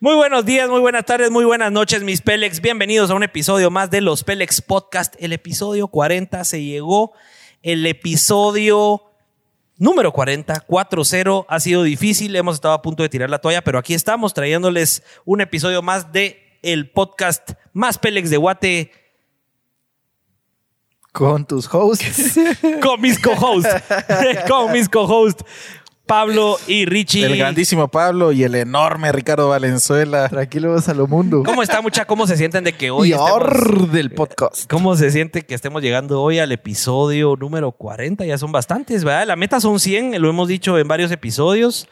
Muy buenos días, muy buenas tardes, muy buenas noches, mis Pelex. Bienvenidos a un episodio más de los Pelex Podcast. El episodio 40 se llegó. El episodio número 40, 4-0. Ha sido difícil, hemos estado a punto de tirar la toalla, pero aquí estamos trayéndoles un episodio más de el podcast más Pelex de Guate Con tus hosts. con mis co-hosts. con mis co-hosts. Pablo y Richie. El grandísimo Pablo y el enorme Ricardo Valenzuela. Tranquilos a lo mundo. ¿Cómo está, mucha? ¿Cómo se sienten de que hoy y estemos- del podcast. ¿Cómo se siente que estemos llegando hoy al episodio número 40? Ya son bastantes, ¿verdad? La meta son 100, lo hemos dicho en varios episodios.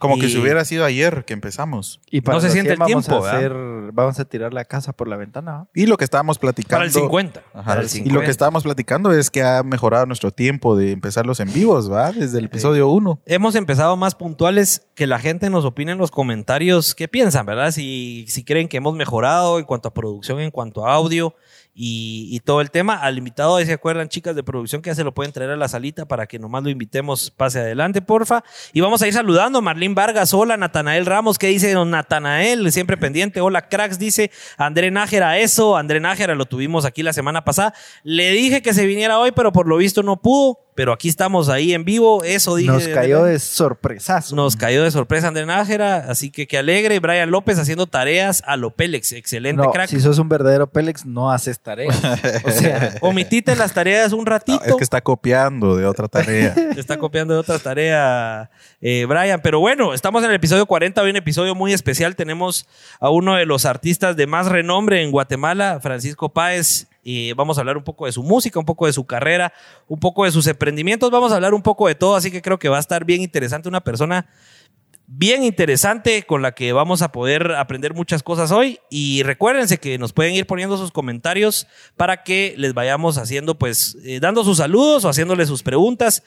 Como que si hubiera sido ayer que empezamos. Y No se siente 100 el vamos tiempo, a hacer, vamos a tirar la casa por la ventana. Y lo que estábamos platicando. Para el 50. Ajá, Para el Y 50. lo que estábamos platicando es que ha mejorado nuestro tiempo de empezar los en vivos, ¿va? Desde el episodio 1. Hemos empezado más puntuales que la gente nos opine en los comentarios qué piensan, ¿verdad? Si, si creen que hemos mejorado en cuanto a producción, en cuanto a audio y, y todo el tema. Al invitado, ahí se acuerdan, chicas de producción, que ya se lo pueden traer a la salita para que nomás lo invitemos, pase adelante, porfa. Y vamos a ir saludando. Marlene Vargas, hola, Natanael Ramos, ¿qué dice don Natanael? Siempre pendiente. Hola, cracks, dice André Nájera, eso. André Nájera lo tuvimos aquí la semana pasada. Le dije que se viniera hoy, pero por lo visto no pudo. Pero aquí estamos ahí en vivo. Eso dije. Nos cayó de sorpresazo. Nos cayó de sorpresa André Nájera, así que qué alegre. Brian López haciendo tareas a lo Pélex. Excelente, no, crack. si sos un verdadero Pélex, no haces tareas. O sea, Omitite las tareas un No, ratito. es que está copiando de otra tarea. Está copiando de otras tareas, eh, Brian. Pero bueno, estamos en el episodio 40, hoy un episodio muy especial. Tenemos a uno de los artistas de más renombre en Guatemala, Francisco Páez. Y vamos a hablar un poco de su música, un poco de su carrera, un poco de sus emprendimientos. Vamos a hablar un poco de todo, así que creo que va a estar bien interesante. Una persona bien interesante con la que vamos a poder aprender muchas cosas hoy. Y recuérdense que nos pueden ir poniendo sus comentarios para que les vayamos haciendo, pues, eh, dando sus saludos o haciéndoles sus preguntas.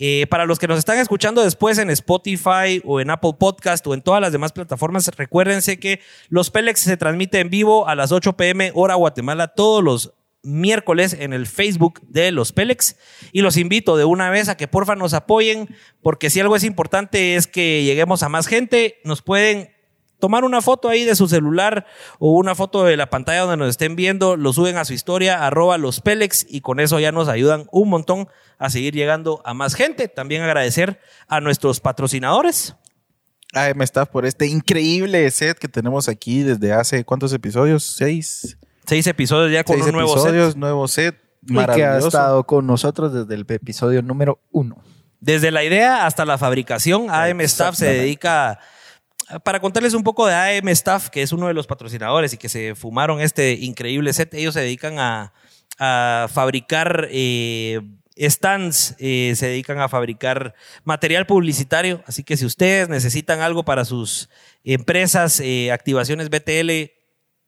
Eh, para los que nos están escuchando después en Spotify o en Apple Podcast o en todas las demás plataformas, recuérdense que los Pelex se transmite en vivo a las 8 pm hora Guatemala todos los miércoles en el Facebook de los Pelex y los invito de una vez a que porfa nos apoyen porque si algo es importante es que lleguemos a más gente, nos pueden tomar una foto ahí de su celular o una foto de la pantalla donde nos estén viendo, lo suben a su historia, arroba los Pelex y con eso ya nos ayudan un montón a seguir llegando a más gente. También agradecer a nuestros patrocinadores. AM Staff por este increíble set que tenemos aquí desde hace ¿cuántos episodios? Seis. Seis episodios ya con Seis un nuevo set. episodios, nuevo set. y que ha Maravilloso. estado con nosotros desde el episodio número uno. Desde la idea hasta la fabricación, AM Staff se dedica. Para contarles un poco de AM Staff, que es uno de los patrocinadores y que se fumaron este increíble set, ellos se dedican a, a fabricar eh, stands, eh, se dedican a fabricar material publicitario. Así que si ustedes necesitan algo para sus empresas, eh, activaciones BTL,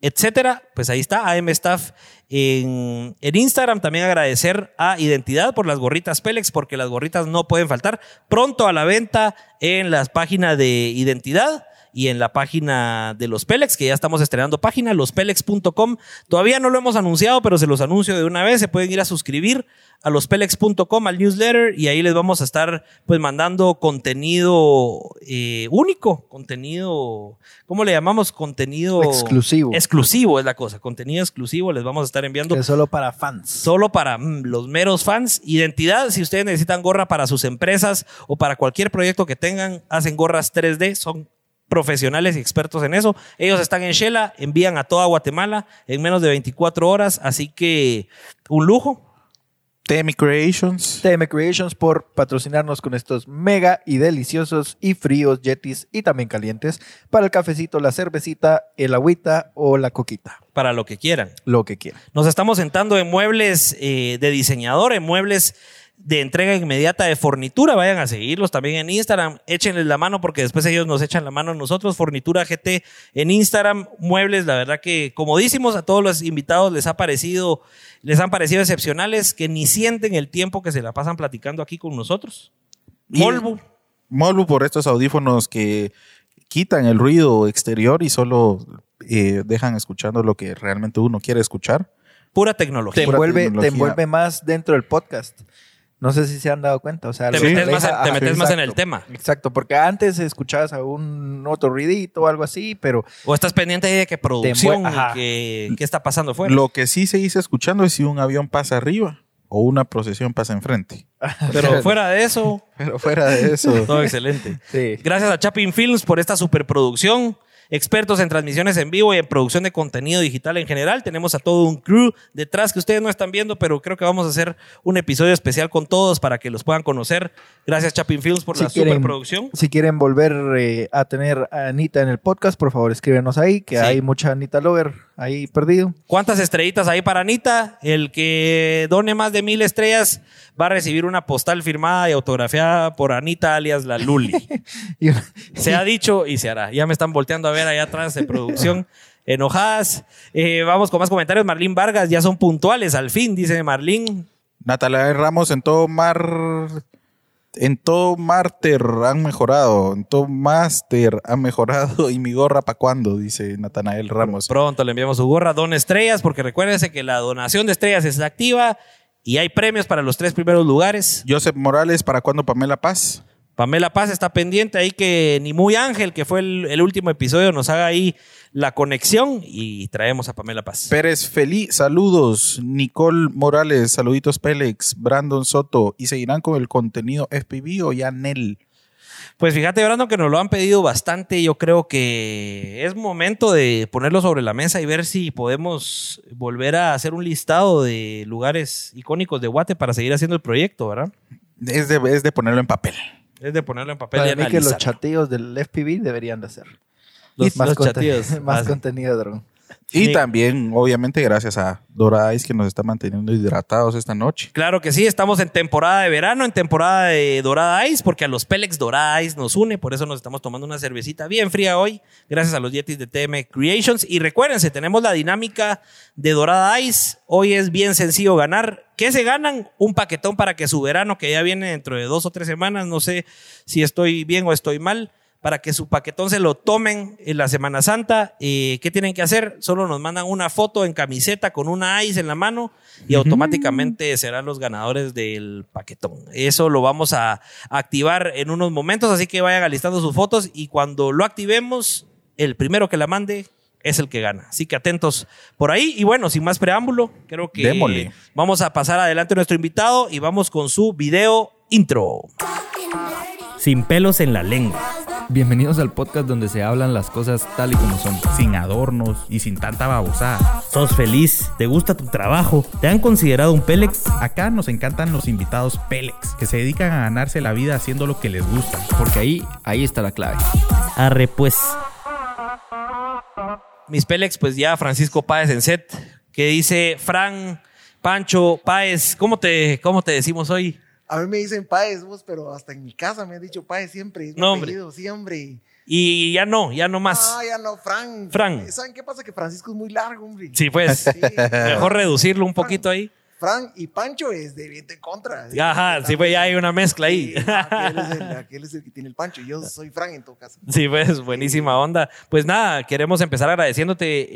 etcétera, pues ahí está AM Staff en, Instagram. También agradecer a Identidad por las gorritas Pélex, porque las gorritas no pueden faltar. Pronto a la venta en las páginas de Identidad y en la página de los Pélex, que ya estamos estrenando página, lospelex.com. Todavía no lo hemos anunciado, pero se los anuncio de una vez. Se pueden ir a suscribir a lospelex.com, al newsletter, y ahí les vamos a estar pues mandando contenido eh, único, contenido, ¿cómo le llamamos? Contenido Exclusivo. Exclusivo es la cosa, contenido exclusivo les vamos a estar enviando Que es solo para fans. solo para mm, los meros fans. Identidad, si ustedes necesitan gorra para sus empresas o para cualquier proyecto que tengan, hacen gorras 3D, son profesionales y expertos en eso. Ellos están en Shela, envían a toda Guatemala en menos de 24 horas, así que un lujo. Temi Creations. TM Creations por patrocinarnos con estos mega y deliciosos y fríos yetis y también calientes para el cafecito, la cervecita, el agüita o la coquita. Para lo que quieran. Lo que quieran. Nos estamos sentando en muebles eh, de diseñador, en muebles de entrega inmediata de fornitura. Vayan a seguirlos también en Instagram. Échenles la mano porque después ellos nos echan la mano a nosotros. Fornitura GT en Instagram. Muebles, la verdad que comodísimos. A todos los invitados les ha parecido, les han parecido excepcionales, que ni sienten el tiempo que se la pasan platicando aquí con nosotros. Molbu. Molbu por estos audífonos que quitan el ruido exterior y solo eh, dejan escuchando lo que realmente uno quiere escuchar. Pura Te tecnología. Pura envuelve, te tecnología. envuelve más dentro del podcast. No sé si se han dado cuenta. O sea, Te metes, más, en- te metes más en el tema. Exacto, porque antes escuchabas a un otro ruidito o algo así, pero O estás pendiente ahí de que producción, que, qué está pasando fuera. Lo que sí se dice escuchando es si un avión pasa arriba o una procesión pasa enfrente. Pero fuera de eso, Pero fuera de eso. todo excelente. sí. Gracias a Chapin Films por esta superproducción. Expertos en transmisiones en vivo y en producción de contenido digital en general. Tenemos a todo un crew detrás que ustedes no están viendo, pero creo que vamos a hacer un episodio especial con todos para que los puedan conocer. Gracias Chapin Films por Si la quieren- superproducción. Si quieren volver eh, a tener a Anita en el podcast, por favor escríbenos ahí, que Sí. hay mucha Anita Lover ahí perdido. ¿Cuántas estrellitas hay para Anita? El que done más de mil estrellas va a recibir una postal firmada y autografiada por Anita alias la Luli. Se ha dicho y se hará. Ya me están volteando a ver allá atrás de producción. Enojadas. Eh, vamos con más comentarios. Marlene Vargas, ya son puntuales, al fin, dice Marlene. Natalia Ramos en todo mar. En todo Marter han mejorado. En todo Master han mejorado. ¿Y mi gorra para cuándo? Dice Natanael Ramos. Pronto le enviamos su gorra, don estrellas, porque recuérdense que la donación de estrellas es activa y hay premios para los tres primeros lugares. Joseph Morales, ¿para cuándo Pamela Paz? Pamela Paz está pendiente ahí que ni muy Ángel, que fue el, el último episodio, nos haga ahí la conexión y traemos a Pamela Paz. Pérez Feliz, saludos. Nicole Morales, saluditos Pélex. Brandon Soto. ¿Y seguirán con el contenido FPV o ya Nel? Pues fíjate, Brandon, que nos lo han pedido bastante. Yo creo que es momento de ponerlo sobre la mesa y ver si podemos volver a hacer un listado de lugares icónicos de Guate para seguir haciendo el proyecto, ¿verdad? Es de, es de ponerlo en papel. Es de ponerlo en papel Para y mí que los chateos del FPV deberían de hacer. Los- más los chateos. más contenido, Drone. Y Sí. también, obviamente, gracias a Dora Ice que nos está manteniendo hidratados esta noche. Claro que sí, estamos en temporada de verano, en temporada de Dorada Ice, porque a los Pélex Dorada Ice nos une, por eso nos estamos tomando una cervecita bien fría hoy, gracias a los Yetis de TM Creations. Y recuérdense, tenemos la dinámica de Dorada Ice. Hoy es bien sencillo ganar. ¿Qué se ganan? Un paquetón para que su verano, que ya viene dentro de dos o tres semanas, no sé si estoy bien o estoy mal, para que su paquetón se lo tomen en la Semana Santa. Eh, ¿Qué tienen que hacer? Solo nos mandan una foto en camiseta con una ice en la mano y automáticamente serán los ganadores del paquetón. Eso lo vamos a activar en unos momentos, así que vayan alistando sus fotos y cuando lo activemos, el primero que la mande es el que gana. Así que atentos por ahí. Y bueno, sin más preámbulo, creo que vamos a pasar adelante a nuestro invitado y vamos con su video intro. Sin pelos en la lengua. Bienvenidos al podcast donde se hablan las cosas tal y como son. Sin adornos y sin tanta babosada. ¿Sos feliz? ¿Te gusta tu trabajo? ¿Te han considerado un Pélex? Acá nos encantan los invitados Pélex, que se dedican a ganarse la vida haciendo lo que les gusta. Porque ahí, ahí está la clave. Arre pues. Mis Pélex, pues ya Francisco Páez en set, que dice Fran, Pancho, Páez, ¿cómo te, cómo te decimos hoy? A mí me dicen Páez, vos, pero hasta en mi casa me han dicho Páez siempre. Es No, apellido, siempre. Y ya no, ya no más. Ah, ya no, Fran. Fran. ¿Saben qué pasa? Que Francisco es muy largo, hombre. Sí, pues, Sí. mejor reducirlo un poquito ahí. Fran y Pancho es de viento en contra. Ajá, sí, pues ya hay una mezcla ahí. Sí, aquel, es el, aquel es el que tiene el Pancho. Yo soy Fran en todo caso. Sí, pues buenísima onda. Pues nada, queremos empezar agradeciéndote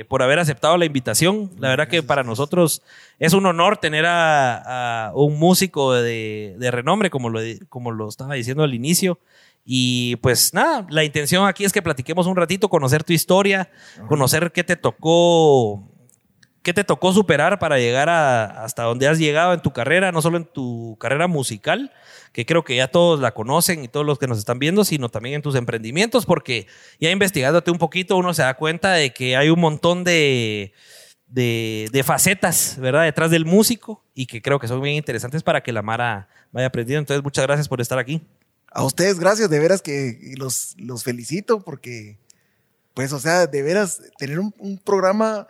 eh, por haber aceptado la invitación. La verdad que para nosotros es un honor tener a, a un músico de, de renombre, como lo, como lo estaba diciendo al inicio. Y pues nada, la intención aquí es que platiquemos un ratito, conocer tu historia, conocer qué te tocó, qué te tocó superar para llegar a, hasta donde has llegado en tu carrera, no solo en tu carrera musical, que creo que ya todos la conocen y todos los que nos están viendo, sino también en tus emprendimientos, porque ya investigándote un poquito uno se da cuenta de que hay un montón de, de, facetas, ¿verdad? Detrás del músico y que creo que son bien interesantes para que la Mara vaya aprendiendo. Entonces, muchas gracias por estar aquí. A ustedes, gracias, de veras que los, los felicito porque, pues, o sea, de veras, tener un programa,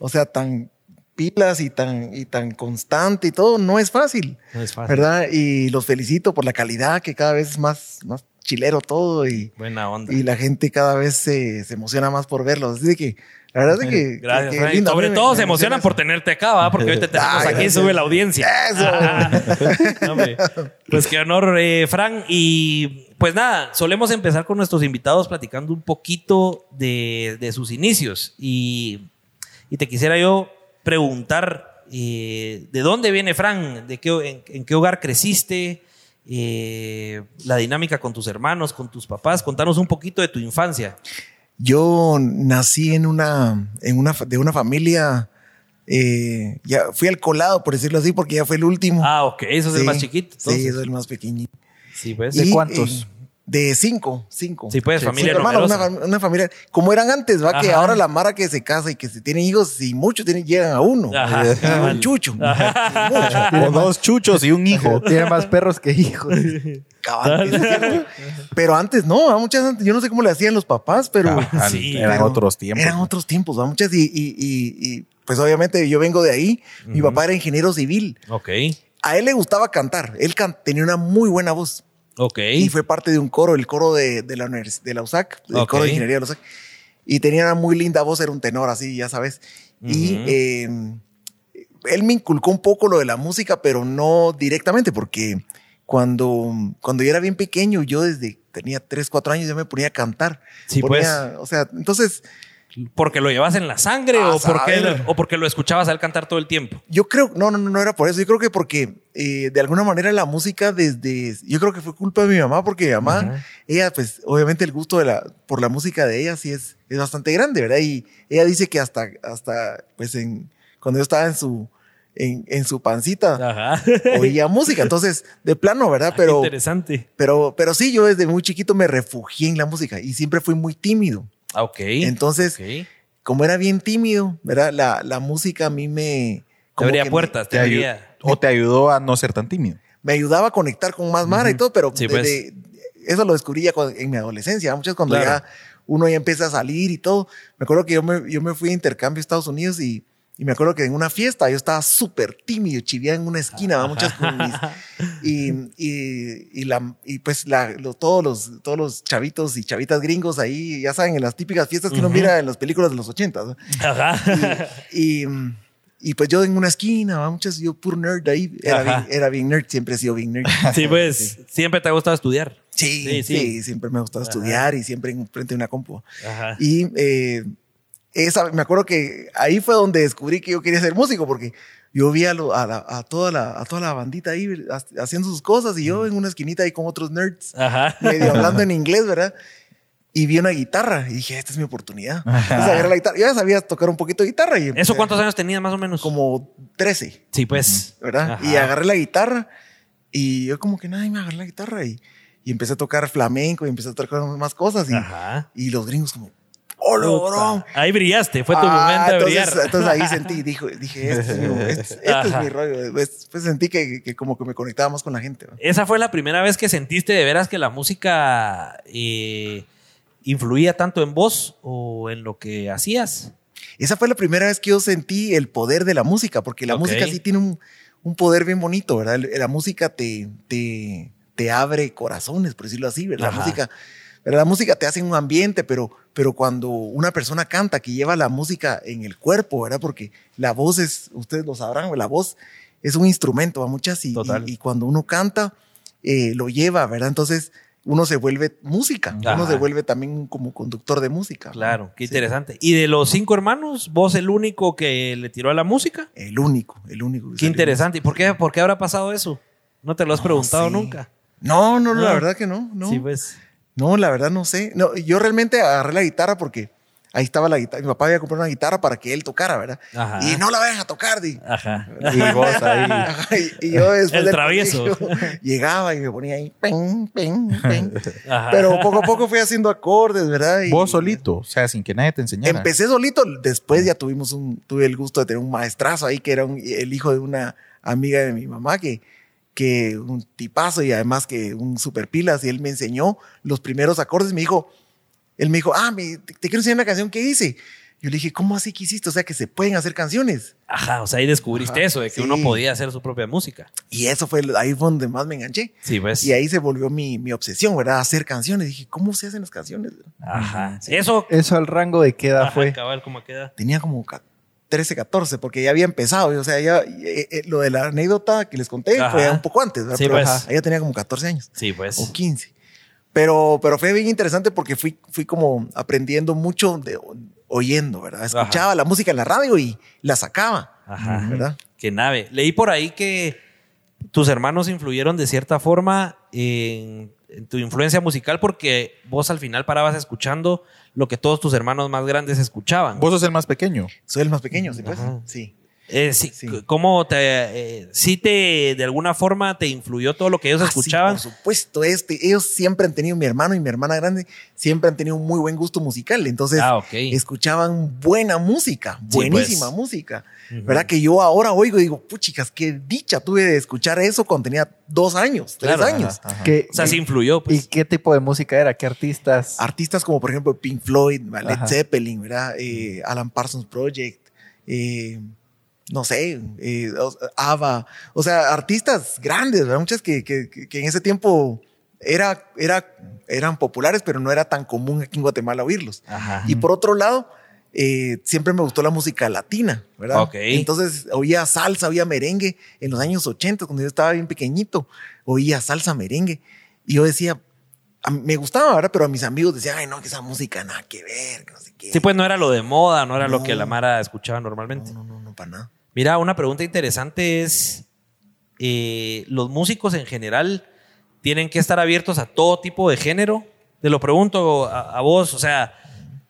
o sea, tan pilas y tan, y tan constante y todo, no es fácil, No es fácil. ¿verdad? Y los felicito por la calidad, que cada vez es más, más chilero todo y, Buena onda. y la gente cada vez se, se emociona más por verlos. Así de que, la verdad es que... Gracias, que- lindo, Sobre me- todo me se emocionan emociona por tenerte acá, ¿va? Porque ahorita tenemos Ay, aquí, gracias. sube la audiencia. Eso. Hombre, pues qué honor, eh, Fran. Y pues nada, solemos empezar con nuestros invitados platicando un poquito de, de sus inicios. Y, y te quisiera yo preguntar, eh, ¿de dónde viene Fran? ¿De qué, en, en qué hogar creciste? Eh, la dinámica con tus hermanos, con tus papás. Contanos un poquito de tu infancia. Yo nací en una, en una, de una familia, eh, ya fui al colado, por decirlo así, porque ya fue el último. Ah, ok, eso es el más chiquito. Sí, entonces. es el más pequeñito. Sí, pues. ¿De Y, cuántos? eh, de cinco, cinco. Sí, pues, familia Cinco hermanos, una, una familia, como eran antes, va, que ahora la mara que se casa y que se tiene hijos, y muchos tienen, llegan a uno. Ajá, Y cabal. un chucho. O dos chuchos y un hijo. Tiene más perros que hijos. Cabal, es cierto. Pero antes no, a muchas antes, yo no sé cómo le hacían los papás, pero Sí, eran pero otros tiempos. Eran otros tiempos, ¿va? muchas y, y- y- y, pues obviamente yo vengo de ahí. Mi papá era ingeniero civil. Ok, A él le gustaba cantar. Él can- tenía una muy buena voz ok. y fue parte de un coro, el coro de, de la univers- de la USAC, el Ok. coro de ingeniería de la USAC. Y tenía una muy linda voz, era un tenor así, ya sabes. Y Ujú. eh, él me inculcó un poco lo de la música, pero no directamente, porque cuando, cuando yo era bien pequeño, yo desde tenía 3, 4 años ya me ponía a cantar. Sí, Ponía- O sea, entonces ¿Porque lo llevas en la sangre A o, porque, saber. o porque lo escuchabas a él cantar todo el tiempo? yo creo, no, no, no, era por eso. Yo creo que porque eh, de alguna manera la música desde, yo creo que fue culpa de mi mamá, porque mi mamá, ella, pues obviamente el gusto de la, por la música de ella sí es, es bastante grande, ¿verdad? Y ella dice que hasta, hasta, pues en, cuando yo estaba en su, en, en su pancita, Ajá. oía música. Entonces, de plano, ¿verdad? Pero, Pero, interesante. pero, pero sí, yo desde muy chiquito me refugié en la música y siempre fui muy tímido. Ah, ok. Entonces, como era bien tímido, ¿verdad? La, la música a mí me... Te abría me- puertas, te abría. o te ayudó a no ser tan tímido. me ayudaba a conectar con más Mara y todo, pero Sí, pues. desde- eso lo descubrí ya cuando- en mi adolescencia. Muchas cuando Claro. ya uno ya empieza a salir y todo. Me acuerdo que yo me, yo me fui a intercambio a Estados Unidos y, y me acuerdo que en una fiesta yo estaba súper tímido, chivía en una esquina, muchas y, y, y la, y pues la, lo- todos, los, todos los chavitos y chavitas gringos ahí, ya saben, en las típicas fiestas que uno Ujú. mira en las películas de los ochentas. ¿no? Ajá. Y, y pues yo en una esquina, ¿va? muchas, yo puro nerd ahí, era bien, era bien nerd, siempre he sido bien nerd. Sí, pues siempre te ha gustado estudiar. Sí, Sí, sí, sí. siempre me ha gustado estudiar y siempre en frente de una compu. Ajá. Y eh, esa, me acuerdo que ahí fue donde descubrí que yo quería ser músico porque yo vi a, lo- a, la- a toda, la, a toda la bandita ahí ha- haciendo sus cosas y yo en una esquinita ahí con otros nerds, Ajá. medio hablando en inglés, ¿verdad? Y vi una guitarra y dije, esta es mi oportunidad. Entonces agarré la guitarra. Yo ya sabía tocar un poquito de guitarra. Y ¿Eso cuántos años tenías más o menos? Como 13. Sí, pues. ¿verdad? Ajá. Y agarré la guitarra y yo como que nada, y me agarré la guitarra y, y empecé a tocar flamenco y empecé a tocar más cosas y, Ajá. y los gringos como, ¡hola, bro! Ahí brillaste, fue tu Ah, momento de entonces, brillar. entonces ahí sentí, dijo, dije, este es mi, este, este es Ajá. mi rollo. Pues, pues sentí que, que como que me conectaba más con la gente. Esa fue la primera vez que sentiste de veras que la música eh, influía tanto en vos o en lo que hacías. Esa fue la primera vez que yo sentí el poder de la música, porque la música sí tiene un, un poder bien bonito, ¿verdad? La música te, te, te abre corazones, por decirlo así, ¿verdad? Ajá. La música, ¿verdad? La música te hace un ambiente, pero, pero cuando una persona canta, que lleva la música en el cuerpo, ¿verdad? Porque la voz es, ustedes lo sabrán, la voz es un instrumento a muchas y, y- y cuando uno canta, eh, lo lleva, ¿verdad? Entonces uno se vuelve música, Ajá. uno se vuelve también como conductor de música. Claro, qué Sí. interesante. Y de los cinco hermanos, vos el único que le tiró a la música. El único, el único. Qué interesante. ¿Y por qué, por qué habrá pasado eso? ¿No te lo has No preguntado nunca? No, no, la verdad que no. No, Sí, pues. No la verdad no sé. No, yo realmente agarré la guitarra porque ahí estaba la guitarra. Mi papá había comprado una guitarra para que él tocara, ¿verdad? Ajá. Y no la vayan a tocar, di. Ajá. Y vos ahí. Ajá, y, y yo después El del travieso. colegio llegaba y me ponía ahí, pen, pen. Ajá. Pero poco a poco fui haciendo acordes, ¿verdad? Y Vos solito, o sea, sin que nadie te enseñara. Empecé solito, después ya tuvimos un, tuve el gusto de tener un maestrazo ahí que era un- el hijo de una amiga de mi mamá que, que un tipazo y además que un super pilas y él me enseñó los primeros acordes, me dijo, él me dijo, ah, me- te, te quiero enseñar una canción que hice. Yo le dije, ¿cómo así que hiciste? O sea, que se pueden hacer canciones. Ajá, o sea, ahí descubriste Ajá, eso, de que sí. uno podía hacer su propia música. Y eso fue ahí fue donde más me enganché. Sí, pues. Y ahí se volvió mi, mi obsesión, ¿verdad? Hacer canciones. Dije, ¿cómo se hacen las canciones? Ajá. Eso. ¿Eso al rango de qué edad Ajá, fue? cabal, ¿cómo queda? tenía como 13, 14, porque ya había empezado. O sea, ya eh, eh, lo de la anécdota que les conté Ajá. fue un poco antes, ¿verdad? Sí, Pero pues. ajá, ella tenía como 14 años Sí, pues. o 15. Pero, pero fue bien interesante porque fui, fui como aprendiendo mucho de, oyendo, ¿verdad? Escuchaba la música en la radio y la sacaba, Ajá. ¿verdad? Qué nave. Leí por ahí que tus hermanos influyeron de cierta forma en tu influencia musical porque vos al final parabas escuchando lo que todos tus hermanos más grandes escuchaban. Vos sos el más pequeño. Soy el más pequeño, ¿sí? Pues? Ajá. Sí. Eh, sí, Sí. ¿Cómo te, eh, sí te, de alguna forma te influyó todo lo que ellos Ah, sí, escuchaban? por supuesto, este, ellos siempre han tenido, mi hermano y mi hermana grande, siempre han tenido un muy buen gusto musical. Entonces, Ah, ok. escuchaban buena música, Sí, buenísima pues. música. ¿Verdad? Que yo ahora oigo y digo, puchicas, qué dicha tuve de escuchar eso cuando tenía dos años, tres Claro, años. Ajá, ajá. ¿Qué- o sea, sí y- influyó. ¿Y Pues. qué tipo de música era? ¿Qué artistas? Artistas como, por ejemplo, Pink Floyd, Led Ajá. Zeppelin, ¿verdad? Eh, Alan Parsons Project, eh, no sé, eh, o- ABBA. O sea, artistas grandes, ¿verdad? Muchas que, que- en ese tiempo era, era, eran populares, pero no era tan común aquí en Guatemala oírlos. Ajá. Y por otro lado, eh, siempre me gustó la música latina, ¿verdad? Entonces oía salsa, oía merengue. En los años 80, cuando yo estaba bien pequeñito, oía salsa, merengue. Y yo decía, me gustaba, ¿verdad? Pero a mis amigos decían, ay, no, que esa música nada que ver, que no sé qué. Sí, pues no era lo de moda, no era lo que la Mara escuchaba normalmente. No, no, no, no, para nada. Mira, una pregunta interesante es, eh, ¿los músicos en general tienen que estar abiertos a todo tipo de género? Te lo pregunto a, a vos, o sea,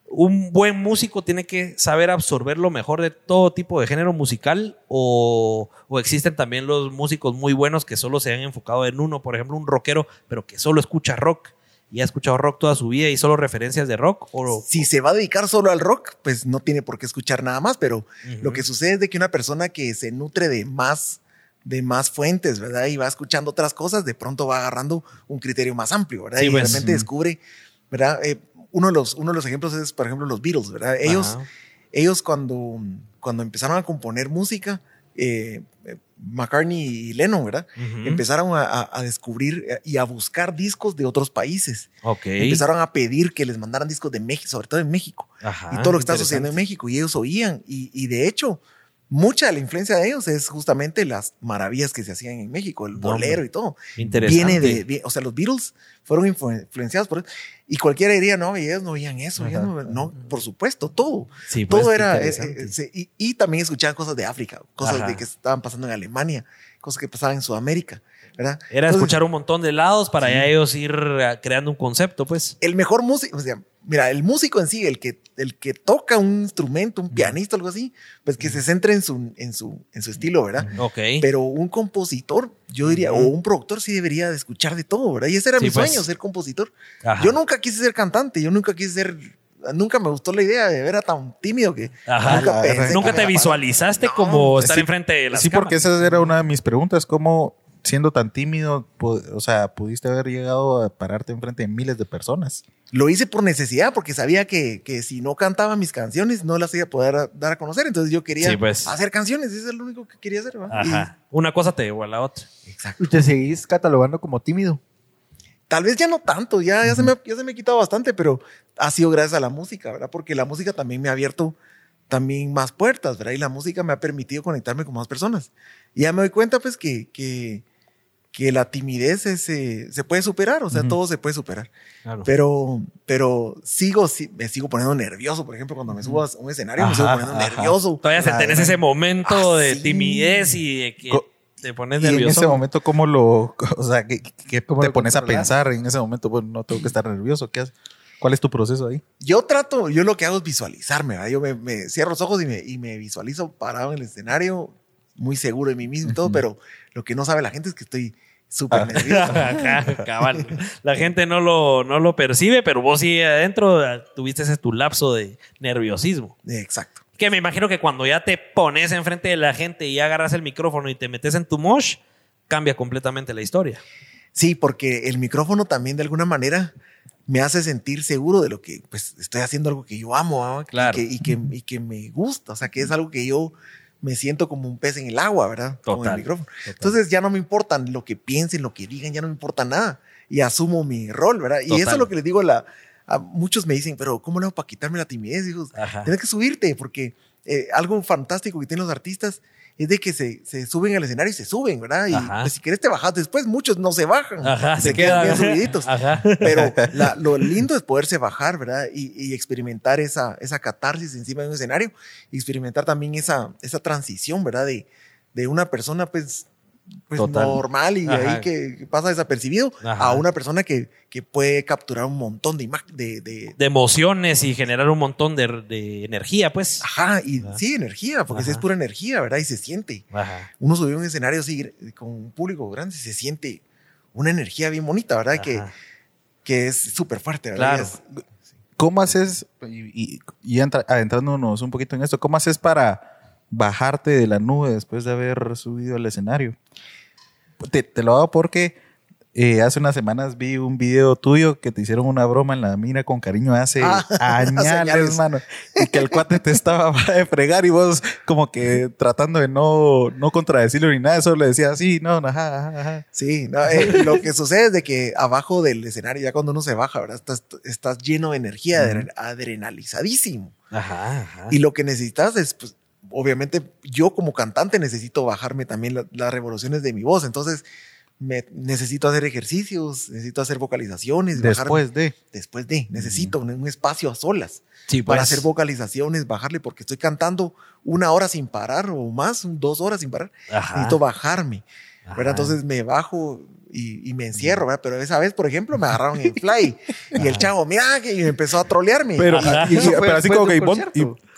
¿un buen músico tiene que saber absorber lo mejor de todo tipo de género musical? ¿O, o existen también los músicos muy buenos que solo se han enfocado en uno? Por ejemplo, un rockero, pero que solo escucha rock y ha escuchado rock toda su vida y solo referencias de rock. ¿O, Si se va a dedicar solo al rock, pues no tiene por qué escuchar nada más, pero lo que sucede es de que una persona que se nutre de más de más fuentes, ¿verdad? Y va escuchando otras cosas, de pronto va agarrando un criterio más amplio, ¿verdad? Sí, y pues. de repente descubre, ¿verdad? Eh, uno, de los, uno de los ejemplos es, por ejemplo, los Beatles, ¿verdad? Ellos, ellos cuando, cuando empezaron a componer música, eh, eh, McCartney y Lennon, ¿verdad? Ujú. Empezaron a, a- descubrir eh, y a buscar discos de otros países. Ok. Empezaron a pedir que les mandaran discos de México, sobre todo en México Ajá, y todo lo que está sucediendo en México. Y ellos oían. Y, y de hecho, mucha de la influencia de ellos es justamente las maravillas que se hacían en México, el bolero y todo. Interesante. Viene de, o sea, los Beatles fueron influ- influenciados por eso. Y cualquiera diría, no, ellos no oían eso. ellos no, no, por supuesto, todo. Sí, pues, todo era. eh, eh, y, y también escuchaban cosas de África, cosas Ajá. de que estaban pasando en Alemania, cosas que pasaban en Sudamérica, ¿verdad? Era Entonces, escuchar un montón de lados para ya ellos ir eh, creando un concepto, pues. el mejor músico, o sea, mira, el músico en sí, el que, el que toca un instrumento, un pianista, algo así, pues que se centre en su, en su, en su estilo, ¿verdad? Ok. Pero un compositor, yo diría, o un productor sí debería de escuchar de todo, ¿verdad? Y ese era Sí, mi pues. sueño, ser compositor. Ajá. Yo nunca quise ser cantante, yo nunca quise ser, nunca me gustó la idea de ver a tan tímido que Ajá. nunca pensé te visualizaste No, como estar sí. enfrente de las Sí, porque esa era una de mis preguntas. ¿Cómo, siendo tan tímido, o sea, pudiste haber llegado a pararte enfrente de miles de personas? Lo hice por necesidad, porque sabía que, que si no cantaba mis canciones no las iba a poder dar a conocer. Entonces yo quería Sí, pues. hacer canciones, eso es lo único que quería hacer. Ajá. Una cosa te llevó a la otra. Y- exacto. ¿Y te seguís catalogando como tímido? Tal vez ya no tanto, ya, ya, se me, ya se me ha quitado bastante, pero ha sido gracias a la música, ¿verdad? Porque la música también me ha abierto también más puertas, ¿verdad? Y la música me ha permitido conectarme con más personas. Y ya me doy cuenta, pues, que, que, que la timidez es, eh, se puede superar, o sea, todo se puede superar. Claro. Pero, pero sigo, sí, me sigo poniendo nervioso, por ejemplo, cuando me subo a un escenario, me sigo Ajá, poniendo ajá. nervioso. Todavía se Ah, tenés ese momento Ah, de sí. timidez y de que Co- te pones Y en nervioso. ese momento, ¿cómo lo, o sea, qué, qué ¿Cómo te pones a controlas? pensar en ese momento? Bueno, no tengo que estar nervioso. ¿Qué haces? ¿Cuál es tu proceso ahí? Yo trato, yo lo que hago es visualizarme, ¿verdad? Yo me, me cierro los ojos y me, y me visualizo parado en el escenario, muy seguro de mí mismo y todo, pero lo que no sabe la gente es que estoy súper nervioso. Ajá, cabal. La gente no lo, no lo percibe, pero vos sí adentro eh, tuviste ese tu lapso de nerviosismo. Exacto. Que me imagino que cuando ya te pones enfrente de la gente y agarras el micrófono y te metes en tu mosh, cambia completamente la historia. Sí, porque el micrófono también de alguna manera me hace sentir seguro de lo que pues estoy haciendo algo que yo amo ¿verdad? Claro. y, que, y, que, y que me gusta, o sea, que es algo que yo me siento como un pez en el agua, ¿verdad? Con Total, el micrófono. total. Entonces ya no me importan lo que piensen, lo que digan, ya no me importa nada y asumo mi rol, ¿verdad? Y eso Total. es lo que les digo a la a muchos me dicen, pero ¿cómo le hago para quitarme la timidez? Digo, Ajá. tienes que subirte porque eh, algo fantástico que tienen los artistas es de que se, se suben al escenario y se suben, ¿verdad? Y pues, si quieres te bajas después, muchos no se bajan, Ajá, se, quedan bien subiditos. Ajá. Pero la- lo lindo es poderse bajar, ¿verdad? Y, y experimentar esa, esa catarsis encima de un escenario y experimentar también esa, esa transición, ¿verdad? De, de una persona, pues, pues Total. normal y Ajá. ahí que, pasa desapercibido, Ajá. a una persona que, que puede capturar un montón de imágenes, de, de- De emociones y generar un montón de, de energía, pues. Ajá, y Ajá. sí, energía, porque sí es pura energía, ¿verdad? Y se siente. Ajá. Uno subió a un escenario así con un público grande y se siente una energía bien bonita, ¿verdad? Que, que es súper fuerte, ¿verdad? Claro. Es- ¿Cómo haces, y, y- y entra- adentrándonos un poquito en esto, cómo haces para bajarte de la nube después de haber subido al escenario? Te, te lo hago porque eh, hace unas semanas vi un video tuyo que te hicieron una broma en la mina con cariño hace Ah, añales, añales. mano. Y que el cuate te estaba de fregar y vos como que tratando de no, no contradecirlo ni nada, solo le decías, sí, no, ajá, ajá, ajá. Sí, no, eh, lo que sucede es de que abajo del escenario, ya cuando uno se baja, ¿verdad? Estás, estás lleno de energía, adre- adrenalizadísimo. Ajá. ajá. Y lo que necesitas es, pues, obviamente, yo como cantante necesito bajarme también la- las revoluciones de mi voz. Entonces, me, necesito hacer ejercicios, necesito hacer vocalizaciones. bajarme- Después de. después de, necesito un, un espacio a solas Sí, para pues. hacer vocalizaciones, bajarle, porque estoy cantando una hora sin parar o más, dos horas sin parar. Ajá. Necesito bajarme. ¿verdad? Entonces me bajo y, y me encierro, ¿verdad? Pero esa vez, por ejemplo, me agarraron en fly y el chavo, mira, que y empezó a trolearme. Pero, y- y- pero así como que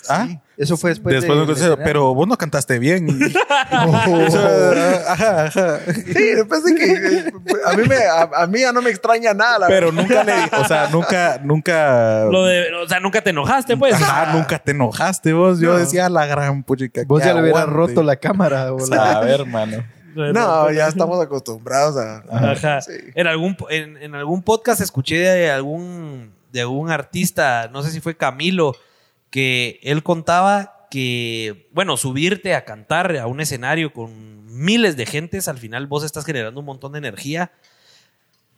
¿ah? Sí. Eso fue después, de pero vos no cantaste bien. ajá, ajá. Sí, después de que eh, a mí, me, a, a mí ya no me extraña nada. la Pero verdad. nunca le, o sea, nunca, nunca, Lo de, o sea, nunca te enojaste, pues. ajá, nunca te enojaste vos. Yo No. decía la gran puchica. Vos ya le hubieras aguante". roto la cámara. O A ver, hermano. No, ya estamos acostumbrados a... Ajá. Sí. En algún en, en algún podcast escuché de algún de algún artista, no sé si fue Camilo, que él contaba que bueno, subirte a cantar a un escenario con miles de gentes, al final vos estás generando un montón de energía.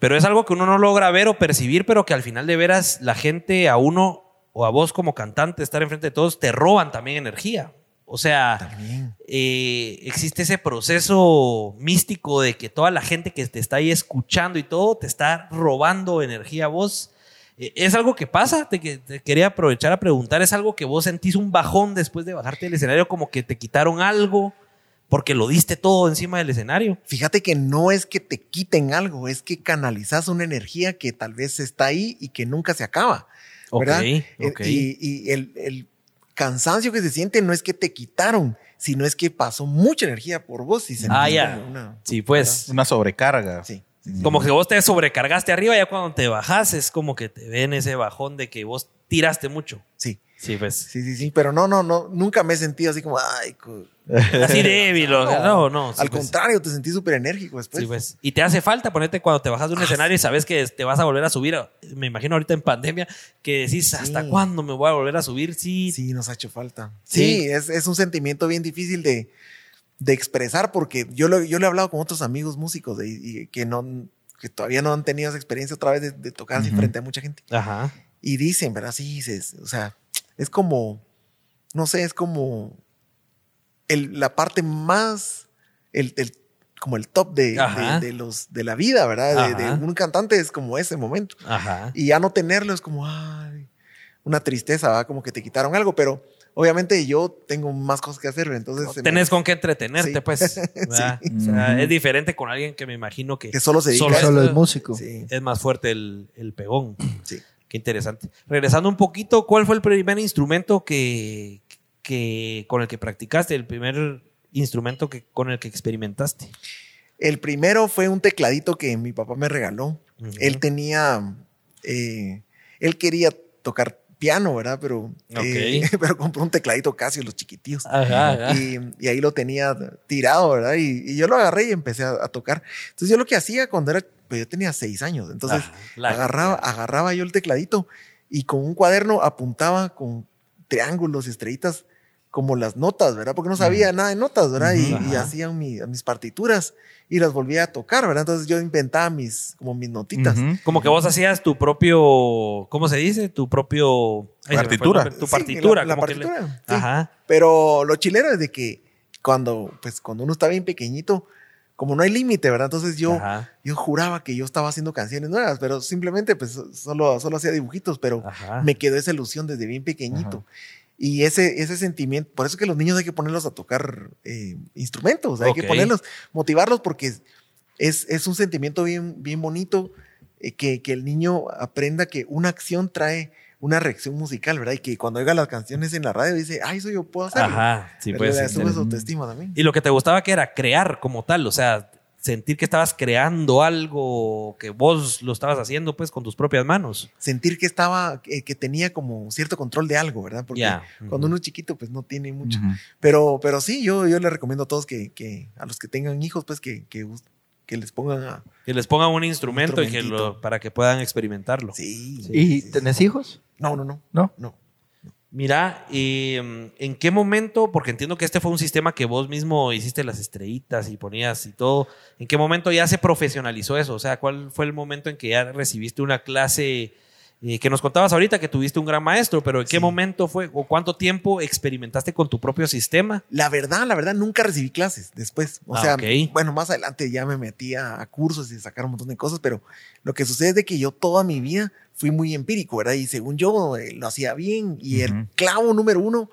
Pero es algo que uno no logra ver o percibir, pero que al final de veras la gente a uno o a vos como cantante estar enfrente de todos te roban también energía. O sea, eh, existe ese proceso místico de que toda la gente que te está ahí escuchando y todo te está robando energía a vos. Eh, ¿Es algo que pasa? Te, que- te quería aprovechar a preguntar. ¿Es algo que vos sentís un bajón después de bajarte del escenario? Como que te quitaron algo porque lo diste todo encima del escenario. Fíjate que no es que te quiten algo, es que canalizas una energía que tal vez está ahí y que nunca se acaba. ¿verdad? Ok, Eh, ok. Y, y el, el cansancio que se siente no es que te quitaron, sino es que pasó mucha energía por vos y sentís Ah, ya. Sí, pues. Una sobrecarga. Sí. Como que vos te sobrecargaste arriba, ya cuando te bajas es como que te ven ese bajón de que vos tiraste mucho. Sí, Sí, pues. sí, sí, sí, pero no, no, no, nunca me he sentido así como, ay, Así débil. o sea, no, no. sí, al pues. contrario, te sentí súper enérgico después. Sí, pues. Y te hace falta ponerte cuando te bajas de un escenario y sabes que te vas a volver a subir. Me imagino ahorita en pandemia que decís, ¿hasta cuándo me voy a volver a subir? Sí. Sí, nos ha hecho falta. Sí. Sí, es, es un sentimiento bien difícil de, de expresar porque yo, lo, yo le he hablado con otros amigos músicos de- y que, no, que todavía no han tenido esa experiencia otra vez de, de tocar así Ujú. frente a mucha gente. Ajá. Y dicen, ¿verdad? Sí, dices, o sea, es como, no sé, es como el- la parte más, el, el- como el top de, de, de los, de la vida, ¿verdad? De, de un cantante es como ese momento. Ajá. Y ya no tenerlo es como, ay, una tristeza, ¿verdad? Como que te quitaron algo, pero obviamente yo tengo más cosas que hacer, entonces... me- Tenés con qué entretenerte, Sí. pues. Sí. O sea, Ujú. es diferente con alguien que me imagino que, que solo se dedica Solo. Solo es- es músico. Sí, es más fuerte el, el pegón. sí. Qué interesante. Regresando un poquito, ¿cuál fue el primer instrumento que, que con el que practicaste? El primer instrumento que, con el que experimentaste. El primero fue un tecladito que mi papá me regaló. Él tenía, eh, él quería tocar piano, ¿verdad? Pero, eh, Ok. pero compró un tecladito Casio, los chiquitillos. Ajá, ajá. Y, y ahí lo tenía tirado, ¿verdad? Y, y yo lo agarré y empecé a, a tocar. Entonces yo lo que hacía cuando era, pues yo tenía seis años, entonces la- agarraba, agarraba yo el tecladito y con un cuaderno apuntaba con triángulos y estrellitas como las notas, ¿verdad? Porque no sabía nada de notas, ¿verdad? Y, y Ajá. hacía mi- mis partituras y las volvía a tocar, ¿verdad? Entonces yo inventaba mis, como mis notitas. Ujú. Como que vos hacías tu propio, ¿cómo se dice? Tu propio... ay, Partitura. Tu Sí, partitura. la- la como que le- partitura, sí. Ajá. Pero lo chilero es de que cuando, pues, cuando uno está bien pequeñito, como no hay límite, ¿verdad? Entonces yo, Ajá. yo juraba que yo estaba haciendo canciones nuevas, pero simplemente pues solo, solo hacía dibujitos, pero Ajá. me quedó esa ilusión desde bien pequeñito. Y ese, ese sentimiento, por eso que los niños hay que ponerlos a tocar eh, instrumentos, hay Ok. que ponerlos, motivarlos porque es, es un sentimiento bien, bien bonito eh, que, que el niño aprenda que una acción trae una reacción musical, ¿verdad? Y que cuando oiga las canciones en la radio dice, ay, eso yo puedo hacer. Ajá, sí, pues. Le sube su autoestima también. Y lo que te gustaba que era crear como tal, o sea, sentir que estabas creando algo, que vos lo estabas haciendo pues con tus propias manos. Sentir que estaba, que, que tenía como cierto control de algo, ¿verdad? Porque cuando uno es chiquito, pues no tiene mucho. Pero, pero sí, yo, yo les recomiendo a todos que, que a los que tengan hijos, pues que, que, les pongan a. Que les pongan un instrumento y que lo, para que puedan experimentarlo. Sí. ¿Y sí, sí. tenés hijos? No, no, no. ¿No? No. Mira, eh, ¿en qué momento? Porque entiendo que este fue un sistema que vos mismo hiciste las estrellitas y ponías y todo. ¿En qué momento ya se profesionalizó eso? O sea, ¿cuál fue el momento en que ya recibiste una clase eh, que nos contabas ahorita que tuviste un gran maestro? Pero ¿en qué Sí. momento fue o cuánto tiempo experimentaste con tu propio sistema? La verdad, la verdad, nunca recibí clases después. O Ah, sea, bueno, más adelante ya me metí a, a cursos y sacar un montón de cosas, pero lo que sucede es de que yo toda mi vida fui muy empírico, ¿verdad? Y según yo eh, lo hacía bien. Y el clavo número uno,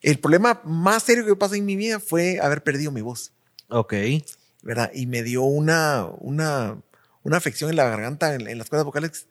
el problema más serio que pasó en mi vida fue haber perdido mi voz, Ok. ¿verdad? Y me dio una, una, una afección en la garganta, en, en las cuerdas vocales,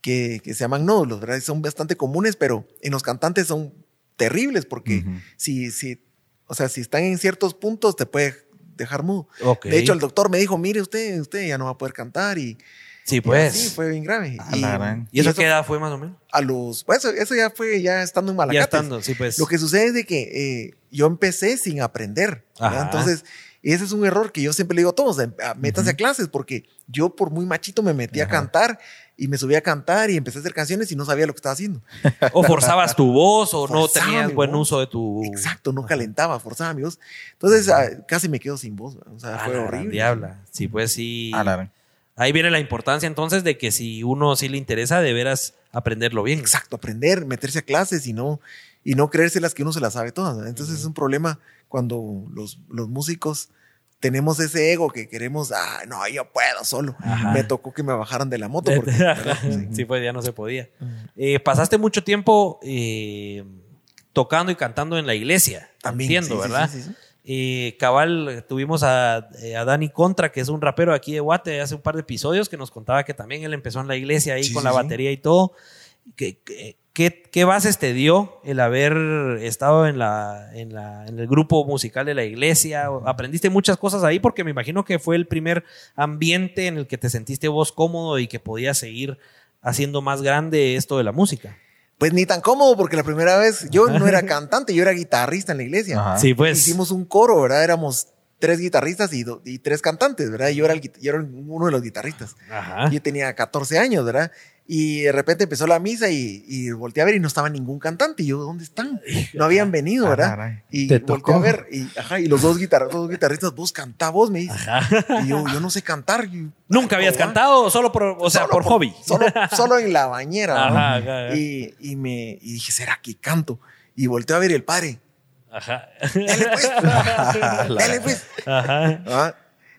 que, que se llaman nódulos, ¿verdad? Son bastante comunes, pero en los cantantes son terribles porque si, si, o sea, si están en ciertos puntos te puede dejar mudo. De hecho, el doctor me dijo, mire usted, usted ya no va a poder cantar y, Sí, y pues. así fue bien grave. A la gran. ¿Y eso qué edad fue más o menos? a los, pues eso, eso ya fue ya estando en Malacates. Ya estando, sí, pues. Lo que sucede es de que eh, yo empecé sin aprender. Entonces, ese es un error que yo siempre le digo a todos, em, a- métanse a clases, porque yo por muy machito me metí a cantar y me subí a cantar y empecé a hacer canciones y no sabía lo que estaba haciendo. O forzabas tu voz o no tenías buen voz. uso de tu... Exacto, no calentaba, forzaba mi voz. Entonces, ah, casi me quedo sin voz. O sea, fue la horrible. Diabla. Sí, pues sí. A la. Ahí viene la importancia entonces de que si uno sí le interesa, de veras aprenderlo bien. Exacto, aprender, meterse a clases y no, y no creérselas que uno se las sabe todas. Entonces es un problema cuando los, los músicos tenemos ese ego que queremos, ah, no, yo puedo solo. Ajá. Me tocó que me bajaran de la moto. Porque. Sí. sí, pues ya no se podía. Eh, pasaste mucho tiempo eh, tocando y cantando en la iglesia. También, Entiendo, sí, sí, ¿verdad? sí. Eh, cabal, tuvimos a, eh, a Dani Contra, que es un rapero aquí de Guate, hace un par de episodios, que nos contaba que también él empezó en la iglesia ahí Sí, con sí, la sí. batería y todo. ¿Qué, qué, qué- qué bases te dio el haber estado en, la, en, la, en el grupo musical de la iglesia? ¿Aprendiste muchas cosas ahí? Porque me imagino que fue el primer ambiente en el que te sentiste vos cómodo y que podías seguir haciendo más grande esto de la música. Pues ni tan cómodo, porque la primera vez yo no era cantante, yo era guitarrista en la iglesia. Ajá. Sí, pues. Hicimos un coro, ¿verdad? Éramos tres guitarristas y, do- y tres cantantes, ¿verdad? Yo era, el, yo era uno de los guitarristas. Ajá. Yo tenía 14 años, ¿verdad? Y de repente empezó la misa y, y volteé a ver y no estaba ningún cantante. Y yo, ¿dónde están? No habían venido, ¿verdad? caray. Y Te volteé tocó. a ver y, ajá, y los dos, guitar- dos guitarristas, vos cantá vos, me dice. Y yo, yo no sé cantar. Y- ¿Nunca habías cantado? Solo por, o sea, Solo por, hobby. Solo, solo en la bañera. ¿no? Ajá. Y, y me y dije, ¿será que canto? Y volteé a ver y el padre. Ajá. Dale pues. Dale pues. Ajá. Ah,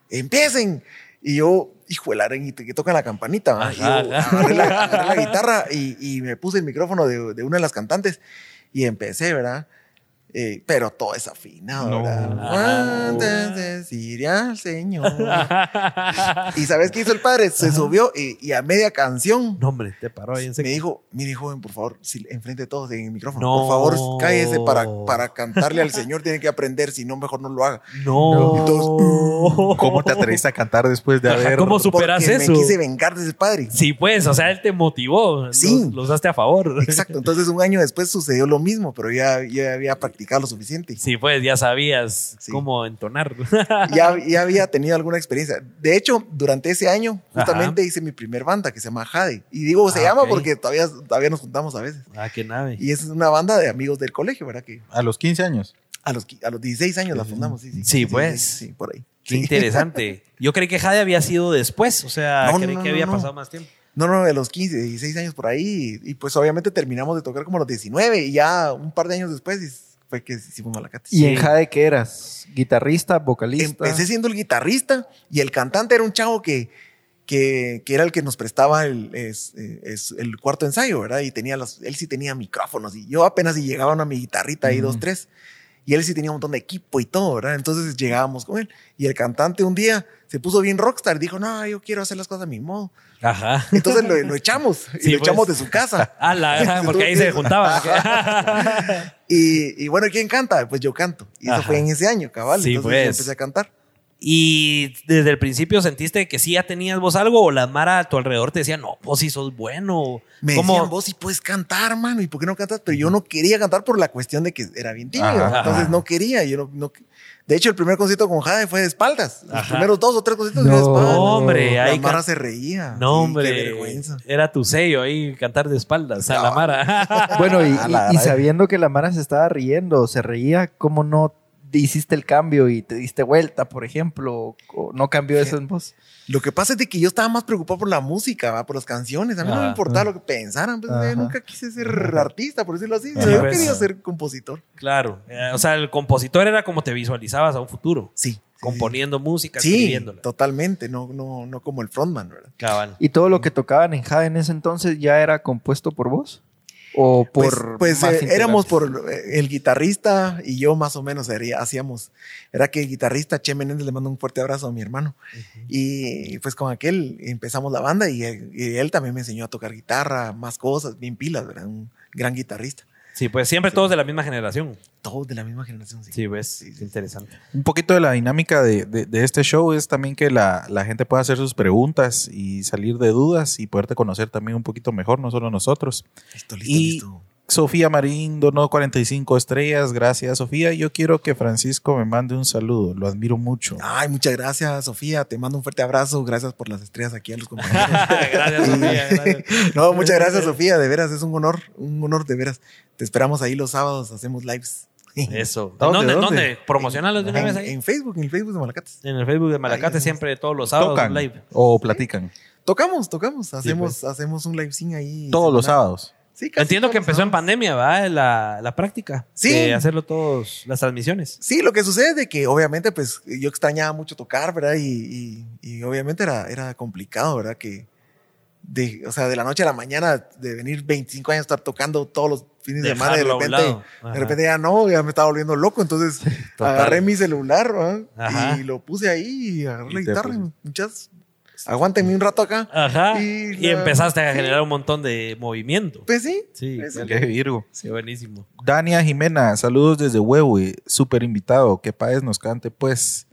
empiecen. Y yo, hijo de la y te- que tocan la campanita. Y yo Ajá, ajá. agarré la, agarré la guitarra y, y me puse el micrófono de, de una de las cantantes y empecé, ¿verdad? Eh, pero todo es afinado, No. de decir al Señor. y ¿sabes qué hizo el padre? Se subió y, y a media canción No, hombre, te paró ahí en me dijo, mire joven, por favor, si, enfrente de todos en el micrófono, No. por favor, cállese para, para cantarle al Señor, tiene que aprender, si no, mejor no lo haga. No. ¿Cómo te atreviste a cantar después de haber... ¿Cómo superas eso? me quise vengar de ese padre. Sí, pues, o sea, él te motivó. Sí. Los, los daste a favor. Exacto, entonces un año después sucedió lo mismo, pero ya, ya había practicado lo suficiente. Sí, pues, ya sabías Sí. cómo entonar. Ya, ya había tenido alguna experiencia. De hecho, durante ese año, justamente hice mi primer banda que se llama Jade. Y digo, se Ah, llama porque todavía, todavía nos juntamos a veces. ah, qué nave. Y es una banda de amigos del colegio, ¿verdad? Que A los 15 años. a los, a los 16 años la fundamos. Sí, sí, Sí, pues. Sí, por ahí. Qué interesante. Yo creí que Jade había sido después, o sea, No, creí no, que no, había no. pasado más tiempo. No, no, de los 15, 16 años por ahí. Y, y pues obviamente terminamos de tocar como a los 19 y ya un par de años después fue que hicimos Malacates. ¿Y en Jade qué eras? ¿Guitarrista, vocalista? Empecé siendo el guitarrista y el cantante era un chavo que, que, que era el que nos prestaba el, es, es el cuarto ensayo, ¿verdad? Y tenía los, él sí tenía micrófonos y yo apenas si llegaba a mi guitarrita ahí, dos, tres. Y él sí tenía un montón de equipo y todo, ¿verdad? Entonces llegábamos con él. Y el cantante un día se puso bien rockstar. Dijo, no, yo quiero hacer las cosas a mi modo. Ajá. Entonces lo, lo echamos. y Sí, lo pues. echamos de su casa. Ah, la, porque ahí se juntaban. Y, y bueno, ¿quién canta? Pues yo canto. Y eso Ajá. fue en ese año, cabal. Sí, Entonces pues. yo empecé a cantar. ¿Y desde el principio sentiste que sí ya tenías vos algo o la Mara a tu alrededor te decía, no, vos sí sos bueno? Me ¿Cómo? decían, vos sí puedes cantar, mano. ¿Y por qué no cantas? Pero yo no quería cantar por la cuestión de que era bien tímido. Ajá. Entonces Ajá. no quería. Yo no, no- de hecho, el primer concierto con Jade fue de espaldas. Los Ajá. primeros dos o tres conciertos No. de espaldas. No, hombre, La ahí Mara can- se reía. No, Sí, hombre, Qué vergüenza. era tu sello ahí cantar de espaldas a la Mara. Bueno, y, A la y- y gran. sabiendo que la Mara se estaba riendo, se reía, ¿cómo no hiciste el cambio y te diste vuelta, por ejemplo? ¿O no cambió eso en vos? Lo que pasa es de que yo estaba más preocupado por la música, ¿va? por las canciones. A mí no me importaba lo que pensaran. Pues, Ajá. yo nunca quise ser artista, por decirlo así. Sí, yo pues. quería ser compositor. claro, eh, o sea, el compositor era como te visualizabas a un futuro, Sí. sí, componiendo música, Sí, escribiéndola. totalmente. No, no, no como el frontman, ¿verdad? Cabal. ¿Y todo lo que tocaban en Jade en ese entonces ya era compuesto por vos? ¿O Pues, por pues, más eh, éramos por eh, el guitarrista y yo más o menos haría- hacíamos. Era que el guitarrista Che Menéndez le mando un fuerte abrazo a mi hermano. Y pues con aquel empezamos la banda y él, y él también me enseñó a tocar guitarra, más cosas, bien pilas, ¿verdad? Un gran guitarrista. Sí, pues siempre todos de la misma generación. Todos de la misma generación, sí. Sí, ves, es interesante. Un poquito de la dinámica de, de- de este show es también que la, la gente pueda hacer sus preguntas y salir de dudas y poderte conocer también un poquito mejor, no solo nosotros. Listo, listo, Y listo. Sofía Marín donó 45 estrellas. Gracias, Sofía. Yo quiero que Francisco me mande un saludo. Lo admiro mucho. Ay, muchas gracias, Sofía. Te mando un fuerte abrazo. Gracias por las estrellas aquí a los compañeros. gracias, Sofía. gracias. No, muchas gracias, Sofía. De veras, es un honor, un honor de veras. Te esperamos ahí los sábados, hacemos lives. Eso. ¿Dónde, ¿Dónde? dónde? ¿Dónde? Promocionalos de una vez ahí. en Facebook, en el Facebook de Malacates. En el Facebook de Malacate Ahí, siempre todos los sábados ¿Tocan live. o platican? Tocamos, tocamos. Hacemos, pues. hacemos un live sin ahí. Todos los sábados. Sí, casi Entiendo que empezó en pandemia, ¿va? La, la práctica. Sí. De hacerlo todos, las transmisiones. Sí, lo que sucede es de que obviamente pues yo extrañaba mucho tocar, ¿verdad? Y, y- y obviamente era, era complicado, ¿verdad? Que de, o sea, de la noche a la mañana, de venir 25 años a estar tocando todos los fines de semana, de repente, de repente ya no, ya me estaba volviendo loco, entonces Total. agarré mi celular ¿verdad? Y lo puse ahí y agarré Y la guitarra. Muchas, aguántenme un rato acá. Ajá. Y Y, la- empezaste a sí. generar un montón de movimiento. Pues sí. Sí. Qué Virgo. Sí, buenísimo. Dania Jimena, saludos desde Huehue. Súper invitado. Que Paez nos cante, pues.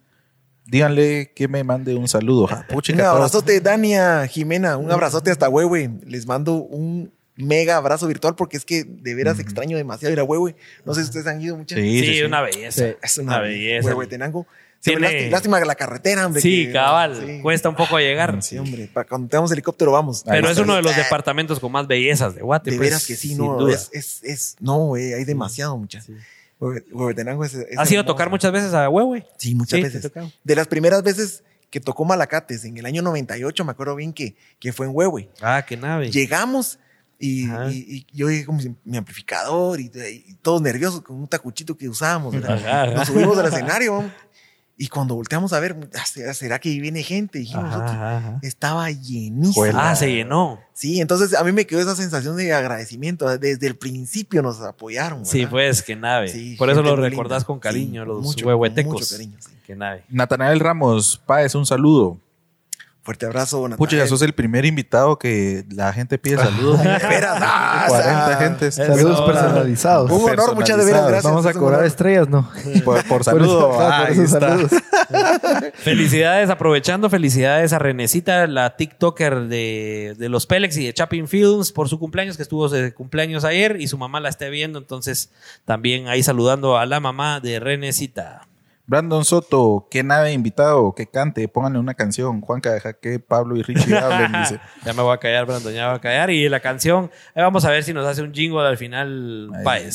Díganle que me mande un saludo. Ja, Un todos- abrazote, Dania, Jimena, un abrazote hasta Huehue. Les mando un mega abrazo virtual porque es que de veras extraño demasiado ir a Huehue. No sé si ustedes han ido mucho. Sí, Sí, sí, sí. una belleza. Sí. Es una, Una belleza. Huehuetenango. Siempre Tiene- lástima, la carretera, hombre. Sí, que- cabal. sí. Cuesta un poco llegar. Sí, hombre. Pa- cuando tengamos helicóptero, vamos. Pero es uno de los departamentos con más bellezas de Guate. De pues, veras que sí, no. Es, es, es- no, güey, hay demasiado, muchachos. Sí. Huehuetenango es, es ¿Has ido a tocar muchas veces a Huehue? Sí, muchas Sí, veces. De las primeras veces que tocó Malacates, en el año 98, me acuerdo bien que, que fue en Huehue. Ah, qué nave. Llegamos y, Ajá. y- y yo llegué con mi, amplificador y, y todos nerviosos con un tacuchito que usábamos. Ajá, ajá. Nos subimos al escenario y cuando volteamos a ver, ah, ¿será, que viene gente? Dijimos Ajá, ajá, estaba llenísimo. Ah, se llenó. Sí, entonces a mí me quedó esa sensación de agradecimiento. Desde el principio nos apoyaron. Sí, pues, qué nave. Sí, Por eso lo recordás linda. con cariño, Sí, los mucho, huehuetecos. mucho cariño, sí. Qué nave. Natanael Ramos, Paez, un saludo. Fuerte abrazo, Natanael. Pucha, ya sos el primer invitado que la gente pide saludos. De veras, ah, 40 ah, gente. Saludos personalizados. Un honor, muchas de veras, gracias. Vamos a cobrar estrellas, ¿no? Por, por Por saludo. eso- Ah, esos está. saludos. Felicidades, aprovechando, felicidades a Renecita, la TikToker de, de los Pelex y de Chapin Films por su cumpleaños, que estuvo de cumpleaños ayer y su mamá la esté viendo. Entonces, también ahí saludando a la mamá de Renecita. Brandon Soto, qué nave invitado, que cante, pónganle una canción. Juanca, deja que Pablo y Richie hablen, dice. Ya me voy a callar, Brandon, ya me voy a callar. Y la canción, ahí vamos a ver si nos hace un jingle al final,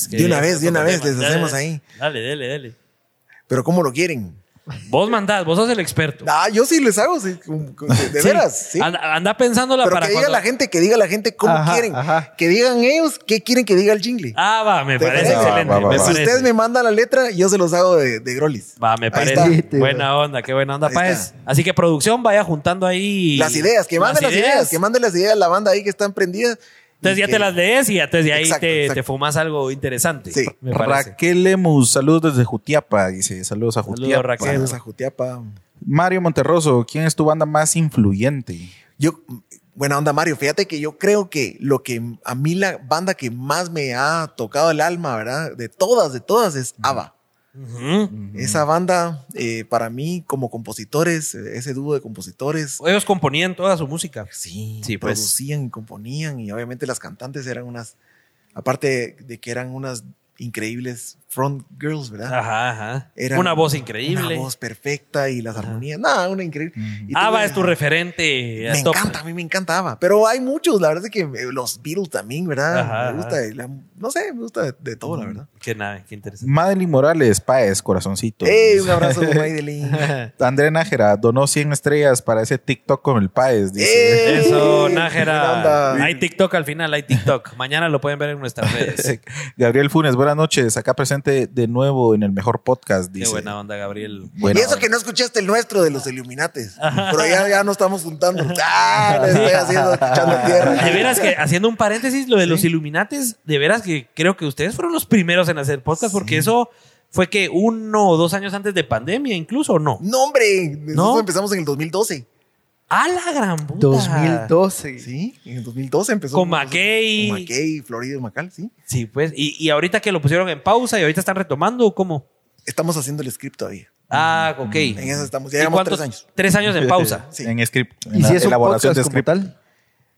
que De una vez, de una vez, les Dale, hacemos ahí. Dale, dale, dale. Pero ¿cómo lo quieren? Vos mandás, vos sos el experto. Ah, yo sí les hago, sí, de, de Sí. veras, sí. Anda, anda pensándola Pero para que diga cuando- la gente, que diga la gente cómo Ajá, quieren. ajá. Que digan ellos qué quieren que diga el jingle. Ah, va, me ¿Te parece excelente. Va, va, me va. si parece. ustedes me mandan la letra, yo se los hago de, de Grolis. Va, me parece. Buena onda, qué buena onda, Páez. está. Así que producción, vaya juntando ahí. Las ideas, que manden las ideas. que manden las ideas a la banda ahí que están prendidas. Entonces ya que- te las lees y ya entonces de ahí Exacto, te, exacto. te fumas algo interesante. Sí. Me. Raquel Lemus, saludos desde Jutiapa. Dice, saludos a Saludos, Jutiapa. Raquel. Vamos a Jutiapa. Mario Monterroso, ¿quién es tu banda más influyente? Yo, buena onda, Mario. Fíjate que yo creo que lo que a mí la banda que más me ha tocado el alma, ¿verdad? De todas, de todas, es ABBA. Esa banda, eh, para mí, como compositores, eh, ese dúo de compositores, Ellos componían toda su música. sí, Sí, pues. producían y componían. Y obviamente las cantantes eran unas, aparte de que eran unas increíbles front girls, ¿verdad? Ajá, ajá. Eran Una voz increíble. Una voz perfecta y las armonías. Nada, una increíble. Ava es tu referente. Me top. encanta, a mí me encanta Ava. Pero hay muchos, la verdad es que eh, los Beatles también, ¿verdad? Ajá, me gusta, la- no sé, me gusta de, de todo, la verdad. Qué nada, qué interesante. Madeline Morales, Paez, corazoncito. ¡Ey! Un abrazo, Maydelin. André Nájera donó 100 estrellas para ese TikTok con el Paez. Dice. ¡Ey! Eso, Nájera. Hay TikTok al final, hay TikTok. Mañana lo pueden ver en nuestras redes. Gabriel Funes, buenas noches. Acá presente de nuevo en el mejor podcast. Qué buena onda, Gabriel. Buena y eso onda. que no escuchaste el nuestro de los Illuminates. Pero ya, ya no estamos juntando. ¡Ah! Le estoy haciendo, echando tierra. De veras que, haciendo un paréntesis, lo de los Illuminates, de veras que creo que ustedes fueron los primeros en hacer podcast, porque eso fue que uno o dos años antes de pandemia, incluso, ¿o no? No, hombre. Nosotros ¿No? empezamos en el 2012. ¡A la gran puta! 2012. Sí, en el 2012 empezó. Con McKay. Con McKay, Florido Macal, sí. Sí, pues. Y, y ahorita que lo pusieron en pausa y ahorita están retomando, ¿o ¿cómo? Estamos haciendo el script todavía. Ah, ok. En eso estamos. Ya ¿Y llevamos tres años. Tres años en pausa. Sí. En script. En ¿Y la si es un elaboración podcast de como script. tal?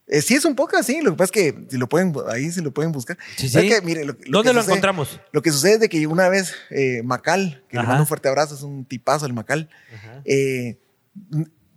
Eh, sí, es un podcast, sí. Lo que pasa es que si lo pueden, ahí sí lo pueden buscar. Sí, ¿Sabes sí. qué? Mire, lo- lo ¿Dónde que lo sucede- encontramos? Lo que sucede es de que una vez eh, Macal, que le Ajá. mando un fuerte abrazo, es un tipazo el Macal, eh,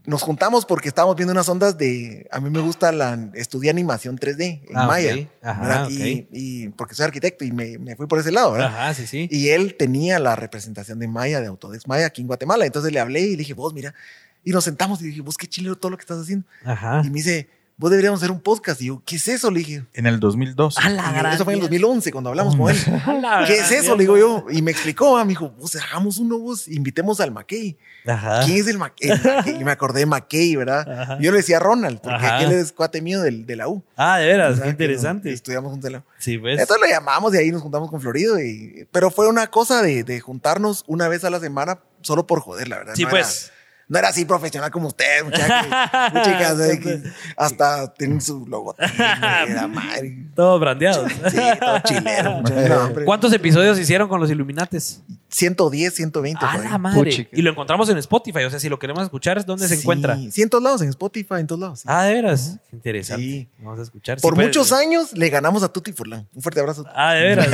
nos juntamos porque estábamos viendo unas ondas de. A mí me gusta la. Estudié animación 3D en Ah. Maya. Ajá, y porque soy arquitecto y me, me fui por ese lado, ¿verdad? Ajá, sí, sí. Y él tenía la representación de Maya, de Autodesk Maya aquí en Guatemala. Entonces le hablé y le dije, vos, mira. Y nos sentamos y dije, vos, qué chilero todo lo que estás haciendo. Ajá. Y me dice, vos deberíamos hacer un podcast. Y yo, ¿qué es eso? Le dije. En el 2002. A la gran eso fue en el mierda. 2011 cuando hablamos con él. A la ¿Qué es eso? Le digo yo. Y me explicó, ah, me dijo, vos hagamos uno, vos invitemos al McKay. Ajá. ¿Quién es el McKay? El McKay. Y me acordé de McKay, ¿verdad? Ajá. Yo le decía a Ronald, porque Ajá. aquel es cuate mío del, de la U. Ah, de veras, ¿verdad? qué interesante. nos- Estudiamos juntos en la U. Sí, pues. Entonces lo llamamos y ahí nos juntamos con Florido. Y, pero fue una cosa de, de juntarnos una vez a la semana solo por joder, la verdad. Sí, no pues. Era, no era así profesional como usted, muchachos. Muchachas, que hasta tienen su la madre. Todos brandeados. Sí, todo chilero. muchachos. No. ¿Cuántos episodios hicieron con los Illuminates? 110, 120. A la madre. Puchica. Y lo encontramos en Spotify. O sea, si lo queremos escuchar, ¿dónde se encuentra? Sí, en todos lados, en Spotify, en todos lados. sí. Ah, de veras. Qué interesante. Sí. Vamos a escuchar. Por Sí, muchos años le ganamos a Tutti Furlan. Un fuerte abrazo. Ah, de veras.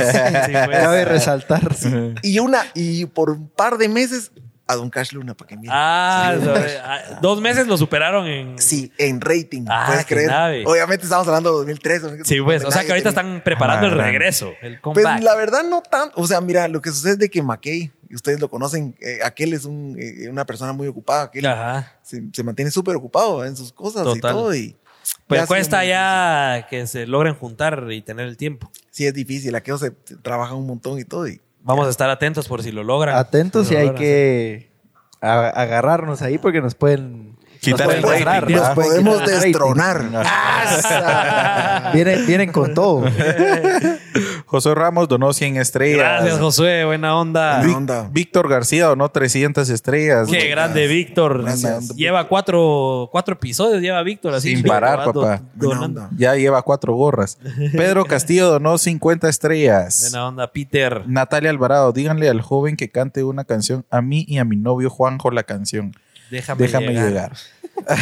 Sí. Cabe resaltar. Y una, y por un par de meses a Don Cash Luna, para que mire. Ah, sobre- ah, dos meses lo superaron en. Sí, en rating. Ah, puedes creer. nave. Obviamente estamos hablando de 2003. Sí, pues. O sea que ahorita están preparando el regreso, el Pues la verdad no tanto. O sea, mira, lo que sucede es de que McKay, y ustedes lo conocen, eh, aquel es un, eh, una persona muy ocupada. Aquel Ajá. se, se mantiene súper ocupado en sus cosas y Total. todo. Y Pues ya sí, cuesta ya que se logren juntar y tener el tiempo. Sí, es difícil. Aquello se se trabaja un montón y todo. Y Vamos a estar atentos por si lo logran. Atentos Si y lo hay logran que agarrarnos ahí porque nos pueden Quitar nos el rating, nos podemos destronar. ¡Asa! Vienen, vienen con todo. José Ramos donó 100 estrellas. Gracias, Josué. Buena onda. Buena onda. Víctor García donó 300 estrellas. Qué grande, Víctor. Gracias. Lleva cuatro, cuatro episodios, lleva Víctor así. Sin parar, papá. Donando. Ya lleva cuatro gorras. Pedro Castillo donó 50 estrellas. Buena onda, Peter. Natalia Alvarado, díganle al joven que cante una canción a mí y a mi novio Juanjo la canción. Déjame, Déjame llegar. llegar.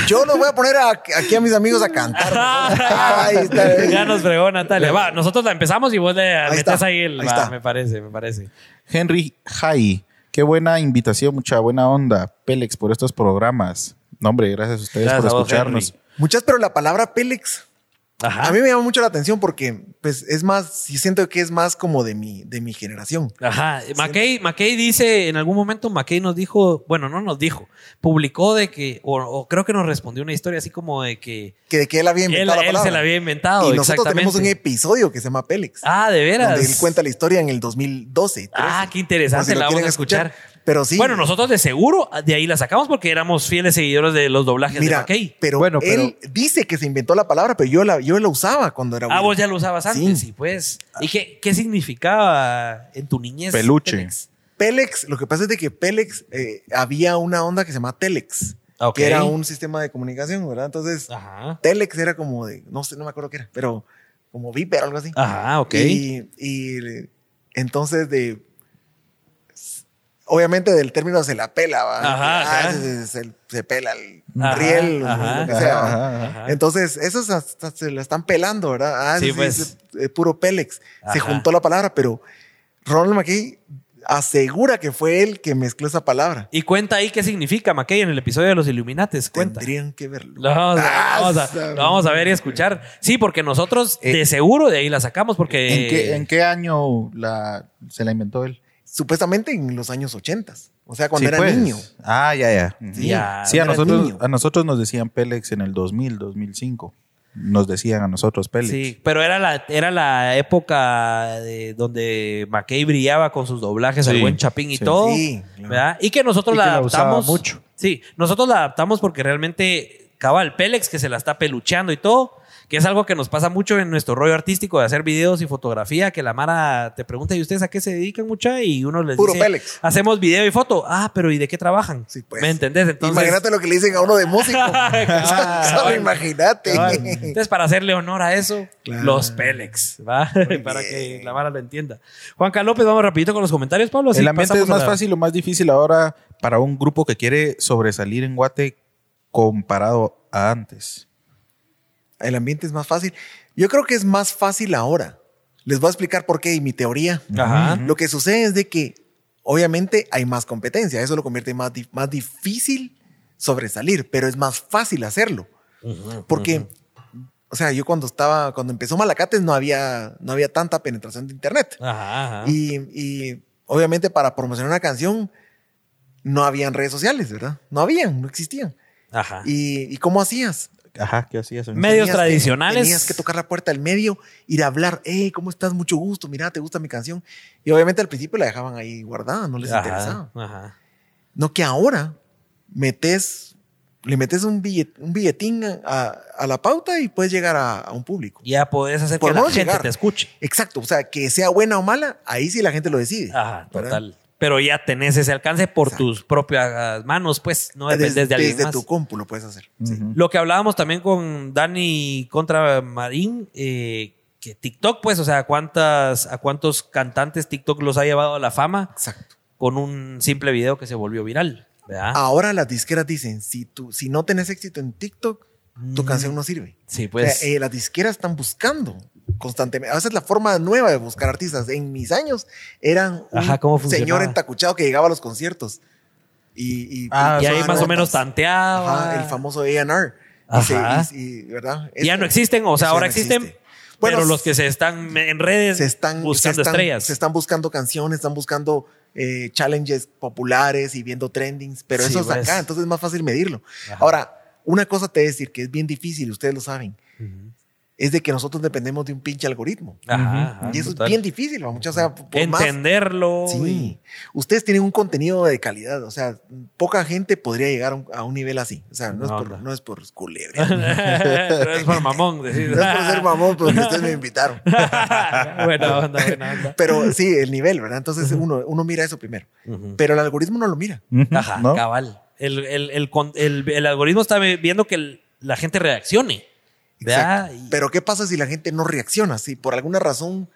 Yo los voy a poner a- aquí a mis amigos a cantar. Ahí está. ya nos fregó Natalia. Va, nosotros la empezamos y vos le Ahí metes está, ahí el. ahí va, está. Me parece, me parece. Henry Jai, qué buena invitación, mucha buena onda. Pélex por estos programas. No, hombre, gracias a ustedes Gracias por a vos, escucharnos. Henry. Muchas, pero la palabra Pélex Ajá. A mí me llama mucho la atención porque, pues, es más, siento que es más como de mi, de mi generación. Ajá. McKay, McKay dice, en algún momento McKay nos dijo, bueno, no nos dijo, publicó de que, o, o creo que nos respondió una historia así como de que Que de que él había él, inventado la él palabra. se la había inventado. y nosotros tenemos un episodio que se llama Pélex. Ah, de veras. donde él cuenta la historia en el 2012. 13. Ah, qué interesante, si la vamos a escuchar. Pero sí. Bueno, nosotros de seguro de ahí la sacamos porque éramos fieles seguidores de los doblajes de Mira, McKay. pero, Bueno, él dice que se inventó la palabra, pero yo la, yo la usaba cuando era Ah, vos ya lo usabas antes, sí, Sí. pues. ¿Y qué, qué significaba en tu niñez? Peluche. Telex? Pélex, lo que pasa es de que Pélex eh, había una onda que se llama Telex, que era un sistema de comunicación, ¿verdad? Entonces, Ajá. Telex era como de, no sé, no me acuerdo qué era, pero como Viper o algo así. Ajá, ok. Y, y entonces de obviamente del término se la pela, ¿va? Ajá, Ah, ajá. Se, se- se pela el Ajá, riel, lo que sea. Entonces, esos hasta se la están pelando, ¿verdad? Ah, Sí, sí, pues. es, eh, puro Pélex. Se juntó la palabra, pero Ronald McKay asegura que fue él que mezcló esa palabra. Y cuenta ahí qué significa McKay en el episodio de los Illuminates. Cuenta. Tendrían que verlo. Lo vamos, a, Ah, vamos a- esa- lo vamos a ver y escuchar. Sí, porque nosotros Eh, de seguro de ahí la sacamos porque... ¿En, qué, en qué año la, se la inventó él? Supuestamente en los años 80. O sea, cuando Sí, era pues. niño. Ah, ya, ya. Sí. Ya, Sí, a nosotros, a nosotros nos decían Pélex en el 2000, 2005. Nos decían a nosotros Pélex. Sí, pero era la, era la época de donde McKay brillaba con sus doblajes al Sí, buen Chapín y sí. todo. Sí, claro. ¿verdad? Y que nosotros Y la que la usaba adaptamos. mucho. Sí, nosotros la adaptamos porque realmente cabal Pélex que se la está pelucheando y todo, que es algo que nos pasa mucho en nuestro rollo artístico de hacer videos y fotografía, que la Mara te pregunta, ¿y ustedes a qué se dedican mucha? Y uno les Puro dice, Pélex. hacemos video y foto. Ah, pero ¿y de qué trabajan? Sí, pues. ¿Me entendés? Entonces, Imagínate lo que le dicen a uno de músico. Solo Cabal. imagínate. Entonces, para hacerle honor a eso, Claro. los Pélex, ¿va? para que la Mara lo entienda. Juanca López, vamos rapidito con los comentarios, Pablo. así el ambiente es más la- fácil o más difícil ahora para un grupo que quiere sobresalir en Guate comparado a antes. El ambiente es más fácil. Yo creo que es más fácil ahora. Les voy a explicar por qué y mi teoría. Ajá. Lo que sucede es de que obviamente hay más competencia. Eso lo convierte en más, di- más difícil sobresalir, pero es más fácil hacerlo. Porque, o sea, yo cuando estaba, cuando empezó Malacates no había, no había tanta penetración de internet. Ajá, ajá. Y, y obviamente para promocionar una canción no habían redes sociales, ¿verdad? No habían, no existían. Ajá. ¿Y, y cómo hacías? Ajá, ¿qué hacías? Medios Tenías que- tradicionales. tenías que tocar la puerta del medio, ir a hablar, hey, ¿cómo estás? Mucho gusto, mira, ¿te gusta mi canción? Y obviamente al principio la dejaban ahí guardada, no les interesaba. Ajá. No que ahora metes, le metes un, billet, un billetín a, a la pauta y puedes llegar a, a un público. Ya podés hacer que Por la no gente llegar. te escuche. Exacto, o sea, que sea buena o mala, ahí sí la gente lo decide. Ajá, ¿verdad? total. Pero ya tenés ese alcance por Exacto. tus propias manos, pues, no dependes Desde, de alguien desde más. tu compu lo puedes hacer. Sí. Lo que hablábamos también con Dani contra Marín, eh, que TikTok, pues, o sea, ¿a, cuántas, ¿a cuántos cantantes TikTok los ha llevado a la fama Exacto. con un simple video que se volvió viral? ¿verdad? Ahora las disqueras dicen, si, tú, si no tenés éxito en TikTok, tu Mm. canción no sirve. Sí, O pues. sea, eh, las disqueras están buscando constantemente. A veces la forma nueva de buscar artistas. En mis años eran un Ajá, ¿cómo señor entacuchado que llegaba a los conciertos. Y, y- Ah, y ahí más o menos notas. tanteaba. Ajá, el famoso A&R. Y y- ¿verdad? Ya Eso- no existen, o sea, ahora no existen, existe. Bueno, pero los que se están en redes se están buscando se están- estrellas. Se están buscando canciones, están buscando eh, challenges populares y viendo trendings, pero Sí, eso es pues. acá, entonces es más fácil medirlo. Ajá. Ahora, una cosa te voy a decir que es bien difícil, ustedes lo saben, Ujú. es de que nosotros dependemos de un pinche algoritmo. Ajá, ajá, y eso total. es bien difícil, ¿va? Mucho, o sea, por más- Entenderlo. Sí. Ustedes tienen un contenido de calidad. O sea, poca gente podría llegar a un, a un nivel así. O sea, no, es, No, por, no. es por culebra. no es por mamón decir. No es por ser mamón, porque ustedes me invitaron. buena onda, buena onda. Pero sí, el nivel, ¿verdad? Entonces uno, uno mira eso primero. Ujú. Pero el algoritmo no lo mira. Ajá, ¿no? cabal. El, el- el con- el- el algoritmo está viendo que la gente reaccione. ¿verdad? Exacto. Pero ¿qué pasa si la gente no reacciona? Si por alguna razón,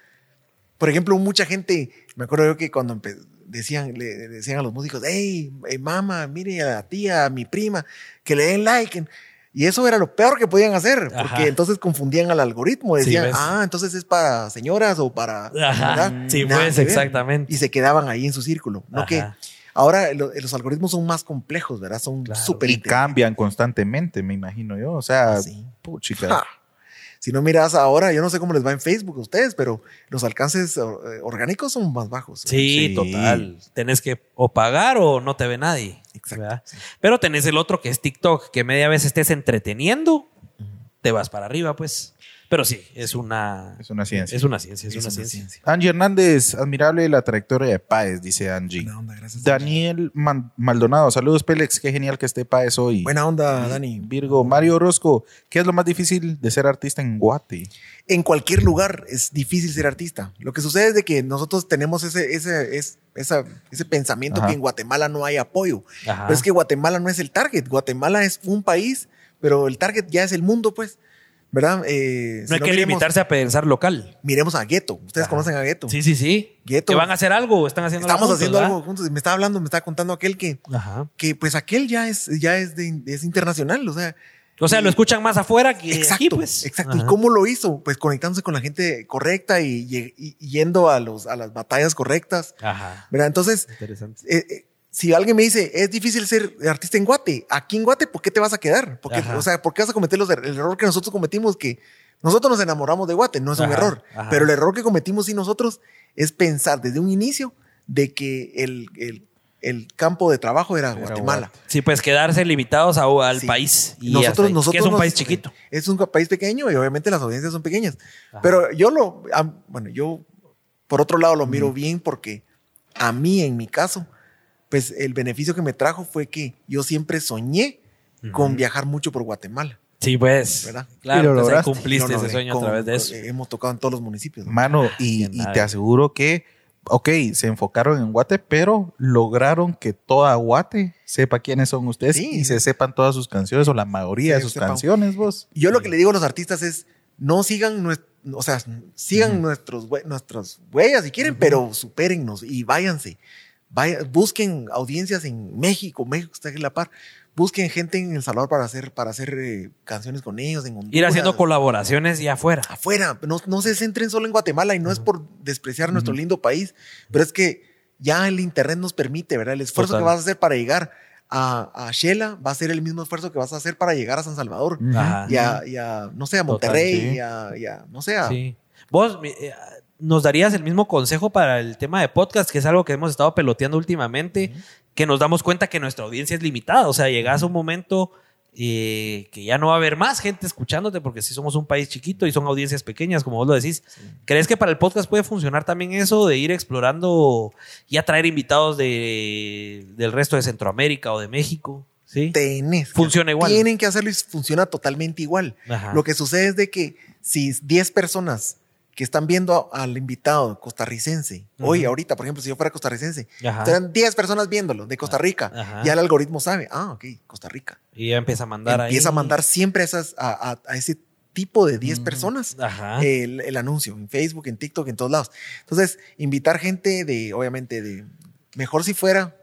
por ejemplo, mucha gente, me acuerdo yo que cuando decían, le decían a los músicos, hey, eh, mamá, mire a la tía, a mi prima, que le den like. Y eso era lo peor que podían hacer, porque Ajá. entonces confundían al algoritmo. Sí, Decían, ¿ves? ah, entonces es para señoras o para... Ajá. Sí, Nada pues, que exactamente. Y se quedaban ahí en su círculo. No que Ajá. Ahora lo- los algoritmos son más complejos, ¿verdad? Son Claro. súper Y cambian constantemente, me imagino yo. O sea, Sí. puchica. Ja. Si no miras ahora, yo no sé cómo les va en Facebook a ustedes, pero los alcances eh, orgánicos son más bajos. Sí, Sí. total. Tenés que o pagar o no te ve nadie. Exacto, ¿verdad? Pero tenés el otro que es TikTok, que media vez estés entreteniendo, te vas para arriba, pues. Pero sí, es una, Es una ciencia. es una ciencia, es, Es una, una ciencia. ciencia. Angie Hernández, admirable la trayectoria de Páez, dice Angie. Buena onda, gracias. Daniel Man- Maldonado, saludos Pélex, qué genial que esté Páez hoy. Buena onda, Dani. Virgo, Mario Orozco, ¿qué es lo más difícil de ser artista en Guate? en cualquier lugar es difícil ser artista. Lo que sucede es de que nosotros tenemos ese, ese, es- esa- ese pensamiento Ajá. que en Guatemala no hay apoyo. Ajá. Pero es que Guatemala no es el target. Guatemala es un país, pero el target ya es el mundo, pues. ¿Verdad? Eh, No si hay que miremos- limitarse a pensar local. Miremos a Gueto. Ustedes Ajá. conocen a Gueto. Sí, sí, sí. Gueto. Que van a hacer algo, están haciendo Estamos algo haciendo juntos, algo juntos. Me estaba hablando, me estaba contando aquel que. Ajá. que pues aquel ya es, ya es, de, es internacional. O sea, O sea, lo escuchan más afuera que Exacto, aquí, pues. exacto. ¿Y cómo lo hizo? Pues conectándose con la gente correcta y, y- y yendo a, los, a las batallas correctas. Ajá. ¿verdad? Entonces, Interesante. eh, eh, si alguien me dice, es difícil ser artista en Guate, aquí en Guate, ¿por qué te vas a quedar? Porque, o sea, ¿por qué vas a cometer los er- el error que nosotros cometimos? Que nosotros nos enamoramos de Guate, no es un Ajá, error. ajá. Pero el error que cometimos sí nosotros es pensar desde un inicio de que el, el- el campo de trabajo era, Era Guatemala. Guate. Sí, pues quedarse limitados a- al Sí. país. Y nosotros, nosotros que es un nos- país chiquito. Es un país pequeño y obviamente las audiencias son pequeñas. Ajá. Pero yo lo, bueno, yo por otro lado lo miro bien porque a mí, en mi caso, pues el beneficio que me trajo fue que yo siempre soñé con viajar mucho por Guatemala. Sí, pues. ¿Verdad? Claro, lo pues, cumpliste Lo ese logré sueño con- a través de eso. hemos tocado en todos los municipios. ¿no? Mano, y, Bien, y te aseguro que, ok, se enfocaron en Guate, pero lograron que toda Guate sepa quiénes son ustedes Sí. y se sepan todas sus canciones o la mayoría de Sí, sus sepan. canciones, vos. Yo lo que le digo a los artistas es, no sigan, nues- o sea, sigan Ujú. nuestros, hue- nuestras huellas si quieren, pero supérennos y váyanse. Vaya, busquen audiencias en México, México está a la par. Busquen gente en El Salvador para hacer, para hacer eh, canciones con ellos, en Honduras. Ir haciendo colaboraciones y afuera. afuera. No, no se centren solo en Guatemala y no es por despreciar nuestro lindo país, pero es que ya el Internet nos permite, ¿verdad? El esfuerzo Total. que vas a hacer para llegar a, a Shela va a ser el mismo esfuerzo que vas a hacer para llegar a San Salvador. Y a, y a, no sé, a Total, Monterrey, sí. y, a, y a, no sé, a- Sí. Vos eh, nos darías el mismo consejo para el tema de podcast, que es algo que hemos estado peloteando últimamente, que nos damos cuenta que nuestra audiencia es limitada. O sea, llegas a un momento eh, que ya no va a haber más gente escuchándote, porque si somos un país chiquito y son audiencias pequeñas, como vos lo decís. ¿Crees que para el podcast puede funcionar también eso de ir explorando y atraer invitados de, del resto de Centroamérica o de México? Sí. tenés. Funciona igual. Tienen que hacerlo y funciona totalmente igual. Ajá. Lo que sucede es de que si 10 personas que están viendo al invitado costarricense, hoy, ahorita, por ejemplo, si yo fuera costarricense, serán 10 personas viéndolo de Costa Rica, Ajá. ya el algoritmo sabe, ah, ok, Costa Rica. Y ya empieza a mandar Empieza ahí. a mandar siempre esas, a, a- a ese tipo de 10 personas Ajá. el, el anuncio en Facebook, en TikTok, en todos lados. Entonces, invitar gente de, obviamente, de, mejor si fuera,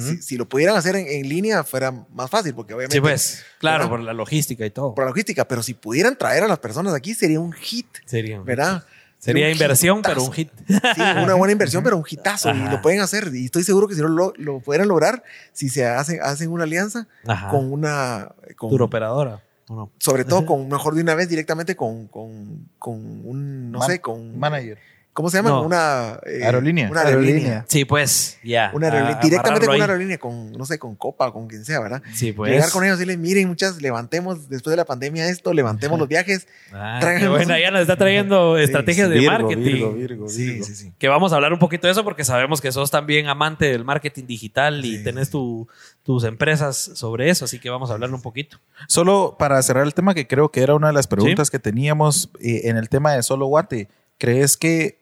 si, si lo pudieran hacer en, en línea, fuera más fácil, porque obviamente Sí, pues, claro, ¿verdad? por la logística y todo. por la logística, pero si pudieran traer a las personas aquí, sería un hit, Sería, ¿verdad? Sería inversión, hitazo. pero un hit. Sí, una buena inversión, pero un hitazo. Y lo pueden hacer. Y estoy seguro que si no lo, lo pudieran lograr, si se hacen, hacen una alianza Ajá. con una. Con, Tour operadora. ¿o no? sobre todo con, mejor de una vez directamente con, con, con un, no Man- sé, con. Manager. ¿Cómo se llama? No. Una. eh, Aerolínea. Una aerolínea. Aerolínea. Sí, pues, ya. Una aerolínea. A- directamente con una aerolínea, con, no sé, con Copa, con quien sea, ¿verdad? Sí, pues. Llegar con ellos y decirles, miren, muchas, levantemos después de la pandemia esto, levantemos los viajes. Ah, qué buena, ya nos está trayendo estrategias de Virgo, marketing. Virgo, Virgo, Sí, Virgo. sí, sí. Que vamos a hablar un poquito de eso porque sabemos que sos también amante del marketing digital y Sí, tenés tu- tus empresas sobre eso, así que vamos a hablar un poquito. Solo para cerrar el tema, que creo que era una de las preguntas que teníamos eh, en el tema de Solo Guate. ¿Crees que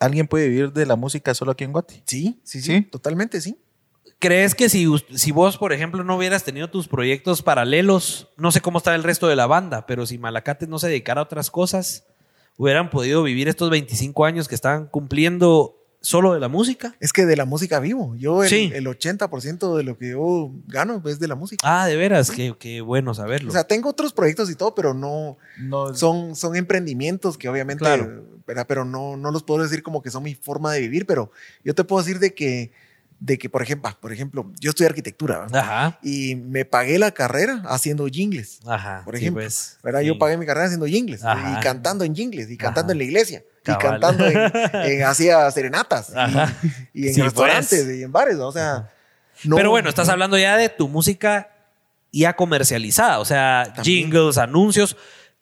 alguien puede vivir de la música solo aquí en Guate? Sí, sí, sí, ¿Sí? totalmente, sí. ¿Crees que si, si vos, por ejemplo, no hubieras tenido tus proyectos paralelos, no sé cómo está el resto de la banda, pero si Malacate no se dedicara a otras cosas, hubieran podido vivir estos 25 años que estaban cumpliendo solo de la música? Es que de la música vivo. Yo el, Sí. el 80% de lo que yo gano es de la música. Ah, de veras, qué, qué bueno saberlo. O sea, tengo otros proyectos y todo, pero no No, son, son emprendimientos que obviamente, Claro. ¿verdad? pero no, no los puedo decir como que son mi forma de vivir, pero yo te puedo decir de que de que, por ejemplo, por ejemplo, yo estudié arquitectura. Ajá. y me pagué la carrera haciendo jingles. Ajá. Por sí, ejemplo, pues. ¿verdad? Sí. Yo pagué mi carrera haciendo jingles Ajá. y cantando en jingles y cantando en la iglesia y Cabal. cantando en, en- hacía serenatas y- y, en Sí, restaurantes pues. y en bares, ¿no? o sea, no- Pero bueno, estás hablando ya de tu música ya comercializada, o sea, También. jingles, anuncios,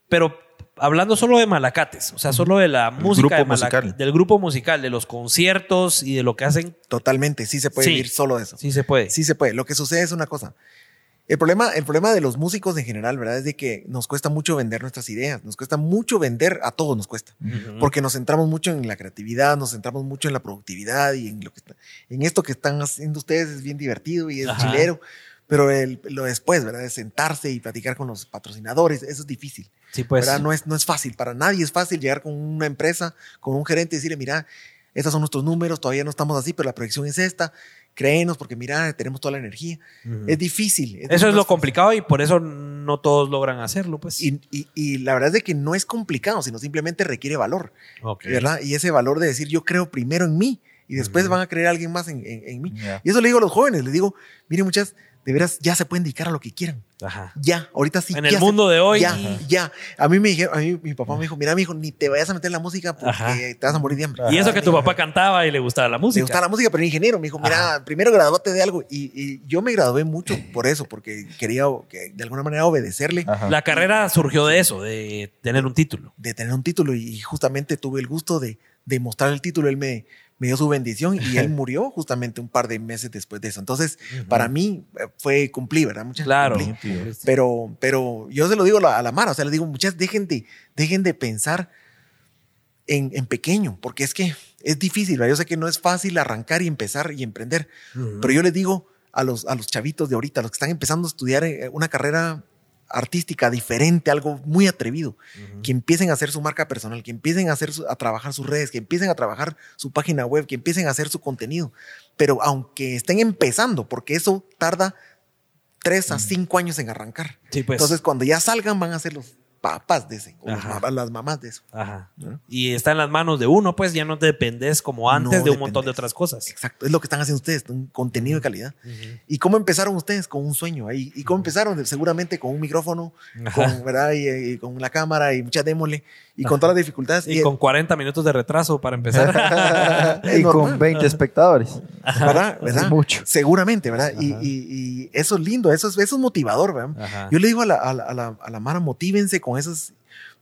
pero hablando solo de Malacates, o sea, solo de la música grupo de musical. del grupo musical, de los conciertos y de lo que hacen, totalmente, sí se puede Sí. vivir solo de eso. sí se puede. Sí se puede. Lo que sucede es una cosa. El problema, el problema de los músicos en general, ¿verdad? Es de que nos cuesta mucho vender nuestras ideas, nos cuesta mucho vender, a todos nos cuesta, Ujú. porque nos centramos mucho en la creatividad, nos centramos mucho en la productividad y en lo que está- en esto que están haciendo ustedes es bien divertido y es Ajá. chilero, pero el- lo después, ¿verdad? De sentarse y platicar con los patrocinadores, eso es difícil. Sí, pues. ¿verdad? No, es, no es fácil, para nadie es fácil llegar con una empresa, con un gerente y decirle, mira, estos son nuestros números, todavía no estamos así, pero la proyección es esta, créenos porque mira, tenemos toda la energía. Ujú. Es difícil. Eso es lo complicado y por eso no todos logran hacerlo, pues. Y, y- y la verdad es de que no es complicado, sino simplemente requiere valor, Ok. ¿verdad? Y ese valor de decir, yo creo primero en mí y después van a creer alguien más en, en- en mí. Ya. Y eso le digo a los jóvenes, les digo, miren muchas, de veras, ya se pueden dedicar a lo que quieran. Ajá. Ya, ahorita sí. En el se- mundo de hoy. Ya, ya. A mí me dijeron, a mí mi papá me dijo, mira, mi hijo, ni te vayas a meter en la música porque Ajá. te vas a morir de hambre. Y eso que tu papá cantaba y le gustaba la Me música. gustaba la música, pero era ingeniero. Me dijo, mira, primero graduate de algo. Y, y yo me gradué mucho por eso, porque quería que, de alguna manera obedecerle, Ajá. La carrera surgió de eso, de tener un título. de tener un título. Y justamente tuve el gusto de, de mostrar el título. Él me, me dio su bendición y él murió justamente un par de meses después de eso. Entonces, para mí eh, fue cumplir, ¿verdad? Muchas Claro. cumplí. Pero, pero yo se lo digo a la, Mara, o sea, le digo, muchas, dejen de, dejen de pensar en, en pequeño, porque es que es difícil, ¿verdad? yo sé que no es fácil arrancar y empezar y emprender, pero yo les digo a los, a los chavitos de ahorita, a los que están empezando a estudiar eh, una carrera artística diferente, algo muy atrevido, que empiecen a hacer su marca personal, que empiecen a, hacer su- a trabajar sus redes, que empiecen a trabajar su página web, que empiecen a hacer su contenido. Pero aunque estén empezando, porque eso tarda tres a cinco años en arrancar. Sí, pues. Entonces, cuando ya salgan, van a ser los papás de ese, o los Ajá. mamás- las mamás de eso. Ajá. ¿no? Y está en las manos de uno, pues ya no te dependes como antes No de un montón de otras cosas. Exacto, es lo que están haciendo ustedes, un contenido de calidad. ¿Y cómo empezaron ustedes? Con un sueño ahí. ¿Y cómo empezaron? Seguramente con un micrófono, con, ¿verdad? Y, y con la cámara y mucha démole y con todas las dificultades. Y con 40 minutos de retraso para empezar. Y normal. con 20 espectadores. ¿verdad? ¿verdad? Es mucho. Seguramente, ¿verdad? Y, y- y eso es lindo, eso es, eso es motivador, ¿verdad? Ajá. Yo le digo a la, a la, a la, a la Mara, motívense con esas,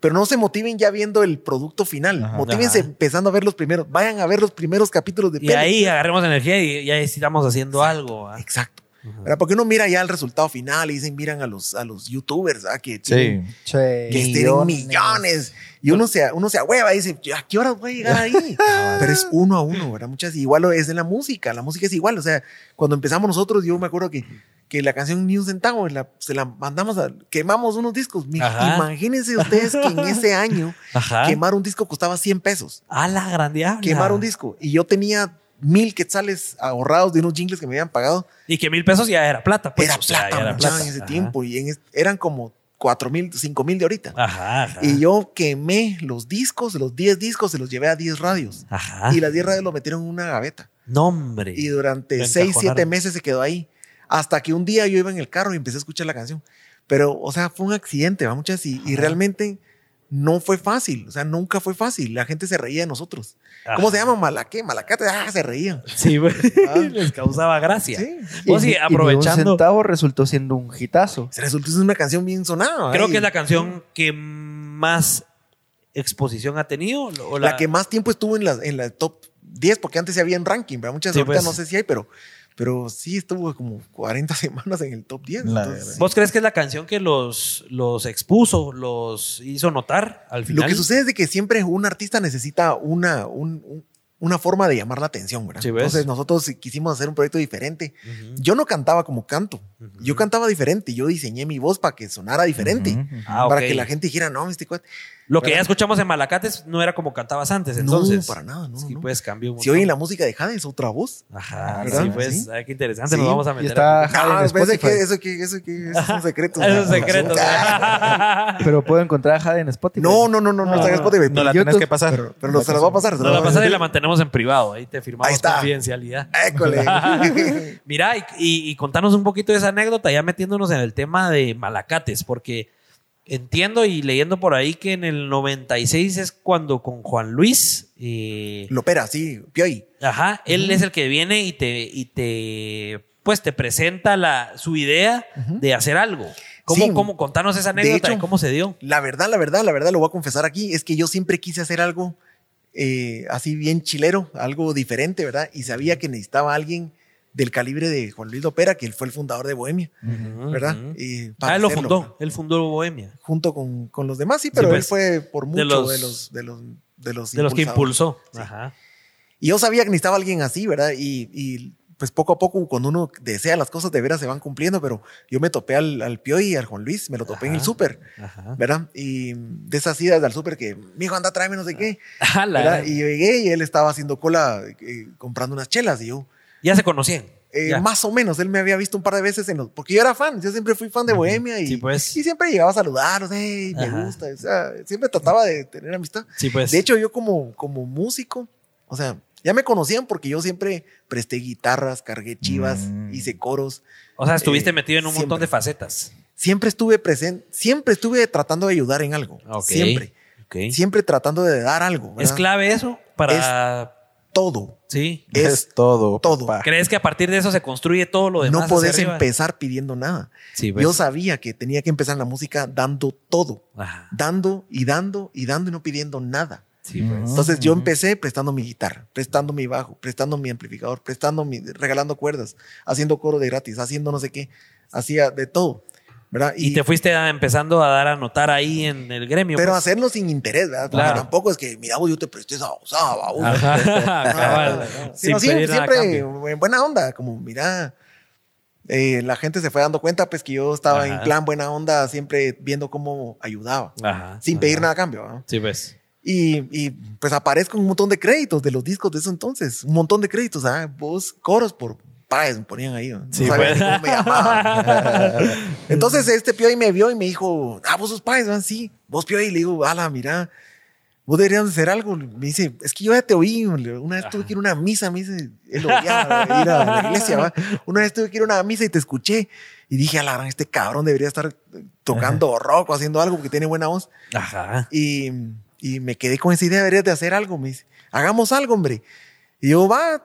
pero no se motiven ya viendo el producto final, Ajá. motívense Ajá. empezando a ver los primeros, vayan a ver los primeros capítulos de y peli. ahí agarremos energía y ya estamos haciendo algo. Exacto. ¿Verdad? Porque uno mira ya el resultado final y dicen, miran a los, a los youtubers, ¿verdad? Que tienen- Sí. Che, que tienen millones. Y uno se, uno se ahueva y dice, ¿a qué hora voy a llegar ahí? Pero es uno a uno, ¿verdad? Muchas, igual es en la música. La música es igual. O sea, cuando empezamos nosotros, yo me acuerdo que, que la canción Ni un centavo la- se la mandamos a. Quemamos unos discos. Ajá. Imagínense ustedes que en ese año Ajá. quemar un disco costaba 100 pesos. A la grandiable. Quemar un disco. Y yo tenía mil quetzales ahorrados de unos jingles que me habían pagado. Y que mil pesos ya era plata. Pues, era o sea, plata, ya era plata. en ese Ajá. tiempo. Y en eran como cuatro mil, cinco mil de ahorita. Ajá. ajá. Y yo quemé los discos, los 10 discos, se los llevé a 10 radios. Ajá. Y las 10 radios lo metieron en una gaveta. Nombre. Y durante Lo 6, encajonaron. 7 meses se quedó ahí. Hasta que un día yo iba en el carro y empecé a escuchar la canción. Pero, o sea, fue un accidente, ¿va? Muchas. Y, y realmente no fue fácil. O sea, nunca fue fácil. La gente se reía de nosotros. ¿Cómo se llama? Malaqué, Malacate. Ah, se reían. Sí, güey. Ah. Les causaba gracia. Sí. Y ni un aprovechando. centavo resultó siendo un hitazo. Se resultó ser una canción bien sonada. Creo que es la canción que más exposición ha tenido. o la, que más tiempo estuvo en la, en la top 10, porque antes se había en ranking, ¿verdad? Muchas Sí, ahorita pues. no sé si hay, pero, pero sí estuvo como 40 semanas en el top 10. La entonces, verdad. ¿Vos crees que es la canción que los, los expuso, los hizo notar al final? Lo que sucede es de que siempre un artista necesita una, un- un- una forma de llamar la atención, ¿verdad? Entonces nosotros quisimos hacer un proyecto diferente. Yo no cantaba como canto, yo cantaba diferente, yo diseñé mi voz para que sonara diferente. Ah, para que la gente dijera, no, este cuate. Lo que ya escuchamos en Malacates no era como cantabas antes, entonces. No, para nada, no, Sí, no. pues cambió un Si oyen la música de Jade es otra voz. Ajá, ¿verdad? sí, pues. Sí. Ay, qué interesante, Sí. nos vamos a Y meter. está aquí. Jade en ese Spotify. que, eso que, eso que, esos son secretos. Esos secretos. Pero puedo encontrar a Jade en Spotify. No, no, no, no, no, está en Spotify. No la YouTube, tenés que pasar. Pero, pero no, se las va a pasar. se Nos la va a pasas y pasar. la mantenemos en privado. Ahí te firmamos Ahí está. confidencialidad. École. Mira, y, y- y contanos un poquito de esa anécdota, ya metiéndonos en el tema de Malacates, porque entiendo y leyendo por ahí que en el 96 es cuando con Juan Luis, eh, Lo opera, sí, Pioy. ajá, él es el que viene y te, y te pues te presenta la, su idea de hacer algo. ¿Cómo, Sí. cómo contanos esa anécdota hecho, y cómo se dio? La verdad, la verdad, la verdad, lo voy a confesar aquí, es que yo siempre quise hacer algo eh, así bien chilero, algo diferente, ¿verdad? Y sabía que necesitaba alguien del calibre de Juan Luis Lopera, que él fue el fundador de Bohemia, ¿verdad? Y para Ah, él lo hacerlo, fundó, él fundó Bohemia. Junto con, con los demás, sí, pero pues, él fue por mucho de los- de los, de los, de los, De los que impulsó. Sí. Ajá. Y yo sabía que necesitaba alguien así, ¿verdad? Y, y, pues poco a poco, cuando uno desea las cosas de veras se van cumpliendo, pero yo me topé al, al Pioy y al Juan Luis, me lo topé en el Ajá. súper, Ajá. ¿verdad? Y de esas idas al súper que, mi hijo, anda, tráeme no sé qué. Ah, la- ¿verdad? Y yo llegué y él estaba haciendo cola eh, comprando unas chelas y yo, ya se conocían. eh, Ya. más o menos, él me había visto un par de veces en los, porque yo era fan, yo siempre fui fan de Bohemia y, Sí, pues. y siempre llegaba a saludarlos, hey, me Ajá. gusta, o sea, siempre trataba de tener amistad. Sí, pues. De hecho, yo como, como músico, o sea, ya me conocían porque yo siempre presté guitarras, cargué chivas, Mm. hice coros. o sea, estuviste eh, metido en un montón siempre. de facetas. Siempre estuve presente, siempre estuve tratando de ayudar en algo. Ok. Siempre. Ok. Siempre tratando de dar algo. ¿Es ¿verdad? clave eso? Para. Todo. Sí. Es Es todo. todo. papá. ¿Crees que a partir de eso se construye todo lo demás? No podés empezar pidiendo nada. Sí, pues. Yo sabía que tenía que empezar la música dando todo. Ajá. Dando y dando y dando y no pidiendo nada. Sí, pues. Entonces yo empecé prestando mi guitarra, prestando mi bajo, prestando mi amplificador, prestando mi, regalando cuerdas, haciendo coro de gratis, haciendo no sé qué, hacía de todo, ¿verdad? Y, te fuiste a- empezando a dar a notar ahí en el gremio. pero pues. hacerlo sin interés, ¿verdad? Porque Claro. tampoco es que, mira, vos, yo te presté esa. Ajá. Cabal. Sino Sin siempre, pedir siempre en buena onda, como mira, eh, la gente se fue dando cuenta pues que yo estaba Ajá. en plan buena onda, siempre viendo cómo ayudaba, Ajá. sin pedir Ajá. nada a cambio. ¿verdad? Sí, pues. Y, y, pues aparezco un montón de créditos de los discos de eso entonces, un montón de créditos, ¿ah? Vos, coros por Páez me ponían ahí, ¿no? Sí, pues. ni cómo me llamaban. Entonces este Pioy me vio y me dijo, ah, vos sos Páez, ¿verdad? Sí, vos Pioy, y le digo, ala, mira, vos deberías hacer algo. Me dice, es que yo ya te oí, una vez tuve que ir a una misa, me dice, él odiaba ir a la iglesia, ¿va? Una vez tuve que ir a una misa y te escuché. Y dije, a la gran, este cabrón debería estar tocando rock o haciendo algo porque tiene buena voz. Ajá. Y, y me quedé con esa idea, deberías de hacer algo. Me dice, hagamos algo, hombre. Y yo, va,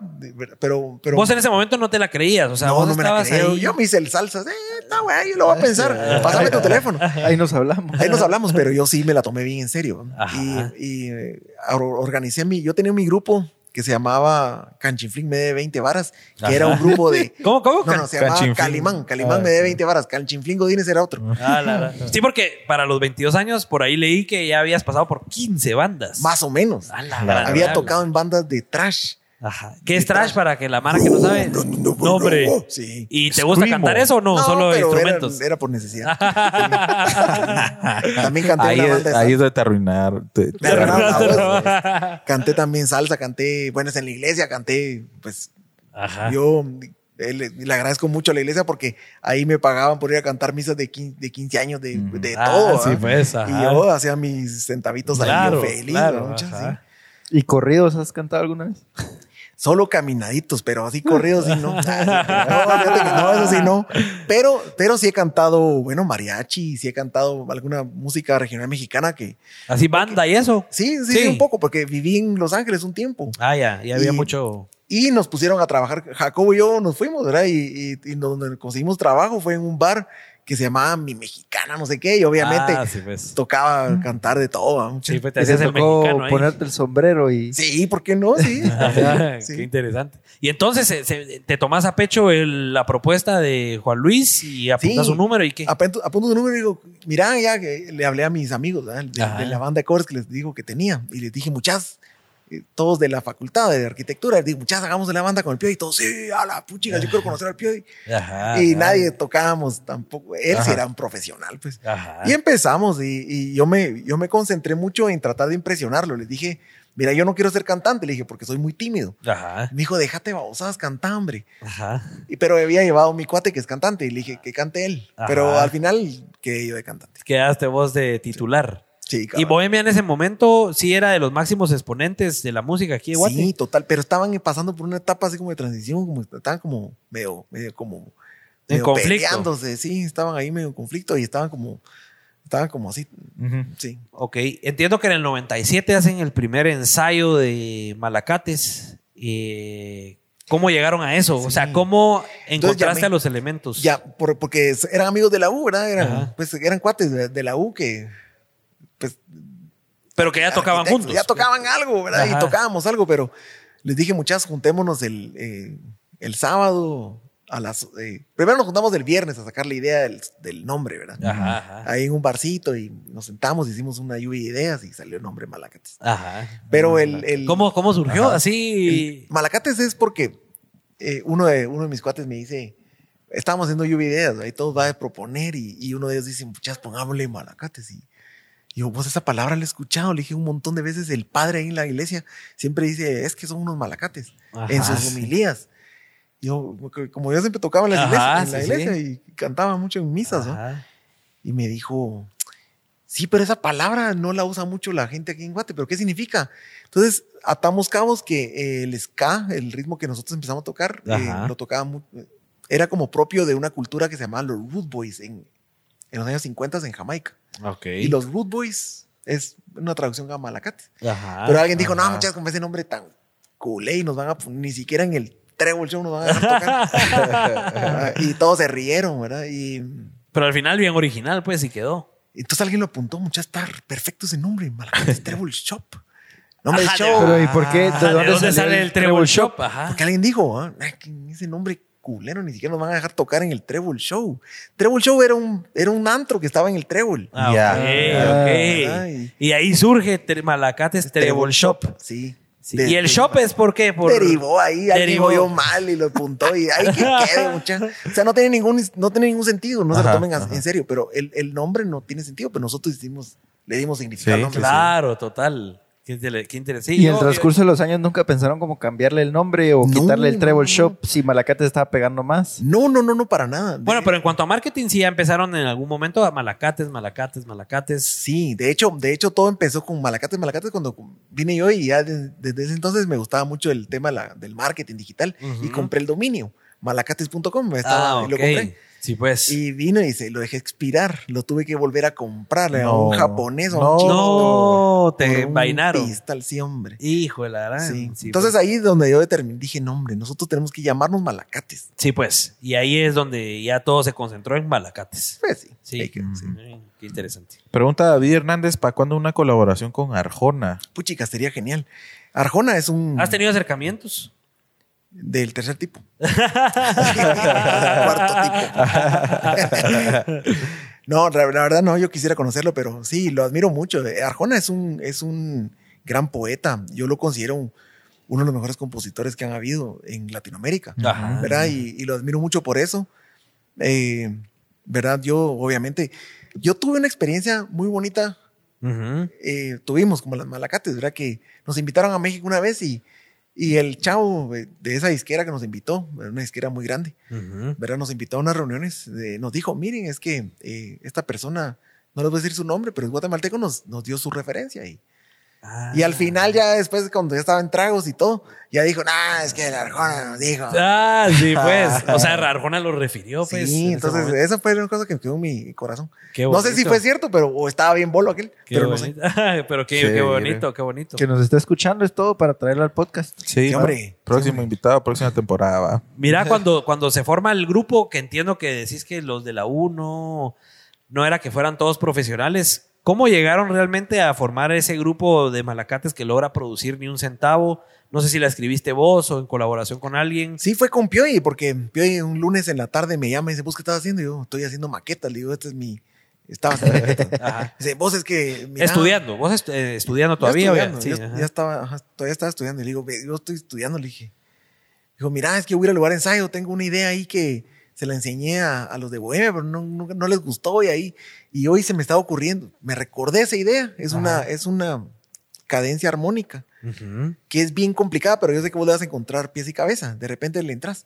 pero... pero vos en ese momento no te la creías. O sea, no, vos no me la ahí. Yo me hice el salsa. Eh, está güey, yo lo voy a pensar. Pásame tu teléfono. Ahí nos hablamos. Ahí nos hablamos, pero yo sí me la tomé bien en serio. Ajá. Y, y, eh, or- organicé mi... Yo tenía mi grupo que se llamaba Canchinflín Me de 20 varas, que era un grupo de... ¿Cómo, cómo? No, no, se llamaba Canchinflín. Calimán. Calimán Ah, Me de sí. 20 varas. Canchinflín Godínez era otro. Ah, la, la. Sí, porque para los 22 años, por ahí leí que ya habías pasado por 15 bandas. Más o menos. A la La- gran Había tocado en bandas de trash. Ajá. ¿Qué es trash para que la mara que no sabe? No, hombre. Sí. ¿Y te gusta cantar eso o no? Solo pero instrumentos. Era, era por necesidad. también canté Ahí, una es, banda de ahí es salsa. donde te arruinar. te- te. Canté también salsa, canté, bueno, es en la iglesia, canté, pues Ajá. yo eh, le, le agradezco mucho a la iglesia porque ahí me pagaban por ir a cantar misas de 15, de 15 años, de, Ujú. de Ah, todo. sí, pues, y yo hacía mis centavitos ahí, Claro, yo feliz. claro, ¿no? Muchas, sí. ¿Y corridos has cantado alguna vez? Solo caminaditos, pero así corridos sí no. no, fíjate que no, eso sí no. Pero, pero sí he cantado, bueno, mariachi, sí he cantado alguna música regional mexicana que Así banda y eso. sí, sí, Sí. un poco, porque viví en Los Ángeles un tiempo. Ah, ya. Y había Y- mucho. Y nos pusieron a trabajar, Jacobo y yo nos fuimos, ¿verdad? Y, y, y donde conseguimos trabajo fue en un bar que se llamaba Mi Mexicana, no sé qué, y obviamente Ah, sí, pues. tocaba cantar de todo. Sí, pues te Y te hacías el tocó mexicano ahí. ponerte el sombrero y... Sí, ¿por qué no? Sí. Qué interesante. Y entonces se- se- te tomas a pecho el- la propuesta de Juan Luis y apuntas Sí. un número y qué. Apunto, apunto su número y digo, mira, ya que le hablé a mis amigos de, la banda de covers que les digo que tenía. Y les dije, muchas, eh, todos de la facultad de arquitectura. Digo, muchachos, hagamos de la banda con el Pioy. Y todos, sí, a la puchiga, yo quiero conocer al Pioy. Ajá, y ajá. nadie tocábamos tampoco. Él sí Ajá. era un profesional, pues. Y empezamos y, y yo, me, yo me concentré mucho en tratar de impresionarlo. Les dije, mira, yo no quiero ser cantante, le dije, porque soy muy tímido. Ajá. Me dijo, déjate babosadas, canta, hombre. Ajá. Y, pero había llevado mi cuate que es cantante y le dije que cante él. Pero al final quedé yo de cantante. Quedaste vos de titular. Sí, Y. Bohemia en ese momento sí era de los máximos exponentes de la música aquí en Guate. Sí, total, pero estaban pasando por una etapa así como de transición, como estaban como medio, medio como En medio conflicto. peleándose, sí, estaban ahí medio en conflicto y estaban como, estaban como así, sí. Ok, entiendo que en el 97 hacen el primer ensayo de Malacates. Eh, ¿Cómo llegaron a eso? O sea. ¿cómo Entonces encontraste a los elementos? Ya, por- porque eran amigos de la U, ¿verdad? Eran, Ajá. pues, eran cuates de, de la U que, pues, Pero que ya tocaban juntos. Ya tocaban algo, ¿verdad? Ajá. Y tocábamos algo, pero les dije, muchachos, juntémonos el, eh, el sábado a las... eh, primero nos juntamos el viernes a sacar la idea del, del nombre, ¿verdad? Ajá, ajá. Ahí en un barcito y nos sentamos, hicimos una lluvia de ideas y salió el nombre Malacates. Ajá. Pero el... el ¿Cómo, cómo surgió? Ajá. Así. el Malacates es porque eh, uno, de, uno de mis cuates me dice, estábamos haciendo lluvia de ideas, ahí todos va a proponer y, y uno de ellos dice, muchachos, pongámosle Malacates. Y yo, vos esa palabra la he escuchado, le dije un montón de veces, el padre ahí en la iglesia siempre dice, es que son unos Malacates Ajá, en sus sí. homilías. Yo, como yo siempre tocaba en la Ajá, iglesia, en la sí, iglesia y cantaba mucho en misas, ¿no? Y me dijo, sí, pero esa palabra no la usa mucho la gente aquí en Guate, pero ¿qué significa? Entonces, atamos cabos que eh, el ska, el ritmo que nosotros empezamos a tocar, eh, lo tocaba mu- era como propio de una cultura que se llamaba los Root Boys en, en los años 50 en Jamaica. Ok. Y los Root Boys es una traducción a Malacate. Ajá. pero alguien dijo, no, muchachos, con ese nombre tan culé y nos van a ni siquiera en el Treble Show nos van a dejar tocar. y todos se rieron, ¿verdad? Y Pero al final bien original, pues, y quedó. Entonces alguien lo apuntó, mucha está perfecto ese nombre, Malacates Treble Shop. Nombre Ajá, show. Pero ¿y por qué? ¿De Ajá, ¿De dónde sale el el Treble Shop? Shop? Ajá. Porque alguien dijo, ah, "Ay, que ese nombre culero, ni siquiera nos van a dejar tocar en el Treble Show. Treble Show era un, era un antro que estaba en el Treble. Ah, ok, Ah, ok. ay. Y ahí surge Malacates Treble Shop. Sí. Sí. De- ¿Y el de- shop es por qué? Por... Derivó ahí, alguien Derivó. mal y lo apuntó y ahí que quede, mucha. O sea, no tiene ningún, no tiene ningún sentido, no se lo tomen ajá. en serio, pero el, el nombre no tiene sentido, pero nosotros hicimos, le dimos significado Sí, al nombre. Claro, total. Qué, qué interesante. Y en el transcurso de los años nunca pensaron como cambiarle el nombre o No, quitarle el Treble no. Shop si Malacate estaba pegando más. No, no, no, no, para nada. De- Bueno, pero en cuanto a marketing, sí ya empezaron en algún momento a Malacates, Malacates, Malacates. Sí, de hecho, de hecho todo empezó con Malacates, Malacates cuando vine yo y ya de- desde ese entonces me gustaba mucho el tema la- del marketing digital y compré el dominio, malacates.com, estaba, Ah, y lo ok. compré. Sí, pues. Y vino y se lo dejé expirar, lo tuve que volver a comprarle a un japonés o a no. un chino. no, te vainaron. Pistal, sí, hombre. Hijo de la gran. Sí. Sí, Entonces pues. ahí es donde yo determiné, dije, no, hombre, nosotros tenemos que llamarnos Malacates. Sí, pues. Y ahí es donde ya todo se concentró en Malacates. Pues sí. Sí. Mm, Qué interesante. Pregunta David Hernández, ¿para cuándo una colaboración con Arjona? Puchica, sería genial. Arjona es un... ¿Has tenido acercamientos? Del tercer tipo. Cuarto tipo. no, la, la verdad no, yo quisiera conocerlo, pero sí, lo admiro mucho. Arjona es un, es un gran poeta. Yo lo considero un- uno de los mejores compositores que han habido en Latinoamérica. Ajá. ¿Verdad? Y, y lo admiro mucho por eso. Eh, ¿Verdad? Yo, obviamente, yo tuve una experiencia muy bonita eh, tuvimos como las malacates, ¿verdad? Que nos invitaron a México una vez y, y el chavo de, esa disquera que nos invitó, una disquera muy grande. ¿verdad? Nos invitó a unas reuniones, de- nos dijo, miren, es que eh, esta persona, no les voy a decir su nombre, pero es guatemalteco, nos, nos dio su referencia y, Ah. y al final ya después cuando ya estaba en tragos y todo, ya dijo, nah, es que el Arjona nos dijo. Ah, sí, pues. O sea, Arjona lo refirió, pues. sí, en entonces í fue una cosa que me quedó en mi corazón. Qué No sé si fue cierto, pero o estaba bien bolo aquel, Qué pero no sé. bonito. pero qué, Sí, qué bonito, qué bonito. Que nos está escuchando es todo para traerlo al podcast. Sí, Sí, hombre. Próximo Sí, invitado, próxima temporada, va. Mira, cuando, cuando se forma el grupo, que entiendo que decís que los de la U no, no era que fueran todos profesionales, ¿cómo llegaron realmente a formar ese grupo de malacates que logra producir ni un centavo? No sé si la escribiste vos o en colaboración con alguien. Sí, fue con Pioy, porque Pioy un lunes en la tarde me llama y dice, ¿vos qué estás haciendo? Y yo, estoy haciendo maquetas. Le digo, este es mi, Estaba. Dice, vos es que. Estudiando, vos est- eh, estudiando todavía. estudiando? Sí, yo ajá. ya estaba, ajá, todavía estaba estudiando. Y le digo, "Ve, yo estoy estudiando, le dije. Dijo, mira, es que voy a ir al lugar de ensayo, tengo una idea ahí que se la enseñé a, a los de Bohemia, pero no, no, no les gustó y ahí. Y hoy se me estaba ocurriendo. Me recordé esa idea. Es, una, es una cadencia armónica Ujú. que es bien complicada, pero yo sé que vos le vas a encontrar pies y cabeza. De repente le entras.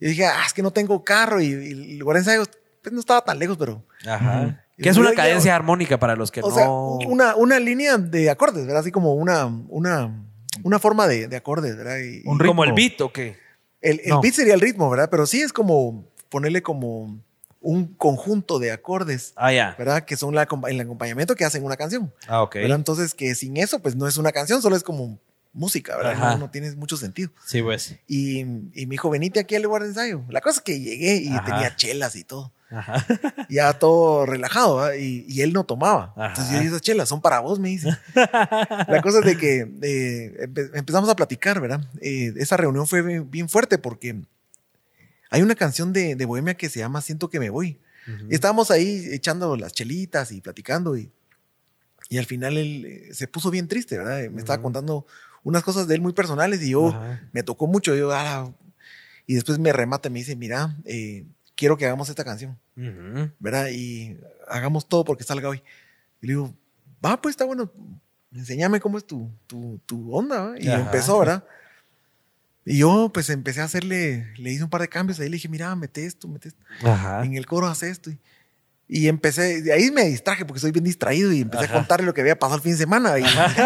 Y dije, ah, es que no tengo carro y, y el lugar de ensayo pues, no estaba tan lejos, pero. Ajá. Y ¿Qué es una ya- cadencia armónica para los que O no. sea, una, una línea de acordes, ¿verdad? Así como una, una, una forma de, de acordes, ¿verdad? Y- Un y como el beat o qué? El, el no. beat sería el ritmo, ¿verdad? Pero sí es como ponerle como un conjunto de acordes, Ah. ¿verdad? Que son la, el acompañamiento que hacen una canción. Ah, ok. ¿verdad? Entonces, que sin eso, pues no es una canción, solo es como música, ¿verdad? No tiene mucho sentido. Sí, pues. Y, y me dijo, venite aquí al lugar de ensayo. La cosa es que llegué y Ajá. tenía chelas y todo. Ajá. Ya todo relajado, y, y él no tomaba. Ajá. Entonces yo dije, esas chelas son para vos, me dice. La cosa es de que eh, empe- empezamos a platicar, ¿verdad? Eh, esa reunión fue bien, bien fuerte porque hay una canción de, de Bohemia que se llama Siento que me voy. Y estábamos ahí echando las chelitas y platicando y, y al final él eh, se puso bien triste, ¿verdad? Me estaba contando unas cosas de él muy personales y yo Ajá. me tocó mucho. Yo, "Ah", y después me remata y me dice, mira, eh, quiero que hagamos esta canción. Ujú. ¿verdad? Y hagamos todo porque salga hoy. Y le digo, va, pues está bueno, enséñame cómo es tu, tu, tu onda, ¿va? Y Ajá. empezó, ¿verdad? Y yo, pues empecé a hacerle, le hice un par de cambios, ahí le dije, mira, mete esto, mete esto, Ajá. en el coro hace esto. Y, y empecé, de ahí me distraje porque soy bien distraído y empecé a contarle lo que había pasado el fin de semana. Y. Empecé,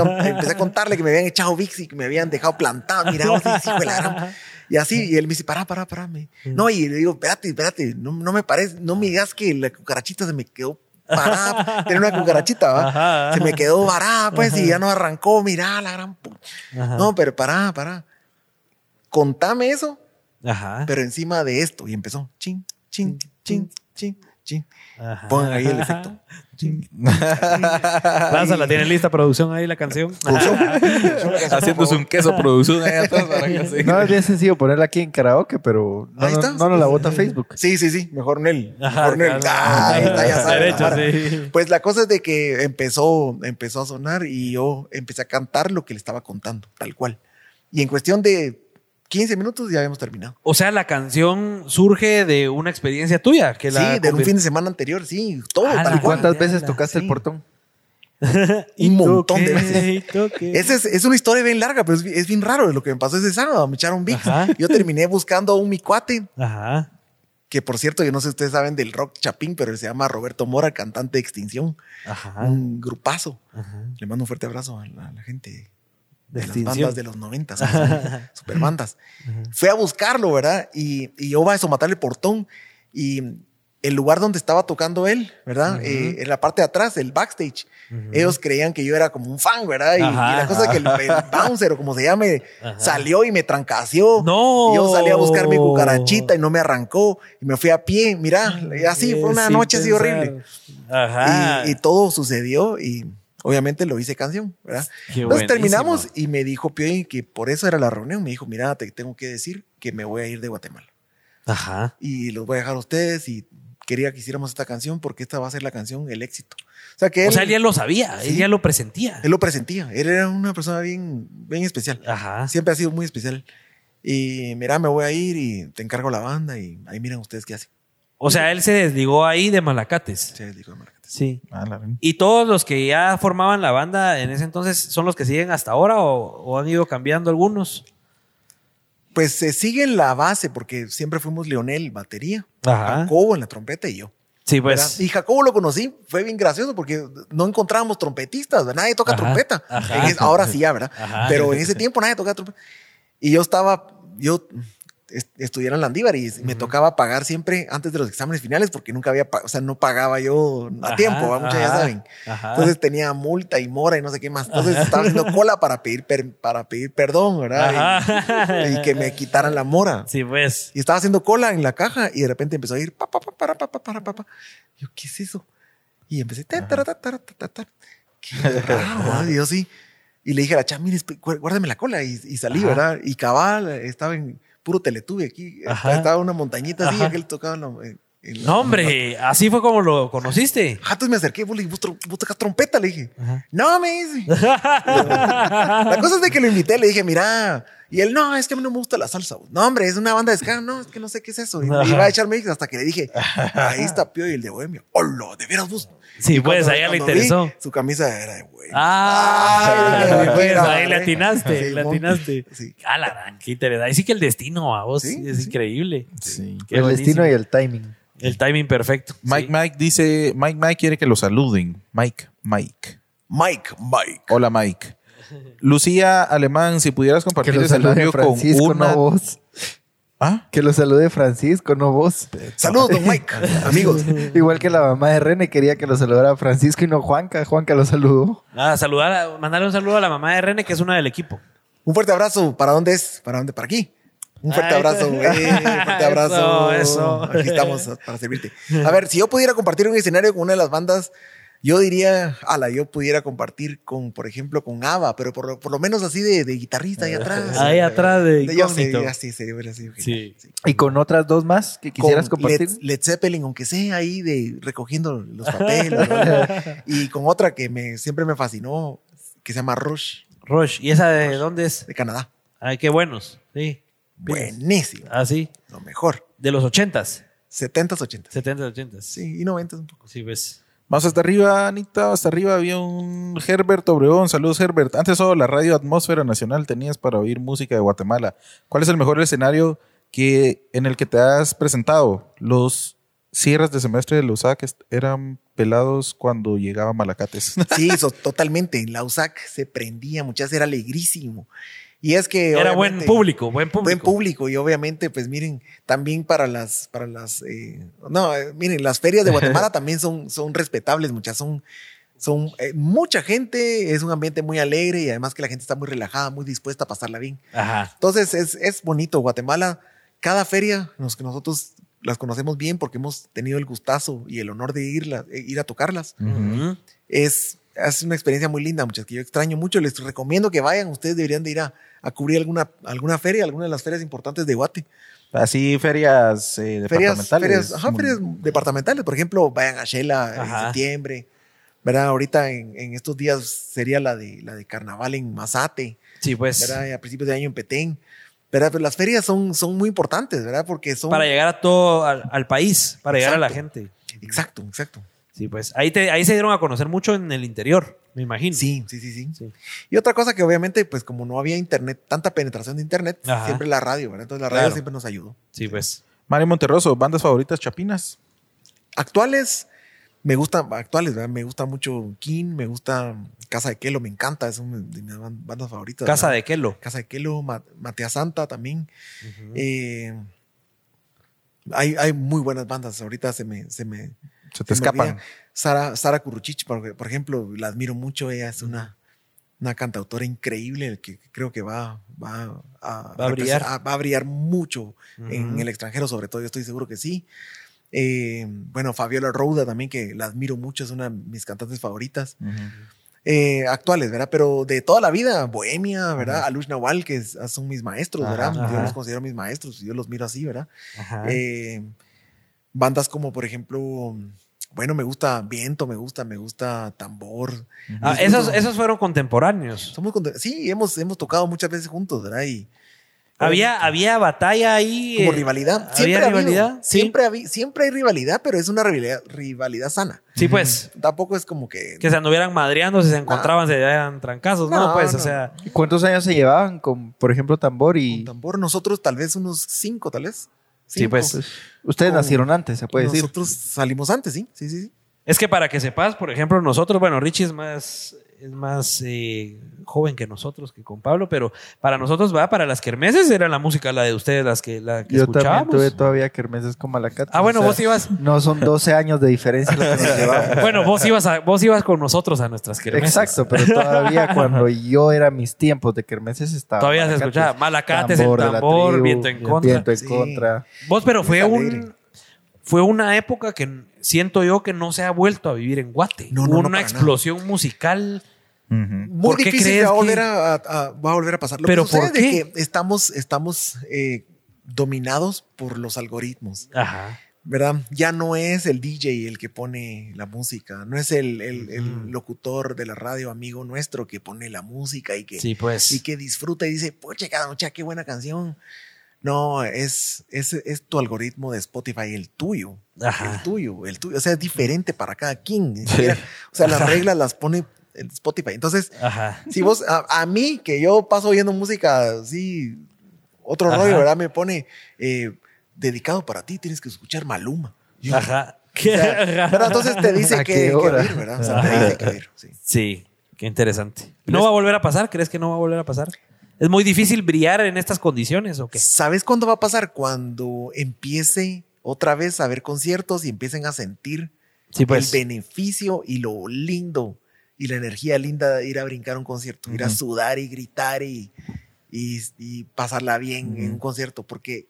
a, empecé a contarle que me habían echado VIX y que me habían dejado plantado. Mira, hijo de la gran- Y así, y él me dice, pará, pará, pará. me- No, y le digo, espérate, espérate, no, no me parece, no me digas que la cucarachita se me quedó parada. Tenía una cucarachita, ¿va? Ajá. Se me quedó varada, pues, y ya no arrancó. Mira, la gran. No, pero pará, pará. Contame eso, pero encima de esto. Y empezó, chin, chin, chin, chin, chin. Pongan ahí el efecto. Plaza, la tiene lista producción ahí la canción. Haciéndose un queso producción ahí atrás para que se- No es bien sencillo ponerla aquí en karaoke, pero no, no, está. no nos la bota Facebook. Sí, sí, sí, mejor en él. Ajá, Mejor en él. claro. Ah, ahí está, ya sabe, Derecho, la vara. sí. Pues la cosa es de que empezó, empezó a sonar y yo empecé a cantar lo que le estaba contando, tal cual. Y en cuestión de 15 minutos ya habíamos terminado. O sea, la canción surge de una experiencia tuya. Que la sí, de un fin de semana anterior, sí, todo Ah, tal cual. ¿Cuántas veces tocaste sí. el portón? Un montón de veces. y. Esa es, es una historia bien larga, pero es, bi- es bien raro lo que me pasó ese sábado. Me echaron. Ajá. Yo terminé buscando a un mi cuate, Ajá. que por cierto, yo no sé si ustedes saben del rock chapín, pero él se llama Roberto Mora, cantante de Extinción. Ajá. Un grupazo. Ajá. Le mando un fuerte abrazo a la, a la gente De de, las Extinción. bandas de los noventas, super bandas. Fui a buscarlo, ¿verdad? Y, y yo va a matar el portón y el lugar donde estaba tocando él, ¿verdad? Eh, en la parte de atrás, el backstage. Ellos creían que yo era como un fan, ¿verdad? Y, y Ajá. la cosa es que el, el bouncer o como se llame Ajá. salió y me trancaseó. No. Y yo salí a buscar mi cucarachita y no me arrancó. Y me fui a pie, mira, y así fue una noche así pensar. horrible. Ajá. Y, y todo sucedió y obviamente lo hice canción, ¿verdad? Qué Entonces buenísimo. terminamos y me dijo Pioy que por eso era la reunión. Me dijo, mira, te tengo que decir que me voy a ir de Guatemala. Ajá. Y los voy a dejar a ustedes y quería que hiciéramos esta canción porque esta va a ser la canción, el éxito. O sea que él, O sea, él ya lo sabía, él ya lo presentía. él lo presentía. Él era una persona bien, bien especial. Ajá. Siempre ha sido muy especial. Y mira, me voy a ir y te encargo la banda y ahí miren ustedes qué hacen. O sea, él se desligó ahí de Malacates. Sí, dijo de Maracate. Sí. Ah, la- ¿Y todos los que ya formaban la banda en ese entonces son los que siguen hasta ahora o, o han ido cambiando algunos? Pues se sigue en la base porque siempre fuimos Leonel, batería, Ajá. Jacobo en la trompeta y yo. Sí, ¿verdad? pues. Y Jacobo lo conocí, fue bien gracioso porque no encontrábamos trompetistas, ¿verdad? nadie toca Ajá, trompeta. ajá. Ahora sí ya, ¿verdad? Ajá. Pero en ese tiempo nadie tocaba trompeta. Y yo estaba, yo est- estudié en Landívar y me tocaba pagar siempre antes de los exámenes finales porque nunca había, o sea, no pagaba yo a Ajá, tiempo, ¿va? muchos ya ajá, saben. ajá. Entonces tenía multa y mora y no sé qué más. Entonces estaba haciendo cola para pedir, per- para pedir perdón, ¿verdad? Y-. Y, que me quitaran la mora. Sí, pues. Y estaba haciendo cola en la caja y de repente empezó a ir pa, pa, pa, para, pa, pa, para, pa, pa. Yo, ¿qué es eso? Y empecé, ta, ta, ta. Qué raro. Y yo sí. Y le dije a la chava, mire, guárdame la cola. Y, y salí. ¿verdad? Y cabal, estaba en puro teletube aquí. Ajá. Estaba una montañita así, aquel tocaba la- No, hombre, así fue como lo conociste. Ah, entonces me acerqué, dije, ¿vos, vos tocas trompeta, le dije. No, me dice. La cosa es de que lo invité, le dije, mira. Y él, no, es que a mí no me gusta la salsa. No, hombre, es una banda de ska. No, es que no sé qué es eso. Y me iba a echar mix hasta que le dije, ahí está Pío y el de Bohemia. ¡Hola! ¿De veras vos? Sí, Y pues, cuando- a ella le vi, interesó. Su camisa era de Bohemia. Ah, Ay, pues, ahí le atinaste, Sí, le atinaste. Sí. Ah, la gran, qué interesante. Ahí sí que el destino a vos Sí, es sí. increíble. Sí. Qué el buenísimo. destino y el timing. El timing perfecto. Mike Sí. Mike dice, Mike Mike quiere que lo saluden. Mike Mike. Mike, Mike. Hola Mike. Lucía Alemán, si pudieras compartir el escenario con Francisco, una... no vos. ¿Ah? Que lo salude Francisco, no vos. Saludos, don Mike. Amigos. Igual que la mamá de René quería que lo saludara Francisco y no Juanca. Juanca lo saludó. Ah, saludar, a- mandarle un saludo a la mamá de Rene, que es una del equipo. Un fuerte abrazo. ¿Para dónde es? ¿Para dónde? ¿Para aquí? Un fuerte Ay, abrazo, güey. Un fuerte abrazo. Eso, eso. Aquí estamos para servirte. A ver, si yo pudiera compartir un escenario con una de las bandas, yo diría, ala, yo pudiera compartir con, por ejemplo, con Ava, pero por lo, por lo menos así de, de guitarrista ahí atrás. Ahí atrás de De- yo sé, incógnito. ya sí, sería genial. Sí. Y con otras dos más que quisieras Con compartir. Led, Led Zeppelin, aunque sea ahí de recogiendo los papeles. y con otra que me, siempre me fascinó, que se llama Rush, Rush. ¿Y esa de dónde es? de Canadá. Ay, qué buenos. Sí. Buenísimo. Ah, sí. Lo mejor. De los 80s, 70s, 80s. 70s, 80s. Sí, y 90s un poco. Sí, ves. Más hasta arriba, Anita, hasta arriba había un Herbert Obregón. Saludos, Herbert. Antes solo la radio Atmósfera Nacional tenías para oír música de Guatemala. ¿Cuál es el mejor escenario que, en el que te has presentado? Los cierres de semestre de los USAC eran pelados cuando llegaba Malacates. Sí, so- totalmente. La USAC se prendía, muchas era alegrísimo. Y es que. Era buen público, buen público. Buen público. Y obviamente, pues miren, también para las. Para las eh, no, eh, miren, las ferias de Guatemala también son, son respetables, muchas. Son. Son eh, mucha gente, es un ambiente muy alegre y además que la gente está muy relajada, muy dispuesta a pasarla bien. Ajá. Entonces es, es bonito. Guatemala, cada feria, los que nosotros las conocemos bien porque hemos tenido el gustazo y el honor de irla, eh, ir a tocarlas Ujú. es, es una experiencia muy linda, muchas que yo extraño mucho. Les recomiendo que vayan. Ustedes deberían de ir a, a cubrir alguna, alguna feria, alguna de las ferias importantes de Guate. Así ferias eh, Ferias, departamentales. ferias, ajá, ferias departamentales. Por ejemplo, vayan a Shela en septiembre. ¿Verdad? Ahorita en, en estos días sería la de, la de carnaval en Mazate. Sí, pues. ¿Verdad? A principios de año en Petén. ¿Verdad? Pero las ferias son, son muy importantes, ¿verdad? Porque son... Para llegar a todo, al, al país, para llegar a la gente. Exacto, exacto. Sí, pues. Ahí, te, ahí se dieron a conocer mucho en el interior, me imagino. Sí, sí, sí, sí, Sí. Y otra cosa que obviamente, pues como no había internet, tanta penetración de internet, Ajá. siempre la radio, ¿verdad? Entonces la radio Claro. siempre nos ayudó. Sí, pues. Mario Monterroso, bandas favoritas chapinas. Actuales, me gustan, actuales, ¿verdad? Me gusta mucho King, me gusta Casa de Kelo, me encanta, es una de mis ban- bandas favoritas. Casa ¿verdad? de Kelo. Casa de Kelo, Ma- Matea Santa también. Eh, hay, hay muy buenas bandas, ahorita se me... Se me Se te escapan. Sara, Sara Kuruchich, por, por ejemplo, la admiro mucho, ella es una, una cantautora increíble que creo que va, va, a, Va a brillar. va a brillar mucho en el extranjero, sobre todo, yo estoy seguro que sí. Eh, bueno, Fabiola Rouda también, que la admiro mucho, es una de mis cantantes favoritas. Eh, actuales, ¿verdad? Pero de toda la vida, Bohemia, ¿verdad? Alush Nawal, que es- son mis maestros, ¿verdad? Yo los considero mis maestros, yo los miro así, ¿verdad? Eh, bandas como, por ejemplo, bueno, me gusta Viento, me gusta, me gusta Tambor. Ah, esos, esos fueron contemporáneos. Somos conte- sí, hemos, hemos tocado muchas veces juntos, ¿verdad? Y Había, había batalla ahí. como eh, rivalidad. ¿Había Siempre ha habido, rivalidad? Sí. Siempre, habi- siempre hay rivalidad, pero es una rivalidad, rivalidad sana. Sí, pues. Tampoco es como que... Que se anduvieran madreando, si se encontraban, se daban trancazos. No, No, pues, o sea. ¿Y ¿Cuántos años se llevaban con, por ejemplo, tambor Con y... tambor, nosotros tal vez unos cinco, tal vez. Sí, pues. Pues, ustedes nacieron antes, se puede decir. Nosotros salimos antes, sí, sí, sí. sí. Es que para que sepas, por ejemplo, nosotros, bueno, Richie es más, es más eh, joven que nosotros, que con Pablo, pero para nosotros va, para las kermeses era la música la de ustedes, las que, la que Yo también escuchábamos. tuve todavía kermeses con Malacates. Ah, bueno, o sea, vos ibas. No son 12 años de diferencia lo que nos llevamos. Bueno, vos ibas, a- vos ibas con nosotros a nuestras kermeses. Exacto, pero todavía cuando yo era mis tiempos de kermeses estaba. Todavía se escuchaba Malacates, el de la tambor, tribu, viento en contra. Viento en Sí. contra. Vos, pero fue un. Fue una época que siento yo que no se ha vuelto a vivir en Guate. No, no, Hubo no, una explosión musical. Muy ¿Por qué difícil crees va a, que- volver a, a- va a volver a pasar. Lo ¿Pero que sucede por es de qué? que estamos, estamos eh, dominados por los algoritmos. Ajá. ¿verdad? Ya no es el DJ el que pone la música, no es el, el- el Ujú. locutor de la radio amigo nuestro que pone la música y que, Sí, pues. y que disfruta y dice, pucha, cada noche, qué buena canción. No, es, es, es tu algoritmo de Spotify, el tuyo. Ajá. El tuyo, el tuyo. O sea, es diferente para cada quien. O sea, las reglas las pone en Spotify. Entonces, Ajá. si vos, a, a mí, que yo paso oyendo música así, otro Ajá. rollo, ¿verdad? Me pone eh, dedicado para ti, tienes que escuchar Maluma. Yo, Ajá. o sea, pero entonces te dice ¿A que, hora? ¿verdad? O sea, te dice que sí. Sí, qué interesante. ¿No va a volver a pasar? ¿Crees que no va a volver a pasar? ¿Es muy difícil brillar en estas condiciones o qué? ¿Sabes cuándo va a pasar? Cuando empiece otra vez a haber conciertos y empiecen a sentir Sí, pues. el beneficio y lo lindo y la energía linda de ir a brincar un concierto, ir a sudar y gritar y, y, y pasarla bien en un concierto, porque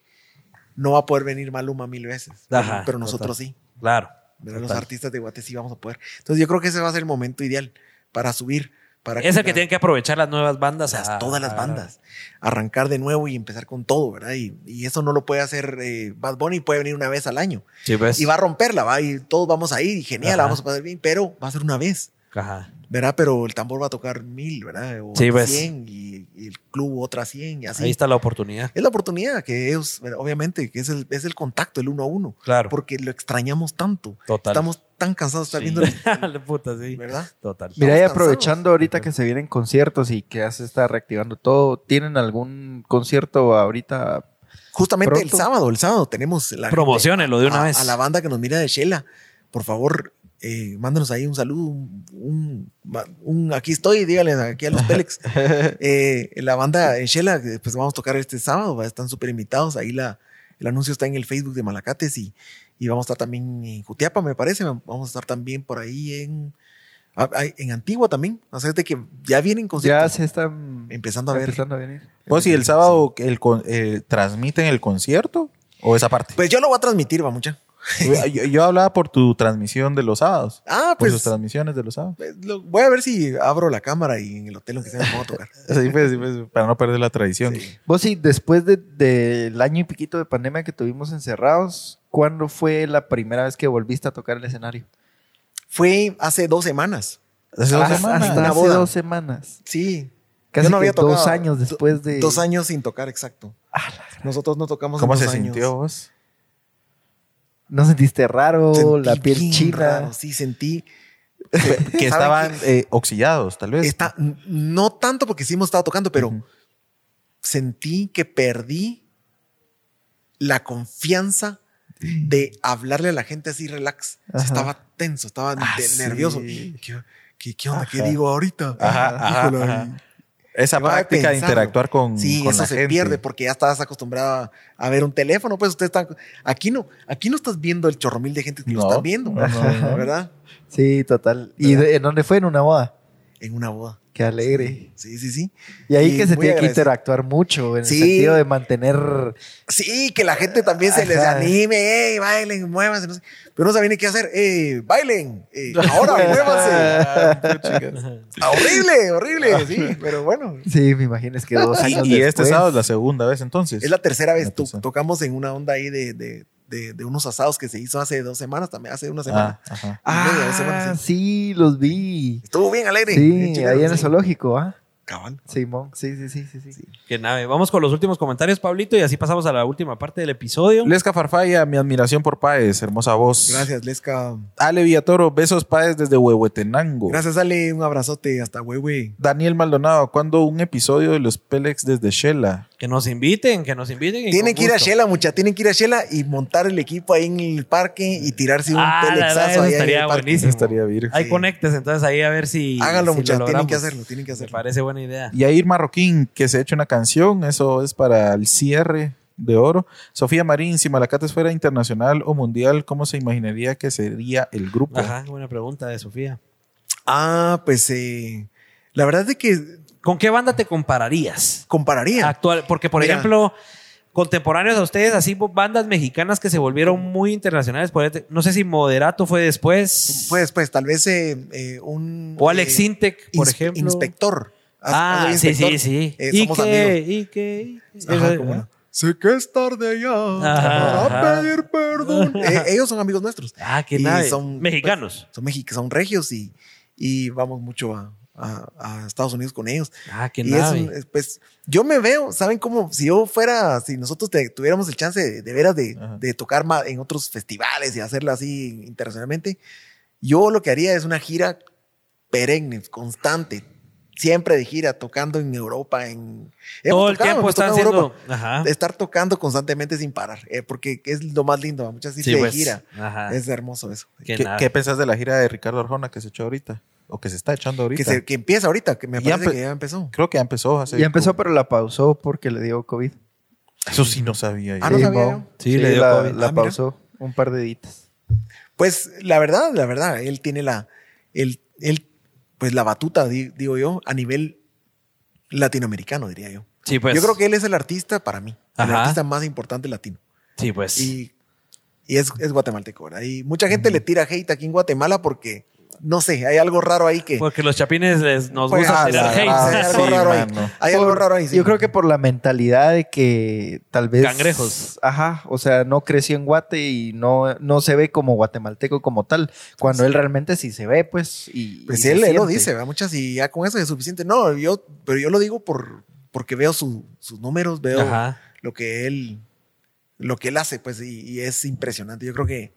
no va a poder venir Maluma mil veces, Ajá, pero nosotros sí. Claro. Los artistas de Guate sí vamos a poder. Entonces yo creo que ese va a ser el momento ideal para subir. Para Es el que tienen que aprovechar las nuevas bandas. las- todas las bandas. Arrancar de nuevo y empezar con todo, ¿verdad? Y, y eso no lo puede hacer eh, Bad Bunny, puede venir una vez al año. Sí, pues. Y va a romperla, va, y todos vamos a ir, y genial, Ajá. la vamos a pasar bien, pero va a ser una vez, Ajá. ¿verdad? Pero el tambor va a tocar mil, ¿verdad? O Sí, pues. 100, y, y el club otra 100, y así. Ahí está la oportunidad. Es la oportunidad que ellos, obviamente, que es el, es el contacto, el uno a uno, Claro. porque lo extrañamos tanto. Total. Estamos tan cansados de estar Sí. viendo, La puta, sí. ¿verdad? Total. Mira, y aprovechando cansados. ahorita que se vienen conciertos y que ya se está reactivando todo, ¿tienen algún concierto ahorita? Justamente el sábado, el sábado tenemos la Promocionenlo de una a, vez. a la banda que nos mira de Shela. Por favor, eh, mándanos ahí un saludo, un, un- un- aquí estoy, díganle aquí a los Pélex. Eh, la banda en Shela, pues vamos a tocar este sábado, están súper invitados. Ahí la, el anuncio está en el Facebook de Malacates y, y vamos a estar también en Jutiapa, me parece. Vamos a estar también por ahí en, en Antigua también. O sea, es de que ya vienen Ya conciertos. se están Empezando a ver. empezando a venir. Vos y el sábado el con- eh, transmiten el concierto o esa parte. Pues yo lo voy a transmitir, va mucha. Yo, yo hablaba por tu transmisión de los sábados. Ah, Por pues sus transmisiones de los sábados. Pues, lo- voy a ver si abro la cámara y en el hotel aunque sea me a tocar. Sí, pues, sí, pues, para no perder la tradición. Sí. Vos sí, después de- del año y piquito de pandemia que tuvimos encerrados, ¿cuándo fue la primera vez que volviste a tocar el escenario? Fue hace dos semanas. Hace dos Hasta- semanas. Hasta hace boda. dos semanas. Sí. Casi Yo no había tocado. dos años después de... Dos años sin tocar, exacto. Nosotros no tocamos ¿Cómo en se años. sintió vos? ¿No sentiste raro? Sentí la piel china. sí, sentí. Que ¿Saben estaban qué? eh, oxidados, tal vez. Está, no tanto porque sí hemos estado tocando, pero Ujú. sentí que perdí la confianza de hablarle a la gente así relax. O sea. Estaba tenso, estaba Ah, de- sí. nervioso. ¿Qué, qué, qué onda? ¿Qué Ajá. digo ahorita? Ajá, ajá. Esa práctica de interactuar con, Sí, con eso la se gente. pierde porque ya estás acostumbrado a, ver un teléfono. Pues usted está. Aquí no, aquí no estás viendo el chorromil de gente que lo No, están viendo, no, no, no. ¿verdad? Sí, total. ¿Y en dónde fue? En una boda. En una boda. Qué alegre. Sí, sí, sí. Y ahí Y que se tiene que interactuar mucho en Sí. el sentido de mantener... Sí, que la gente también se les anime, hey, bailen, muévanse. No sé. Pero no saben ni qué hacer. Eh, bailen. eh, ahora, muévanse. Ah, horrible, horrible. Sí, pero bueno. Sí, me imagino es que dos Y, años y este después- sábado es la segunda vez entonces. Es la tercera vez. La To- tercera. tocamos en una onda ahí de, de, de, de unos asados que se hizo hace dos semanas, también hace una semana. Ah, ajá. media, dos Ah, semanas, sí, los vi. Estuvo bien alegre. Sí, ahí en el sí. zoológico, ¿ah? Cabal. Simón, sí, sí, sí, sí, sí. Qué nave. Vamos con los últimos comentarios, Pablito, y así pasamos a la última parte del episodio. Lesca Farfalla, mi admiración por Páez, hermosa voz. Gracias, Lesca. Ale Villatoro, besos Páez desde Huehuetenango. Gracias, Ale. Un abrazote hasta Huehue. Daniel Maldonado, ¿cuándo un episodio de los Pélex desde Shela? Que nos inviten, que nos inviten. Tienen que ir a. Shela, mucha. Tienen que ir a Shela y montar el equipo ahí en el parque y tirarse un Ah, telexazo eso ahí estaría buenísimo. Estaría bien. Hay Sí. conectes, entonces ahí a ver si. Háganlo, si Tienen que hacerlo, tienen que Me hacerlo. parece buena idea. Y Yair Marroquín, que se ha hecho una canción, eso es para el cierre de oro. Sofía Marín, si Malacates fuera internacional o mundial, ¿cómo se imaginaría que sería el grupo? Ajá, buena pregunta de Sofía. Ah, pues eh, la verdad es de que ¿Con qué banda te compararías? compararía. Actual, porque por Mira. ejemplo, contemporáneos a ustedes, así bandas mexicanas que se volvieron muy internacionales. No sé si Moderato fue después. Pues, pues, tal vez eh, eh, un. o Alex eh, Sintek, por ins- ejemplo. Inspector. Ah, Soy sí, sí, sí. Eh, ¿Y somos qué? amigos. ¿Y qué? Ajá, cómo no. sé que es tarde ya Ajá. para pedir perdón. Eh, ellos son amigos nuestros. Ah, qué Y nave. son, Mexicanos. Son, mexi- son regios y, y vamos mucho a, a- a Estados Unidos con ellos. ah, qué y es nave. un- es, pues yo me veo, ¿saben cómo? Si yo fuera, si nosotros te- tuviéramos el chance de, de veras de, de tocar ma- en otros festivales y hacerlo así internacionalmente, yo lo que haría es una gira perenne, constante, siempre de gira, tocando en Europa, en... Todo el tocado, tiempo están haciendo. Europa. Ajá. Estar tocando constantemente sin parar, eh, porque es lo más lindo, muchas veces Sí, de pues. gira. Ajá. Es hermoso eso. Qué ¿Qué, qué pensás de la gira de Ricardo Arjona que se echó ahorita? ¿O que se está echando ahorita? Que, se- que empieza ahorita, que me Ya parece empe- que ya empezó. Creo que ya empezó. Hace Ya empezó, pero la pausó porque le dio COVID. Eso sí no sabía. yo. Ah, no sabía yo. Sí, le dio la, COVID. la Ah, mira. pausó un par de ditas. Pues la verdad, la verdad, él tiene la, él, él, pues la batuta, di- digo yo, a nivel latinoamericano, diría yo. Sí, pues. yo creo que él es el artista para mí, el Ajá. artista más importante latino. Sí, pues. Y, y es, es guatemalteco, ¿verdad? Y mucha gente le tira hate aquí en Guatemala porque, no sé, hay algo raro ahí que... Porque los chapines les, nos Pues, gusta ah, tirar hate. hay algo Sí, raro ahí. Hay algo raro ahí. sí. Yo creo que por la mentalidad de que tal vez. Cangrejos. Ajá. O sea, no creció en Guate y no, no se ve como guatemalteco como tal. Cuando él realmente sí se ve, pues. Y, Pues y él, él lo dice, ¿verdad? Muchas y ya con eso es suficiente. No, yo, pero yo lo digo por, porque veo su- sus números, veo Ajá. lo que él, lo que él hace, pues, y, y es impresionante. Yo creo que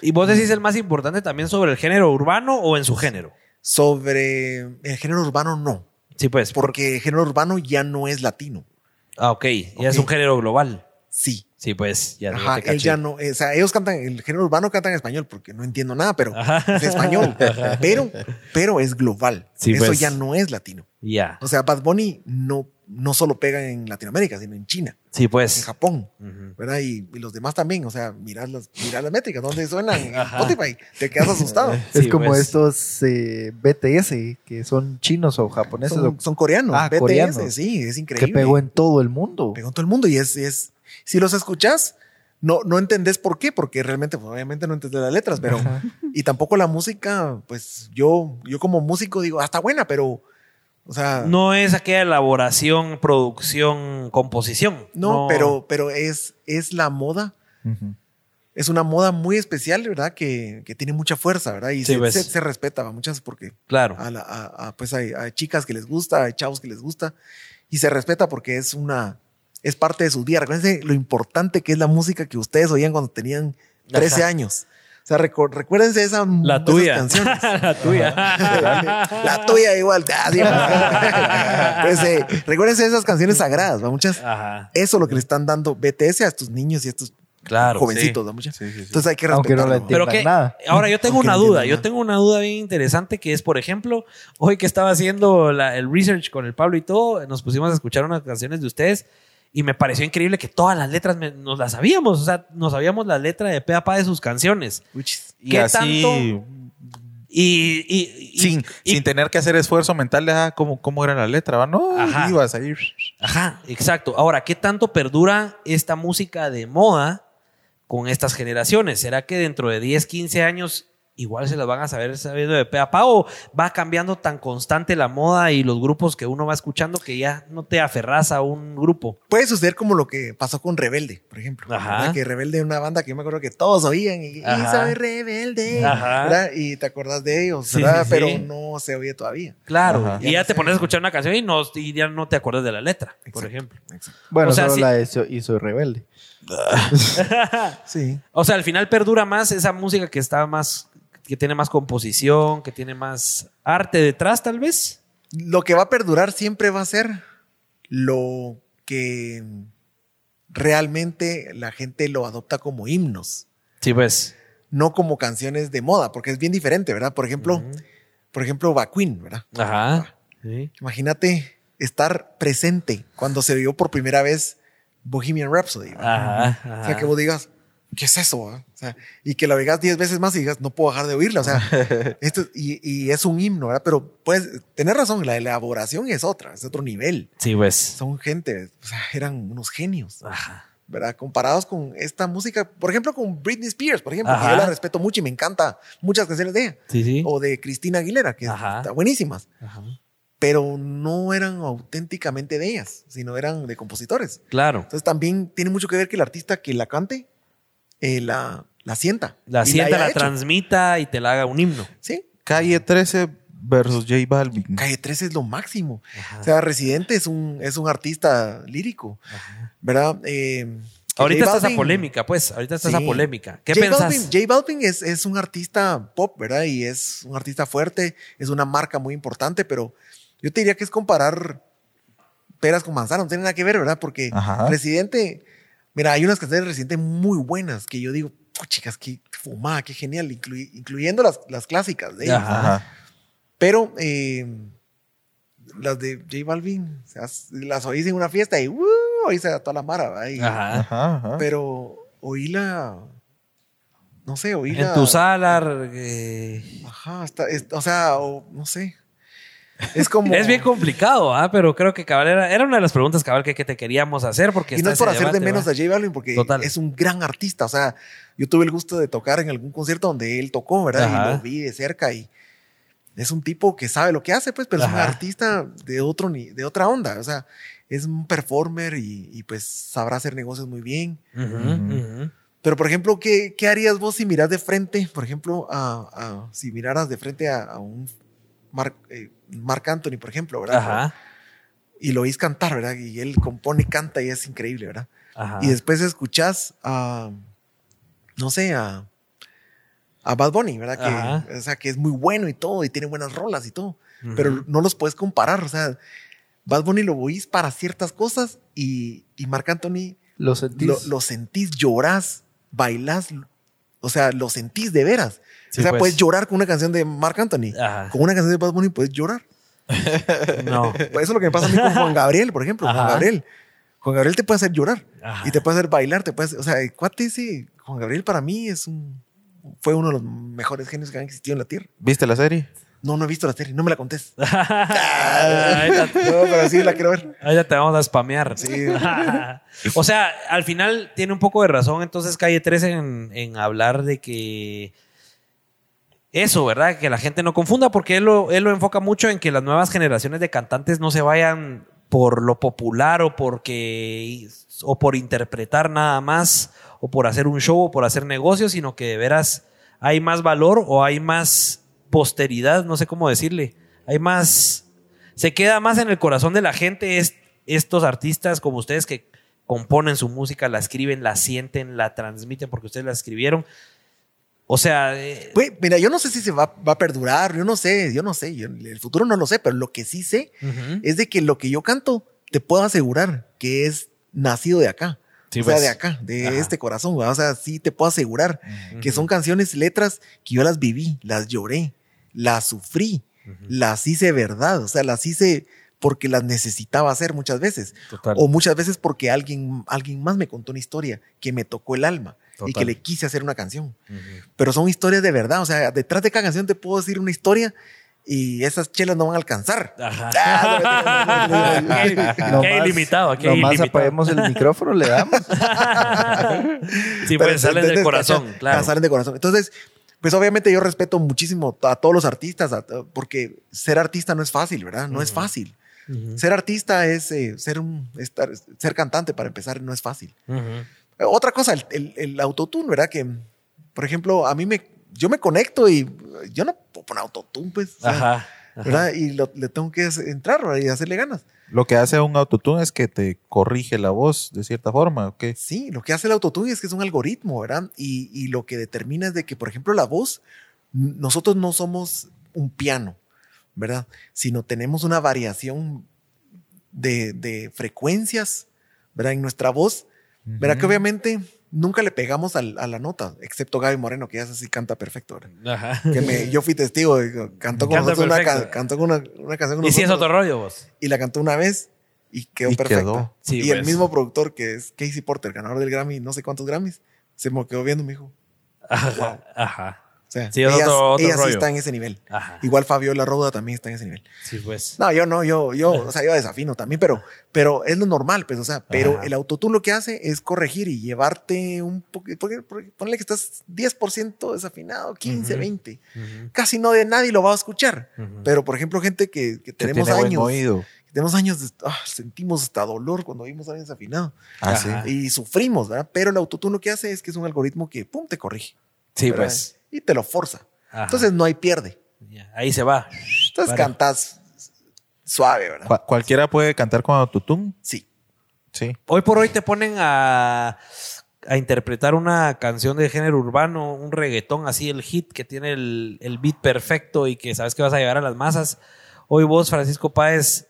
¿Y vos decís el más importante también sobre el género urbano o en su género? sobre el género urbano no, Sí, pues. porque el género urbano ya no es latino. Ah, ok. Ya es un género global. Sí. Sí, pues. Ya, Ajá, te él ya no, o sea, ellos cantan, el género urbano canta en español porque no entiendo nada, pero Ajá. es español, pero, pero es global. Sí, Eso pues. ya no es latino. Ya. O sea, Bad Bunny no, no solo pega en Latinoamérica, sino en China, Sí, en pues. Japón. Ujú. ¿verdad? Y, y los demás también, o sea, mirar las, mirar las métricas, ¿dónde suenan? En Ajá. Spotify, te quedas asustado. Es Sí, como pues. estos eh, BTS, que son chinos o japoneses, Son, o- son coreanos, Ah, BTS, coreanos. sí, es que increíble. pegó en todo el mundo. Pegó en todo el mundo y es, es si los escuchas, no, no entendés por qué, porque realmente, pues, obviamente no entendés las letras, pero, y tampoco la música, pues yo, yo como músico digo, ah, está buena, pero, o sea, no, No es aquella elaboración, producción, composición. pero, pero es, es la moda. Es una moda muy especial, ¿verdad? Que, que tiene mucha fuerza, ¿verdad? Y Sí, se, se- se respeta a muchas porque Claro. a, la- a- a, pues hay, hay chicas que les gusta, hay chavos que les gusta y se respeta porque es una es parte de sus días. Recuérdense lo importante que es la música que ustedes oían cuando tenían 13 Ajá. años. O sea, recu- recuérdense esa, La esas tuya. canciones. la tuya. la tuya igual. Pues, eh, recuérdense esas canciones sagradas, ¿va? muchas. Ajá. Eso es lo que le están dando BTS a estos niños y a estos Claro. jovencitos, ¿va? muchas. Sí, sí, sí. Entonces hay que no respetarlo. la Pero que nada. ahora yo tengo Aunque una no duda, yo tengo una duda bien interesante que es, por ejemplo, hoy que estaba haciendo la- el research con el Pablo y todo, nos pusimos a escuchar unas canciones de ustedes y me pareció increíble que todas las letras me- nos las sabíamos, o sea, nos sabíamos la letra de pe a pa de sus canciones. Y ¿Qué así, tanto? Y, y- y- sin, y- sin tener que hacer esfuerzo mental de ah, cómo, cómo era la letra, ¿va? No, Ajá. ibas ahí. Ajá, exacto. Ahora, ¿qué tanto perdura esta música de moda con estas generaciones? ¿Será que dentro de 10, 15 años igual se las van a saber sabiendo de pe a pa o va cambiando tan constante la moda y los grupos que uno va escuchando que ya no te aferras a un grupo? Puede suceder como lo que pasó con Rebelde, por ejemplo. Ajá. ¿verdad? Que Rebelde es una banda que yo me acuerdo que todos oían y, Ajá. soy rebelde. Ajá. ¿verdad? Y te acordás de ellos, Sí, ¿verdad? sí, pero sí. no se oye todavía. Claro, Ajá. y ya, Ya no te sé. pones a escuchar una canción y, no, y ya no te acuerdas de la letra, por ejemplo. Exacto. Bueno, o sea, solo sí- la y soy rebelde. Sí. O sea, al final perdura más esa música que está más, que tiene más composición, que tiene más arte detrás, tal vez. Lo que va a perdurar siempre va a ser lo que realmente la gente lo adopta como himnos, Sí, pues. no como canciones de moda, porque es bien diferente, ¿verdad? Por ejemplo, por ejemplo, Baquin, ¿verdad? Ajá. Sí. Imagínate estar presente cuando se vio por primera vez Bohemian Rhapsody. ¿verdad? Ajá, ajá. O sea, que vos digas, ¿qué es eso? ah? O sea, y que la oigas diez veces más y digas, no puedo dejar de oírla. O sea, esto, y, y es un himno, ¿verdad? Pero puedes tener razón, la elaboración es otra, es otro nivel. Sí, pues. Son gente, o sea, eran unos genios, Ajá. ¿verdad? Comparados con esta música, por ejemplo, con Britney Spears, por ejemplo, que Ajá. yo la respeto mucho y me encanta muchas canciones de ella. Sí, sí. O de Cristina Aguilera, que Ajá. están buenísimas. Ajá. pero no eran auténticamente de ellas, sino eran de compositores. Claro. Entonces también tiene mucho que ver que el artista que la cante eh, la, la sienta. La sienta, la transmita y te la haga un himno. Sí, Calle 13 versus J Balvin. Calle 13 es lo máximo. O sea, Residente es un, es un artista lírico, ¿verdad? Eh, Ahorita J está esa Balvin- polémica, pues. Ahorita está Sí. esa polémica. ¿Qué J pensás? Balvin, J Balvin es, es un artista pop, ¿verdad? Y es un artista fuerte, es una marca muy importante, pero yo te diría que es comparar peras con manzanas, no tiene nada que ver, ¿verdad? Porque Ajá. Residente, mira, hay unas canciones de Residente muy buenas que yo digo, "Oh, chicas, qué fumada, qué genial, incluyendo las, las clásicas de ellos. Ajá. Pero eh, las de J Balvin, o sea, las oís en una fiesta y ¡uh! oís a toda la mara, Ajá. Ajá, ajá. Pero oíla, no sé, oíla. En tu sala. eh, Ajá, está, es- o sea, o- no sé. Es como. Es bien complicado, ¿ah? pero creo que cabal era, era una de las preguntas cabal que, que te queríamos hacer porque Y no es por hacer de debate, menos ¿va? a J Balvin, porque Total. es un gran artista. O sea, yo tuve el gusto de tocar en algún concierto donde él tocó, ¿verdad? Ajá. Y lo vi de cerca y es un tipo que sabe lo que hace, pues, pero es un Ajá. artista de, otro, ni- de otra onda. O sea, es un performer y, y, pues sabrá hacer negocios muy bien. Ujú, ujú. Pero, por ejemplo, ¿qué, qué harías vos si miras de frente, por ejemplo, a, a- si miraras de frente a, a un Mark, eh, Mark Anthony, por ejemplo, ¿verdad? Ajá. Y lo oís cantar, ¿verdad? Y él compone y canta y es increíble, ¿verdad? Ajá. Y después escuchás a, no sé, a, a Bad Bunny, ¿verdad? Ajá. Que, o sea, que es muy bueno y todo, y tiene buenas rolas y todo. Pero no los puedes comparar, o sea, Bad Bunny lo oís para ciertas cosas y, y Marc Anthony Lo sentís. lo, lo sentís, llorás, bailás, o sea, lo sentís de veras. Sí, o sea, pues. puedes llorar con una canción de Marc Anthony. Ajá. Con una canción de Bad Bunny puedes llorar. No. Pues eso es lo que me pasa a mí con Juan Gabriel, por ejemplo. Juan. Gabriel. Juan Gabriel te puede hacer llorar. Ajá. Y te puede hacer bailar, te puede hacer- o sea, cuate ese, Juan Gabriel para mí es un, fue uno de los mejores genios que han existido en la Tierra. ¿Viste la serie? No, no he visto la serie, no me la contés. no, pero sí la quiero ver. Ahí ya te vamos a spamear. Sí. o sea, al final tiene un poco de razón entonces Calle 13 en, en hablar de que eso, ¿verdad? Que la gente no confunda porque él lo, él lo enfoca mucho en que las nuevas generaciones de cantantes no se vayan por lo popular o porque o por interpretar nada más o por hacer un show o por hacer negocios, sino que de veras hay más valor o hay más posteridad, no sé cómo decirle. Hay más se queda más en el corazón de la gente es- estos artistas como ustedes que componen su música, la escriben, la sienten, la transmiten porque ustedes la escribieron. O sea, eh, mira, yo no sé si se va, va a perdurar, yo no sé, yo no sé, yo- el futuro no lo sé, pero lo que sí sé es de que lo que yo canto, te puedo asegurar que es nacido de acá. Sí, o sea, pues. de acá, de Ajá. este corazón. ¿verdad? O sea, sí te puedo asegurar que son canciones, letras que yo las viví, las lloré, las sufrí, las hice verdad. O sea, las hice porque las necesitaba hacer muchas veces. Total. O muchas veces porque alguien, alguien más me contó una historia que me tocó el alma y Total. que le quise hacer una canción. Pero son historias de verdad. O sea, detrás de cada canción te puedo decir una historia y esas chelas no van a alcanzar. Ajá. Ah, Qué- ilimitado, qué Nomás ilimitado. apaguemos el micrófono, le damos. Sí, Pero pues salen del corazón, claro. Ah, Salen de corazón. Entonces, pues obviamente yo respeto muchísimo a todos los artistas, a- porque ser artista no es fácil, ¿verdad? No es fácil. Ujú. Ser artista es eh, ser un estar- ser cantante para empezar no es fácil. Ujú. Eh, Otra cosa, el, el, el autotune, ¿verdad? Que, por ejemplo, a mí me, yo me conecto y yo no puedo poner autotune, pues, o sea, Ajá. ajá. ¿verdad? Y lo- le tengo que entrar ¿verdad? y hacerle ganas. Lo que hace un autotune es que te corrige la voz de cierta forma, ¿ok? Sí, lo que hace el autotune es que es un algoritmo, ¿verdad? Y, y lo que determina es de que, por ejemplo, la voz, nosotros no somos un piano, ¿verdad? Sino tenemos una variación de, de frecuencias, ¿verdad? En nuestra voz, ¿verdad? Que obviamente nunca le pegamos al- a la nota, excepto Gaby Moreno, que ya así canta perfecto. Ajá. Que me, yo fui testigo, de- cantó con Canta nosotros una, cantó con una, una canción con Y si es otro rollo, vos. y la cantó una vez y quedó Y perfecta. quedó. Sí, y el pues. mismo productor que es Casey Porter, ganador del Grammy, no sé cuántos Grammys, se me quedó viendo, me dijo, Ajá. Ajá. Sea, Sí, ellas, otro- otro ellas sí están en ese nivel. Ajá. Igual Fabiola Roda también está en ese nivel. Sí, pues. No, yo no, yo, yo, o sea, yo desafino también, pero, pero es lo normal, pues, o sea, pero Ajá. el autotune lo que hace es corregir y llevarte un poquito, ponle que estás 10% desafinado, 15, Ujú. 20. Ujú. Casi no de nadie lo va a escuchar. Pero, por ejemplo, gente que, que Que tenemos tiene buen años, oído. tenemos años, de- ah, sentimos hasta dolor cuando vimos a alguien desafinado. Ah, sí. Y sufrimos, ¿verdad? Pero el autotune lo que hace es que es un algoritmo que, pum, te corrige. Sí, ¿verdad? pues. Y te lo forza. Ajá. Entonces no hay pierde. Ahí se va. Entonces Para. cantas suave, ¿verdad? Cual- cualquiera puede cantar con autotune. Sí. Sí. Hoy por hoy te ponen a, a interpretar una canción de género urbano, un reggaetón así, el hit que tiene el, el beat perfecto y que sabes que vas a llegar a las masas. Hoy vos, Francisco Páez,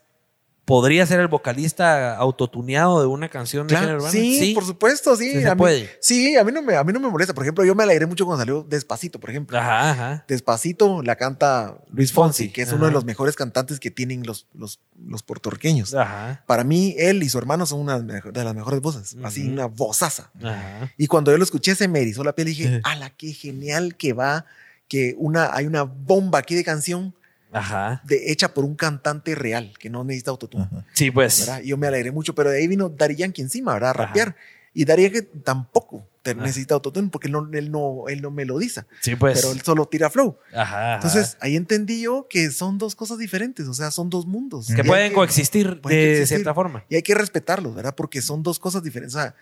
¿podría ser el vocalista autotuneado de una canción de género Claro, urbano? sí, por supuesto, sí. Sí a mí, puede. Sí, a mí, no me, a mí no me molesta. Por ejemplo, yo me alegré mucho cuando salió Despacito, por ejemplo. Ajá, ajá. Despacito la canta Luis Fonsi, Fonsi, que es ajá. uno de los mejores cantantes que tienen los, los, los puertorriqueños. Ajá. Para mí, él y su hermano son una de las mejores voces. Así, Ujú. una vozaza. Ajá. Y cuando yo lo escuché, se me erizó la piel y dije, ala, qué genial que va, que una, hay una bomba aquí de canción Ajá. de, hecha por un cantante real, que no necesita autotune. Ajá. Sí, pues. ¿verdad? Y yo me alegré mucho, pero de ahí vino Daddy Yankee encima, ¿verdad? A Ajá. rapear. Y Daddy Yankee tampoco te Ajá. necesita autotune porque él no, él no, él no melodiza, Sí, pues. pero él solo tira flow. Ajá, ajá. Entonces ahí entendí yo que son dos cosas diferentes, o sea, son dos mundos. Que hay pueden coexistir pueden de coexistir. cierta forma. Y hay que respetarlos, ¿verdad? Porque son dos cosas diferentes. O sea,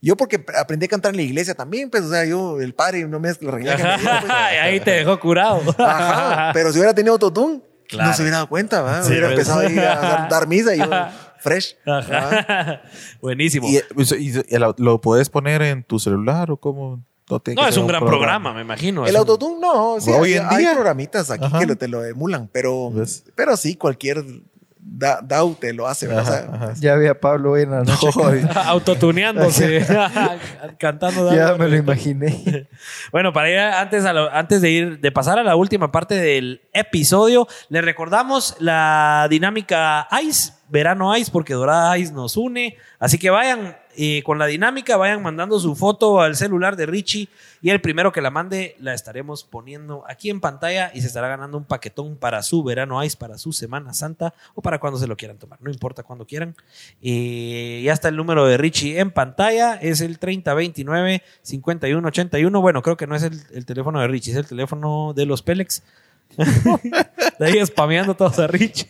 yo porque aprendí a cantar en la iglesia también, pues, o sea, yo, el padre no me la regañada que me dio, pues, y ahí te dejó curado. Ajá, pero si hubiera tenido autotune, Claro. no se hubiera dado cuenta, ¿verdad? Sí, hubiera pues. empezado a ir a dar, dar misa y yo, fresh. Ajá. Buenísimo. ¿Y, y- y lo, lo puedes poner en tu celular o cómo? No, No, es un gran programa, me imagino. El autotune no, sí, Hoy hay, en hay día. programitas aquí Ajá. que te lo emulan, pero, ¿Ves? pero sí, cualquier da- DAO te lo hace, ¿verdad? Ajá, ajá. Ya vi a Pablo hoy en la noche. Autotuneándose, cantando. ya me lo imaginé. Bueno, para ir antes, a lo- antes de ir, de pasar a la última parte del episodio, les recordamos la dinámica ICE, verano ICE, porque Dorada ICE nos une. Así que vayan eh, con la dinámica, vayan mandando su foto al celular de Richie y el primero que la mande la estaremos poniendo aquí en pantalla y se estará ganando un paquetón para su verano ICE, para su Semana Santa o para cuando se lo quieran tomar, no importa cuando quieran. Eh, ya está el número de Richie en pantalla, es el 3029-5181. Bueno, creo que no es el, el teléfono de Richie, es el teléfono de los Pélex. de ahí spameando todos a Richie.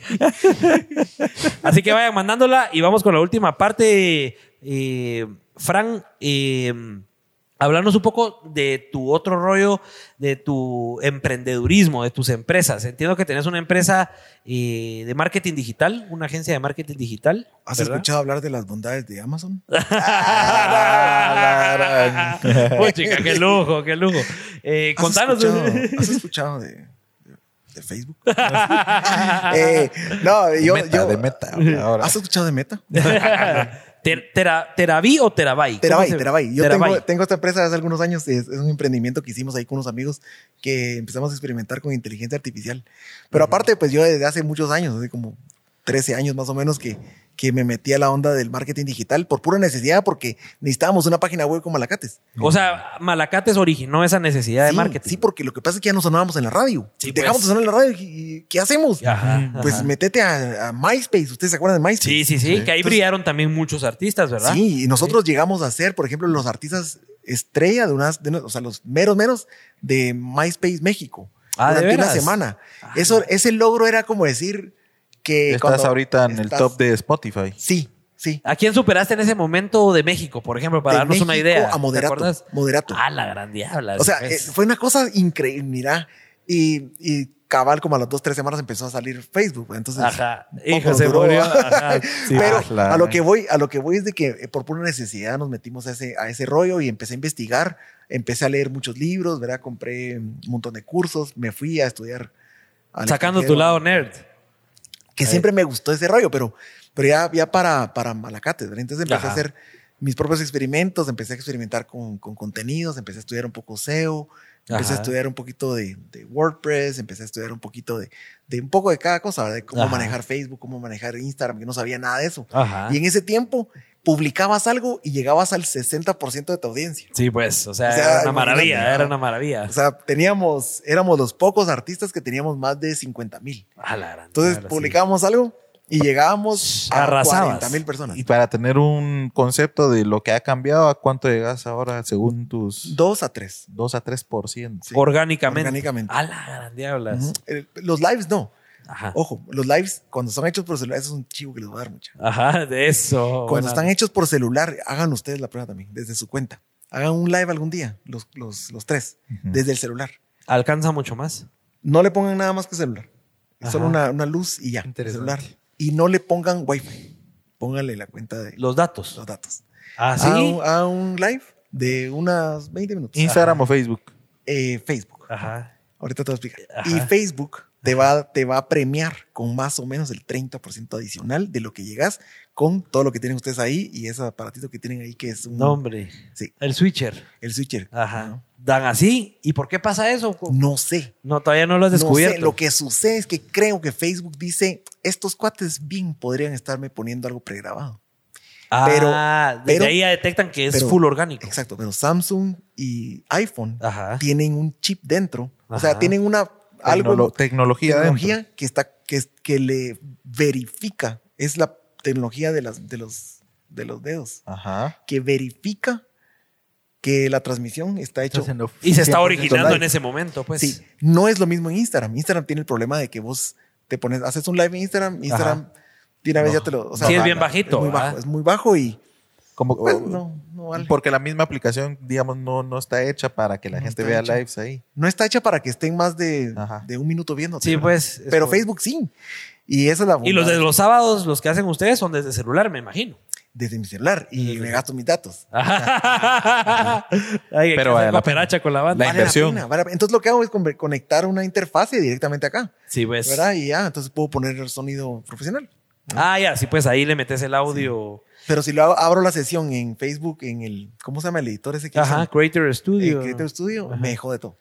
Así que vayan mandándola y vamos con la última parte. Eh, Fran, eh, Hablarnos un poco de tu otro rollo, de tu emprendedurismo, de tus empresas. Entiendo que tenés una empresa eh, de marketing digital, una agencia de marketing digital. ¿Has ¿verdad? escuchado hablar de las bondades de Amazon? Uy, chica, qué lujo, qué lujo. Eh, ¿Has contanos. escuchado, ¿has escuchado de, de- Facebook? Eh, no, yo, meta, yo- de meta. Ahora. ¿Has escuchado de Meta? Ter- tera- ¿Teraví o Terabyte? ¿Cómo Terabyte, Terabyte. Yo Terabyte. Tengo, tengo esta empresa hace algunos años. Es, es un emprendimiento que hicimos ahí con unos amigos que empezamos a experimentar con inteligencia artificial. Pero aparte, pues yo desde hace muchos años, hace como 13 años más o menos, que, que me metí a la onda del marketing digital por pura necesidad, porque necesitábamos una página web como Malacates. O sea, Malacates originó esa necesidad de marketing. Sí, porque lo que pasa es que ya no sonábamos en la radio. Sí, Dejamos pues. de sonar en la radio y ¿qué hacemos? Ajá, Pues ajá. métete a, a MySpace. ¿Ustedes se acuerdan de MySpace? Sí, sí, sí, que ahí brillaron también muchos artistas, ¿verdad? Sí, y nosotros llegamos a ser, por ejemplo, los artistas estrella de unas, de o sea, los meros menos de MySpace México. Ah, ¿de durante una veras? semana. Eso, ese logro era como decir que. Estás cuando ahorita en el top de Spotify. Sí, sí. ¿A quién superaste en ese momento de México, por ejemplo, para De darnos una idea? A ¿Te moderato. acuerdas? Moderato. Ah, la gran diabla. o sea, eh, fue una cosa increíble, mira. Y, y cabal, como a las dos, tres semanas empezó a salir Facebook. Entonces, Ajá. Hijo, se duró. murió. Ajá. Sí. Pero a lo que voy, a lo que voy es de que eh, por pura necesidad nos metimos a ese, a ese rollo y empecé a investigar, empecé a leer muchos libros, ¿verdad? Compré un montón de cursos, me fui a estudiar. Sacando tu lado nerd. Que siempre me gustó ese rollo, pero, pero ya, ya para, para Malacates, ¿verdad? Entonces empecé Ajá. a hacer mis propios experimentos, empecé a experimentar con, con contenidos, empecé a estudiar un poco SEO, empecé Ajá. a estudiar un poquito de, de WordPress, empecé a estudiar un poquito de, de un poco de cada cosa, ¿verdad? De cómo Ajá. manejar Facebook, cómo manejar Instagram, que no sabía nada de eso. Y en ese tiempo publicabas algo y llegabas al 60% de tu audiencia. Sí, pues, o sea, O sea, era una maravilla, era una maravilla. O sea, teníamos, éramos los pocos artistas que teníamos más de 50 mil. La Entonces sí. publicábamos algo y llegábamos a Arrasabas. 40 mil personas. Y para tener un concepto de lo que ha cambiado, ¿a cuánto llegas ahora según tus Dos a tres. 2 a 3%? Sí. Orgánicamente. Orgánicamente. A la gran diablas. Eh, Los lives no. Ajá. Ojo, los lives cuando son hechos por celular, eso es un chivo que les voy a dar mucha. Ajá, de eso. Cuando están hechos por celular, hagan ustedes la prueba también, desde su cuenta. Hagan un live algún día, los, los, los tres, desde el celular. Alcanza mucho más. No le pongan nada más que celular. Solo una, una luz y ya. Interesante. Celular. Y no le pongan wifi. Pónganle la cuenta de Los datos. los datos. Ah, A, sí. un, a un live de unas 20 minutos. Instagram o Facebook. Eh, Facebook. Ajá. Ahorita te voy a explicar. Ajá. Y Facebook te va, te va a premiar con más o menos el 30% adicional de lo que llegas con todo lo que tienen ustedes ahí y ese aparatito que tienen ahí que es un... No, hombre. Sí, El switcher. el switcher. Ajá. Dan así. ¿Y por qué pasa eso? No sé. No, todavía no lo has No descubierto. sé. Lo que sucede es que creo que Facebook dice, estos cuates bien podrían estarme poniendo algo pregrabado. ah, desde pero- ahí ya detectan que es pero- full orgánico. Exacto, pero Samsung y iPhone Ajá. tienen un chip dentro. O sea, tienen una algo Tecnolo- tecnología, tecnología que está que, que le verifica es la tecnología de las de los de los dedos Ajá. que verifica que la transmisión está hecha Y se está 100% originando live. en ese momento, pues. sí no es lo mismo en Instagram Instagram tiene el problema de que vos te pones haces un live en Instagram Instagram de una vez ya te lo o sea, Sí, es bien bajito, es muy ¿verdad? bajo es muy bajo y Como, pues, no no vale. Porque la misma aplicación, digamos, no, no está hecha para que la No gente vea hecha. lives ahí. no está hecha para que estén más de, de un minuto viendo Sí, pues. es pero Facebook sí y esa es la Y los de los sábados, los que hacen ustedes, son desde celular, me imagino. desde mi celular y me gasto mis datos Ay, Pero vale la cooperacha con la banda. La Vale inversión. la pena. Entonces lo que hago es conectar una interfase directamente acá, Sí, pues. ¿verdad? Y ya, entonces puedo poner el sonido profesional. Ah, ya, sí, pues ahí le metes el audio. Pero si lo abro la sesión en Facebook, en el, ¿cómo se llama el editor ese que Ajá, usan? Creator El Studio. Creator Studio, me jode todo.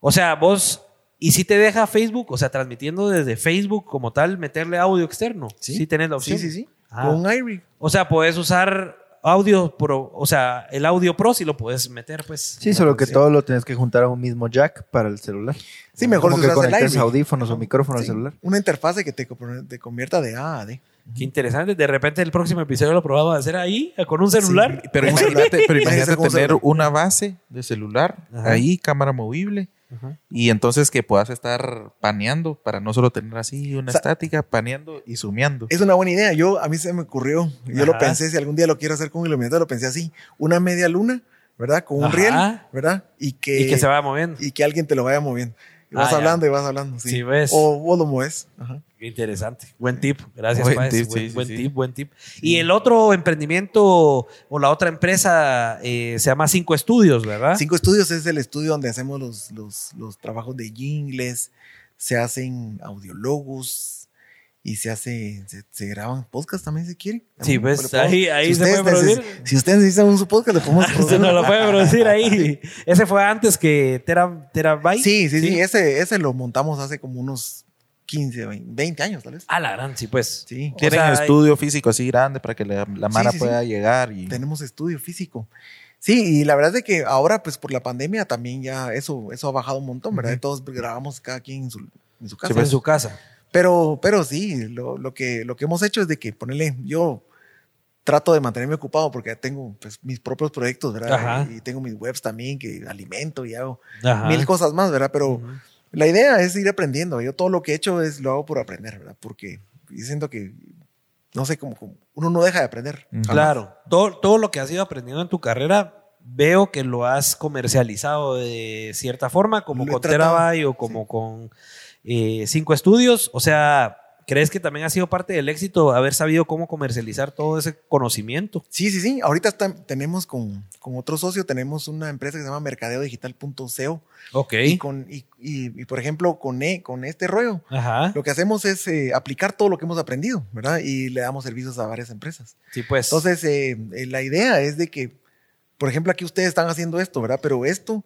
O sea, vos, ¿y si te deja Facebook? O sea, transmitiendo desde Facebook como tal, meterle audio externo. Sí, tenés la opción. Sí, sí, sí. Ah. Con iRig. O sea, puedes usar audio pro, o sea, el audio pro si lo puedes meter, pues. Sí, solo que todo lo tienes que juntar a un mismo jack para el celular. Sí, mejor Como si que conectes audífonos o micrófono al Sí, celular. Una interfase que te convierta de A a D. Qué interesante. De repente el próximo episodio lo probamos a hacer ahí, con un celular. Sí, Pero imagínate, pero imagínate tener celular. una base de celular Ajá. ahí, cámara movible, y entonces que puedas estar paneando para no solo tener así una estática, paneando y sumeando. Es una buena idea. Yo, a mí se me ocurrió, yo lo pensé, si algún día lo quiero hacer con iluminador, lo pensé así. Una media luna, ¿verdad? Con un Ajá. riel, ¿verdad? Y que, y que se vaya moviendo. y que alguien te lo vaya moviendo. Y vas Ah, ya. hablando y vas hablando. Sí, Sí, ves. O vos lo mueves. Ajá. Qué interesante. Buen tip. Gracias, Buen tip, buen, sí, sí, buen sí. tip, buen tip. Y el otro emprendimiento o la otra empresa eh, se llama Cinco Estudios, ¿verdad? Cinco Estudios es el estudio donde hacemos los, los, los trabajos de jingles, se hacen audiologos y se hace, se, se graban podcasts también si quieren. Sí, pues, podemos- ahí- ahí se ustedes puede producir. neces- Si ustedes necesitan un su podcast, le podemos Usted no lo puede producir ahí. Ese fue antes que Tera, Terabyte. Sí, sí, sí, Ese, ese lo montamos hace como unos 15, 20, 20 años tal vez. A la gran, sí, pues. Sí, O Tienen sea, estudio físico así grande para que la, la mara sí, sí. pueda llegar y tenemos estudio físico. Sí, y la verdad es de que ahora, pues por la pandemia también ya eso, eso ha bajado un montón, ¿verdad? Todos grabamos cada quien en su, en su casa. en su casa. Pero, pero sí, lo, lo que, lo que hemos hecho es de que ponerle, yo trato de mantenerme ocupado porque ya tengo pues, mis propios proyectos, ¿verdad? Ajá. Y tengo mis webs también que alimento y hago Ajá. mil cosas más, ¿verdad? Pero la idea es ir aprendiendo. Yo todo lo que he hecho es lo hago por aprender, ¿verdad? Porque siento que, no sé, como, como uno no deja de aprender. Claro. Todo, todo lo que has ido aprendiendo en tu carrera, veo que lo has comercializado de cierta forma, como Lo con Terabyte o como con eh, Cinco Estudios. O sea, ¿crees que también ha sido parte del éxito haber sabido cómo comercializar todo ese conocimiento? Sí, sí, sí. Ahorita está- tenemos con, con otro socio, tenemos una empresa que se llama mercadeodigital.co Ok. y, con, y, y- y, por ejemplo, con, e- con este rollo, Ajá. lo que hacemos es eh, aplicar todo lo que hemos aprendido, ¿verdad? Y le damos servicios a varias empresas. Sí, pues. Entonces, eh, eh, la idea es de que, por ejemplo, aquí ustedes están haciendo esto, ¿verdad? Pero esto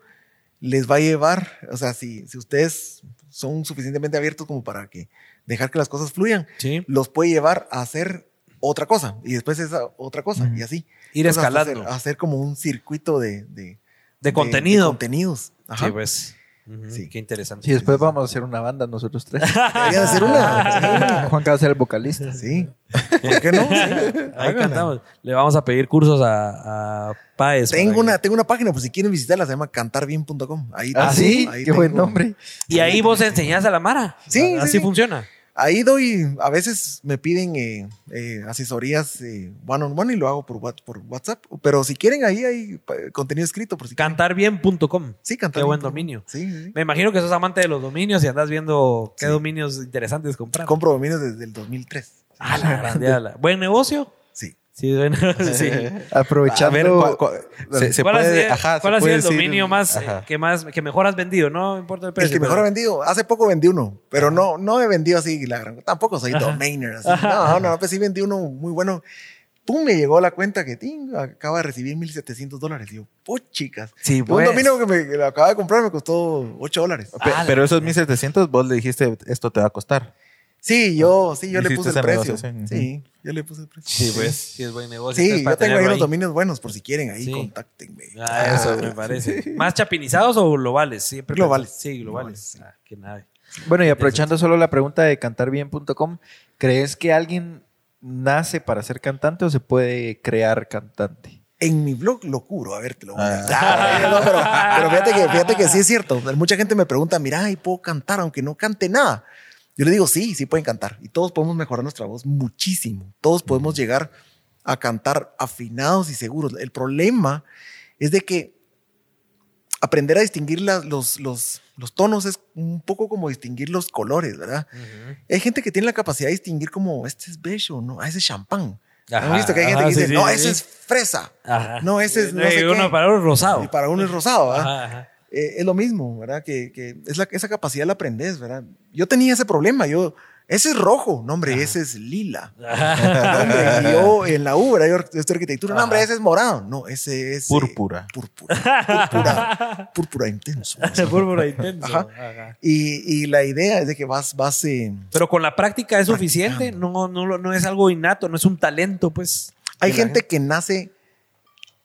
les va a llevar, o sea, si, si ustedes son suficientemente abiertos como para que dejar que las cosas fluyan, sí. los puede llevar a hacer otra cosa y después esa otra cosa y así. Ir Entonces, escalando. Hacer, hacer como un circuito de, de, De contenido. contenidos. Ajá. Sí, pues. Sí. Qué interesante. Y después vamos a hacer una banda nosotros tres. Debería de ser una. Juan va a ser el vocalista. Sí. ¿Por qué no? Sí. Ahí Háganla. cantamos. Le vamos a pedir cursos a, a Páez. Tengo una, tengo una página, por si quieren visitarla, se llama cantarbien.com. Ahí, Ah, sí, ahí qué buen nombre. Y ahí vos enseñás a la Mara. Sí, Así sí, sí. funciona. Ahí doy, a veces me piden eh, eh, asesorías eh, one on one y lo hago por, What- por WhatsApp. Pero si quieren, ahí hay pa- contenido escrito. Por si. Cantarbien.com. Sí, cantar. Qué buen dominio. Sí. Me imagino que sos amante de los dominios y andas viendo qué Sí. dominios interesantes comprar. Compro dominios desde el 2003. Ah, la grande. ¿Buen negocio? Sí. Bueno, sí. Aprovechando. A ver, ¿cuál- cuál- se, se ¿Cuál, ha puede, sido, ajá, cuál se ha sido puede el decir- dominio más, eh, ajá. que más que mejor has vendido? No importa el El precio. que mejor pero- he vendido. Hace poco vendí uno, pero no, no he vendido así. La gran, tampoco soy domainer. Así. No, no, pues sí vendí uno muy bueno. Pum, me llegó la cuenta que ting, acaba de recibir 1.700 dólares. Digo, chicas. Sí, Un pues. dominio que me que lo acaba de comprar me costó 8 dólares. Pe- Ah, pero esos 1700 vos le dijiste, esto te va a costar. Sí, yo, sí, yo le puse el precio. Sí, yo le puse el precio. Sí, pues. Sí, es buen negocio. Sí, yo tengo ahí unos dominios buenos por si quieren, ahí Sí. contáctenme. Ah, eso me parece. ¿Más chapinizados o globales? Siempre Globales. Sí, globales. Globales, Ah, qué nave. Bueno, y aprovechando solo la pregunta de cantarbien.com, ¿crees que alguien nace para ser cantante o se puede crear cantante? En mi blog lo curo, a ver, te lo voy a Ah. No, pero, pero fíjate, que, fíjate que sí es cierto. Mucha gente me pregunta, mira, ¿y puedo cantar aunque no cante nada? Yo le digo, sí, sí pueden cantar. Y todos podemos mejorar nuestra voz muchísimo. Todos podemos llegar a cantar afinados y seguros. El problema es de que aprender a distinguir la- los, los, los tonos es un poco como distinguir los colores, ¿verdad? Hay gente que tiene la capacidad de distinguir como, este es bello, no, ah, ese es champán. Ajá, ¿Han visto que hay gente ajá, que dice, sí, sí, no, sí, ese es fresa? Ajá. No, ese es no sé uno qué. para uno rosado. Y para uno es rosado, ¿verdad? Ajá, ajá. Eh, es lo mismo, ¿verdad? Que, que es la, esa capacidad la aprendes, ¿verdad? Yo tenía ese problema, yo, ese es rojo, no, hombre, ese es lila. No, hombre, y yo en la U, ¿verdad? Yo estudio arquitectura, no, hombre, Ajá. ese es morado. No, ese es... eh, Púrpura. púrpura. Púrpura. Púrpura intenso. Púrpura intenso. Ajá. Ajá. Y, y la idea es de que vas, vas, eh, Pero con la práctica es suficiente, no, no, no es algo innato, no es un talento, pues. Hay la gente que nace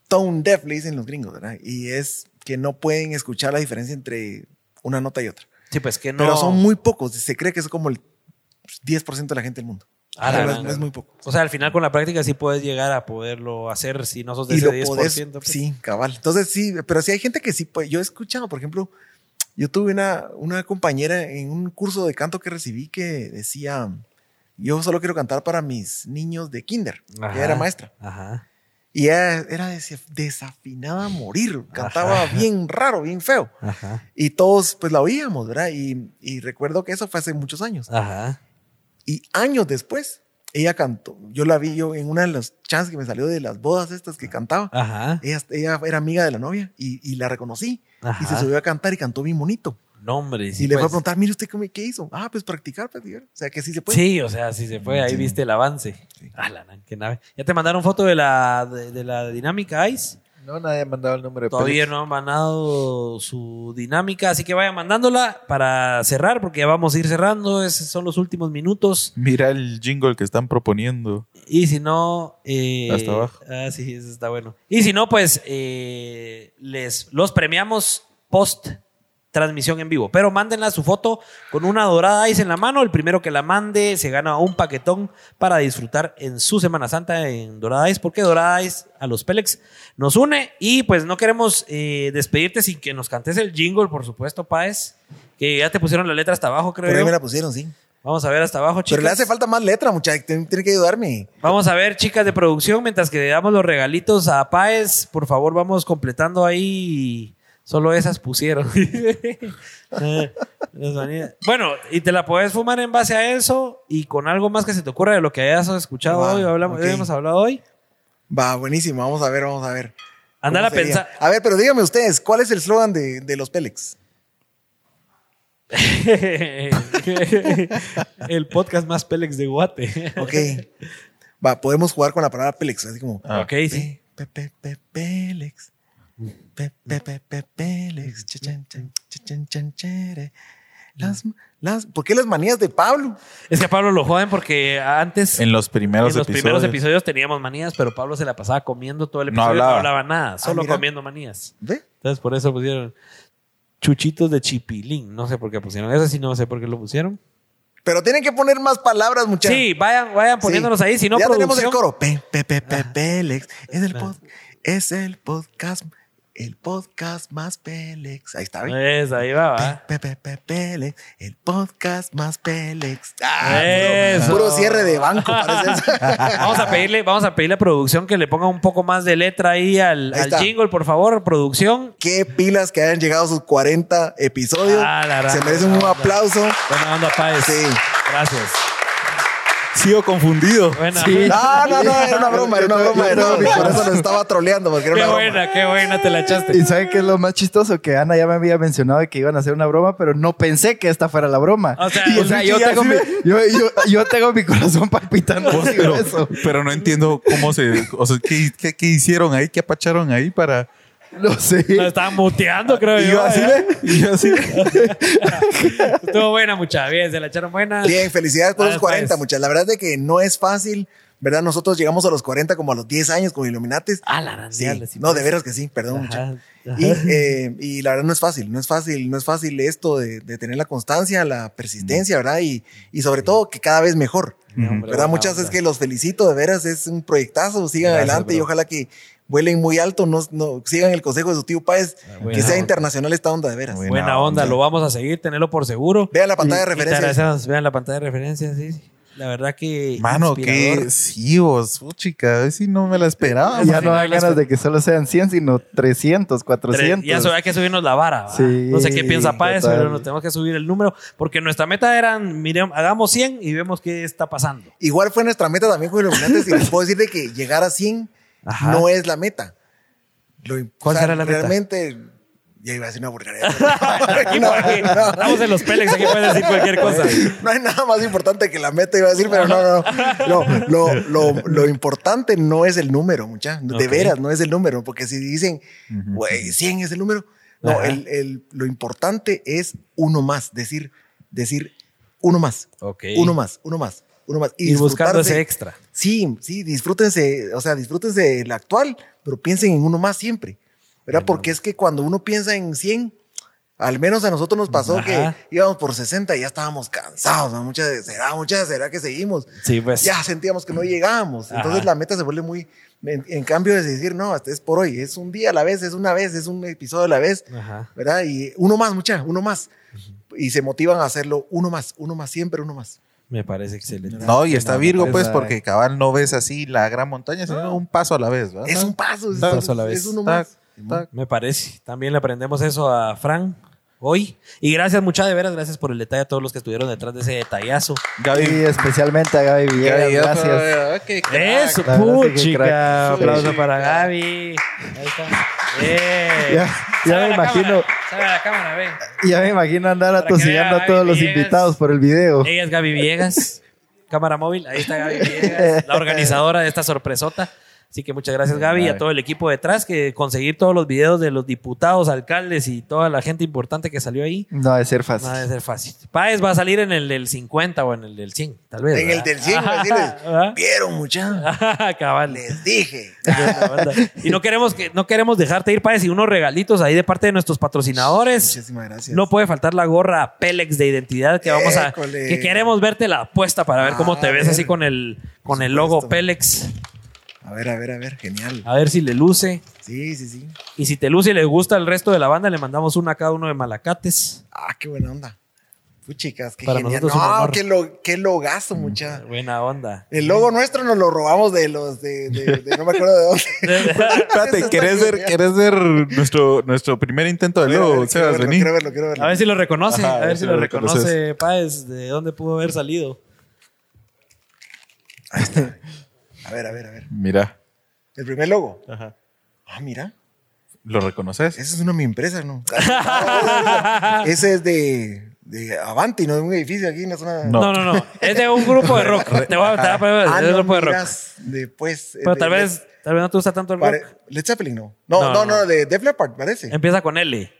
tone deaf, le dicen los gringos, ¿verdad? Y es que no pueden escuchar la diferencia entre una nota y otra. Sí, pues que no. Pero son muy pocos. Se cree que es como el 10% de la gente del mundo. Ah, la gran- es, es muy poco. O sea, al final con la práctica sí puedes llegar a poderlo hacer si no sos de Y ese lo 10%. podés, pues. sí, cabal. Entonces sí, pero sí hay gente que sí, pues yo he escuchado, por ejemplo, yo tuve una, una compañera en un curso de canto que recibí que decía, yo solo quiero cantar para mis niños de kinder. Ajá. Ella era maestra. Ajá. Y ella era des- desafinada a morir. Cantaba Ajá. bien raro, bien feo. Ajá. Y todos pues la oíamos, ¿verdad? Y, y recuerdo que eso fue hace muchos años. Ajá. Y años después, ella cantó. Yo la vi yo en una de las chances que me salió de las bodas estas que cantaba. Ajá. Ella, ella era amiga de la novia y, y la reconocí. Y se subió a cantar y cantó bien bonito. No, hombre. sí, y le fue a pues. preguntar, mire usted cómo- qué hizo. Ah, pues practicar, practicar. O sea, que sí se puede. Sí, o sea, sí se fue. Ahí viste el avance. Ah, la nan, qué nave. ¿Ya te mandaron foto de la, de, de la dinámica ICE? No, nadie ha mandado el número de Todavía no han mandado su dinámica, así que vayan mandándola para cerrar, porque ya vamos a ir cerrando. Esos son los últimos minutos. Mira el jingle que están proponiendo. Y si no. eh, Hasta abajo. Ah, sí, eso está bueno. Y si no, pues eh, les los premiamos post transmisión en vivo. Pero mándenla su foto con una dorada ice en la mano. El primero que la mande se gana un paquetón para disfrutar en su Semana Santa en Dorada Ice, porque Dorada Ice a los Pélex nos une. Y pues no queremos eh, despedirte sin que nos cantes el jingle, por supuesto, Paez. Que ya te pusieron la letra hasta abajo, creo. Pero yo. me la pusieron, sí. Vamos a ver hasta abajo, chicos. Pero le hace falta más letra, muchachos. Tienen que ayudarme. Vamos a ver, chicas de producción, mientras que le damos los regalitos a Páez, por favor, vamos completando ahí. Solo esas pusieron. Vanilas. bueno, y te la puedes fumar en base a eso y con algo más que se te ocurra de lo que hayas escuchado Va, hoy, o hablamos, hemos hablado hoy. Va, buenísimo. Vamos a ver, vamos a ver. Andar a pensar. A ver, pero díganme ustedes, ¿cuál es el slogan de, de los Pélex? El podcast más Pélex de Guate. Ok. Va, podemos jugar con la palabra Pélex, así como. ok, sí. Pe, pe, pe, Pélex. Pe, pe, pe, pe. Las, las, ¿Por qué las manías de Pablo? Es que a Pablo lo joden porque antes, En los primeros en los episodios. primeros episodios teníamos manías, pero Pablo se la pasaba comiendo todo el No episodio no hablaba. hablaba nada, solo mira. comiendo manías. ¿Ve? Entonces por eso pusieron chuchitos de chipilín. No sé por qué pusieron. Ese sí no sé por qué lo pusieron. Pero tienen que poner más palabras, muchachos. Sí, vayan, vayan poniéndonos ahí. Si no, ya tenemos el producción- coro. Pe, pe, pe, pe, Pélex. Es el, pod- es el podcast, el podcast más Pélex. Ahí está, ¿ve? Es, ahí va, va. Pe, pe, pe, Pélex, el podcast más Pélex. Ah, Eso. puro, puro cierre de banco, parece eso. Vamos a pedirle, vamos a pedirle a producción que le ponga un poco más de letra ahí al, Ahí al está. jingle, por favor, producción. Qué pilas que hayan llegado a sus 40 episodios. Ah, la, la, Se merecen la, un la. aplauso. Buena onda, Páez. Sí. Gracias. Sigo confundido. Buena. No, no, no, era una broma, era una broma. Yo No, tengo- por eso lo estaba troleando, porque era Qué una broma. buena, qué buena te la echaste. Y ¿saben qué es lo más chistoso? Que Ana ya me había mencionado de que iban a hacer una broma, pero no pensé que esta fuera la broma. O sea, Y, o sea, el yo, tengo sí mi, yo, yo- yo tengo mi corazón palpitando. pero, eso. pero no entiendo cómo se. O sea, ¿qué, qué, qué hicieron ahí? ¿Qué apacharon ahí para.? No sé. Nos estaban muteando, creo Y yo. yo así, ¿eh? yo así. Estuvo buena, mucha. Bien, se la echaron buena. Bien, felicidades por Ah, los 40, pues. muchachos. La verdad es de que no es fácil, ¿verdad? Nosotros llegamos a los 40 como a los 10 años con Illuminates. Ah, la gran Sí. sí, No, pues. de veras que sí, perdón, ajá. Y, eh, y la verdad no es fácil, no es fácil, no es fácil esto de, de tener la constancia, la persistencia, ¿verdad? Y, y sobre todo que cada vez mejor. No, hombre, ¿Verdad? Muchas veces que los felicito, de veras, es un proyectazo, sigan Gracias, adelante y ojalá que vuelen muy alto, no, no sigan el consejo de su tío Páez, buena que sea onda. internacional esta onda, de veras. Buena Buena onda, onda. lo vamos a seguir, tenerlo por seguro. Vean la pantalla de agradecemos, Vean la pantalla de referencias, sí. La verdad que. Mano, que sí, vos, chica, a ver si no me la esperaba. ya no las- ganas de que solo sean 100, sino 300, 400. Ya so- hay que subirnos la vara. ¿va? Sí, no sé qué piensa Páez, total. pero nos tenemos que subir el número. Porque nuestra meta era, miren, hagamos 100 y vemos qué está pasando. Igual fue nuestra meta también con Illuminantes y les puedo decir de que llegar a 100 Ajá. no es la meta. Lo, ¿Cuál será la meta? Realmente, ya iba a decir una burrera. Aquí, Estamos en los Pélex, aquí puedes decir cualquier cosa. No hay nada más importante que la meta, iba a decir, pero no, no, no. No, lo, lo, lo importante no es el número, mucha. De Ok. veras, no es el número. Porque si dicen, güey, 100 es el número. No, el, el- lo importante es uno más. Decir, decir uno más. Ok. Uno más, uno más, uno más. Y buscando disfrutarse- ese extra. Sí, sí, disfrútense, o sea, disfrútense el actual, pero piensen en uno más siempre, ¿verdad? Porque es que cuando uno piensa en 100, al menos a nosotros nos pasó Ajá. que íbamos por 60 y ya estábamos cansados, ¿no? Muchas, será, muchas, será que seguimos. Sí, pues. Ya sentíamos que no llegábamos. Entonces la meta se vuelve muy, en, en cambio de decir, no, este es por hoy, es un día a la vez, es una vez, es un episodio a la vez, Ajá. ¿verdad? Y uno más, mucha, uno más. Y se motivan a hacerlo uno más, uno más, siempre uno más. Me parece excelente. No, y está Virgo, pues, porque cabal no ves así la gran montaña, sino un paso a la vez, ¿verdad? Es un paso, es, Un paso a la vez. es uno Tac, más. tac. Me parece. También le aprendemos eso a Fran hoy. Y gracias, muchas de veras, gracias por el detalle a todos los que estuvieron detrás de ese detallazo. Gaby. Y especialmente a Gaby Villegas, Gaby, gracias. crack. Eso, es que puchica. crack. Aplauso para Gaby. Ahí está. Bien. Ya- ya me imagino. cámara, la cámara. Ya me imagino andar vea a todos Gaby los Villegas. invitados por el video. Ella es Gaby Villegas. Cámara móvil. Ahí está Gaby Villegas, la organizadora de esta sorpresota. Así que muchas gracias, Gaby, y a todo el equipo detrás que conseguir todos los videos de los diputados, alcaldes y toda la gente importante que salió ahí. No ha de ser fácil. No debe ser fácil. Páez va a salir en el del 50 o en el del 100, tal vez. En el del 100, Ajá, decirles, ¿verdad? vieron muchachos, Cabal. les dije. Y no queremos, que, no queremos dejarte ir, Páez, y unos regalitos ahí de parte de nuestros patrocinadores. Muchísimas gracias. No puede faltar la gorra Pélex de identidad que vamos a École. que queremos verte la apuesta para ver cómo Ah, te ves ver. así con el con el logo Pélex. A ver, a ver, a ver, genial. A ver si le luce. Sí, sí, sí. Y si te luce y le gusta el resto de la banda, le mandamos una a cada uno de Malacates. Ah, qué buena onda. Fui chicas, qué Para genial. No, qué, lo, qué logazo, mucha. Buena onda. El logo nuestro nos lo robamos de los de, de- de- no me acuerdo de dónde. Espérate, ¿querés está ver. ¿querés ver nuestro, nuestro primer intento de ver, logo? quiero verlo, quiero verlo, quiero verlo. A ver si lo reconoce, Ajá, a ver si lo reconoce, reconoces. Páez, de dónde pudo haber salido. A ver, a ver, a ver. Mira, El primer logo. Ah, mira. ¿lo reconoces? Esa es una de mi empresa, ¿no? Ese es de, de Avanti, ¿no? De un edificio aquí en la zona. No. No, no, no. Es de un grupo de rock. Te voy a, te voy a poner- Ah, es de un no, grupo de rock. Después. Pero de- tal de- vez, tal vez no te gusta tanto el rock. Led Zeppelin, no. No, No, no, no. no, de Def Leppard, parece. Empieza con L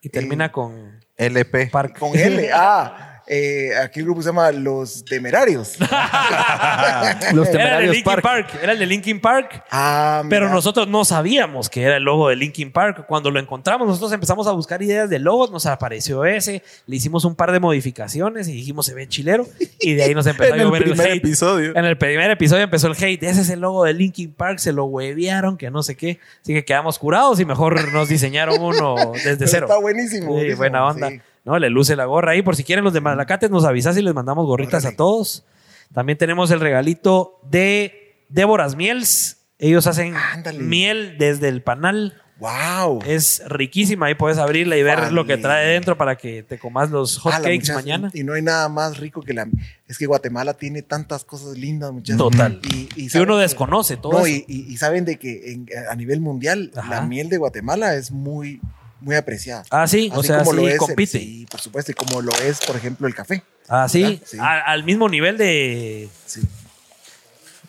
y termina con LP. Park. Con L. Ah, eh, aquí el grupo se llama Los Temerarios. Los Era el de temerarios Linkin Park. Park. Era el de Linkin Park. Ah, Pero nosotros no sabíamos que era el logo de Linkin Park. Cuando lo encontramos, nosotros empezamos a buscar ideas de logos, nos apareció ese, le hicimos un par de modificaciones y dijimos se ve chilero. Y de ahí nos empezó En a llover el, primer hate. episodio. En el primer episodio empezó el hate. Ese es el logo de Linkin Park, se lo huevearon, que no sé qué. Así que quedamos curados y mejor nos diseñaron uno desde Pero cero. Está buenísimo. Sí, buenísimo, buena onda. sí. No, le luce la gorra ahí. Por si quieren los de Malacates, nos avisas y les mandamos gorritas Órale. a todos. También tenemos el regalito de Déboras Miels. Ellos hacen Ándale. miel desde el panal. Wow. Es riquísima. Ahí puedes abrirla y ver Vale. lo que trae dentro para que te comas los hot Ah, la cakes muchacha- mañana. Y no hay nada más rico que la. Es que Guatemala tiene tantas cosas lindas, muchachos. Total. Y, y saben uno desconoce todo No, eso. y, y- y saben de que en- a nivel mundial Ajá. la miel de Guatemala es muy, muy apreciada. Ah, sí. O Así sea, como sí lo es el- compite. sí, por supuesto. Y como lo es, por ejemplo, el café. Ah, sí. Sí. Al mismo nivel de. Sí.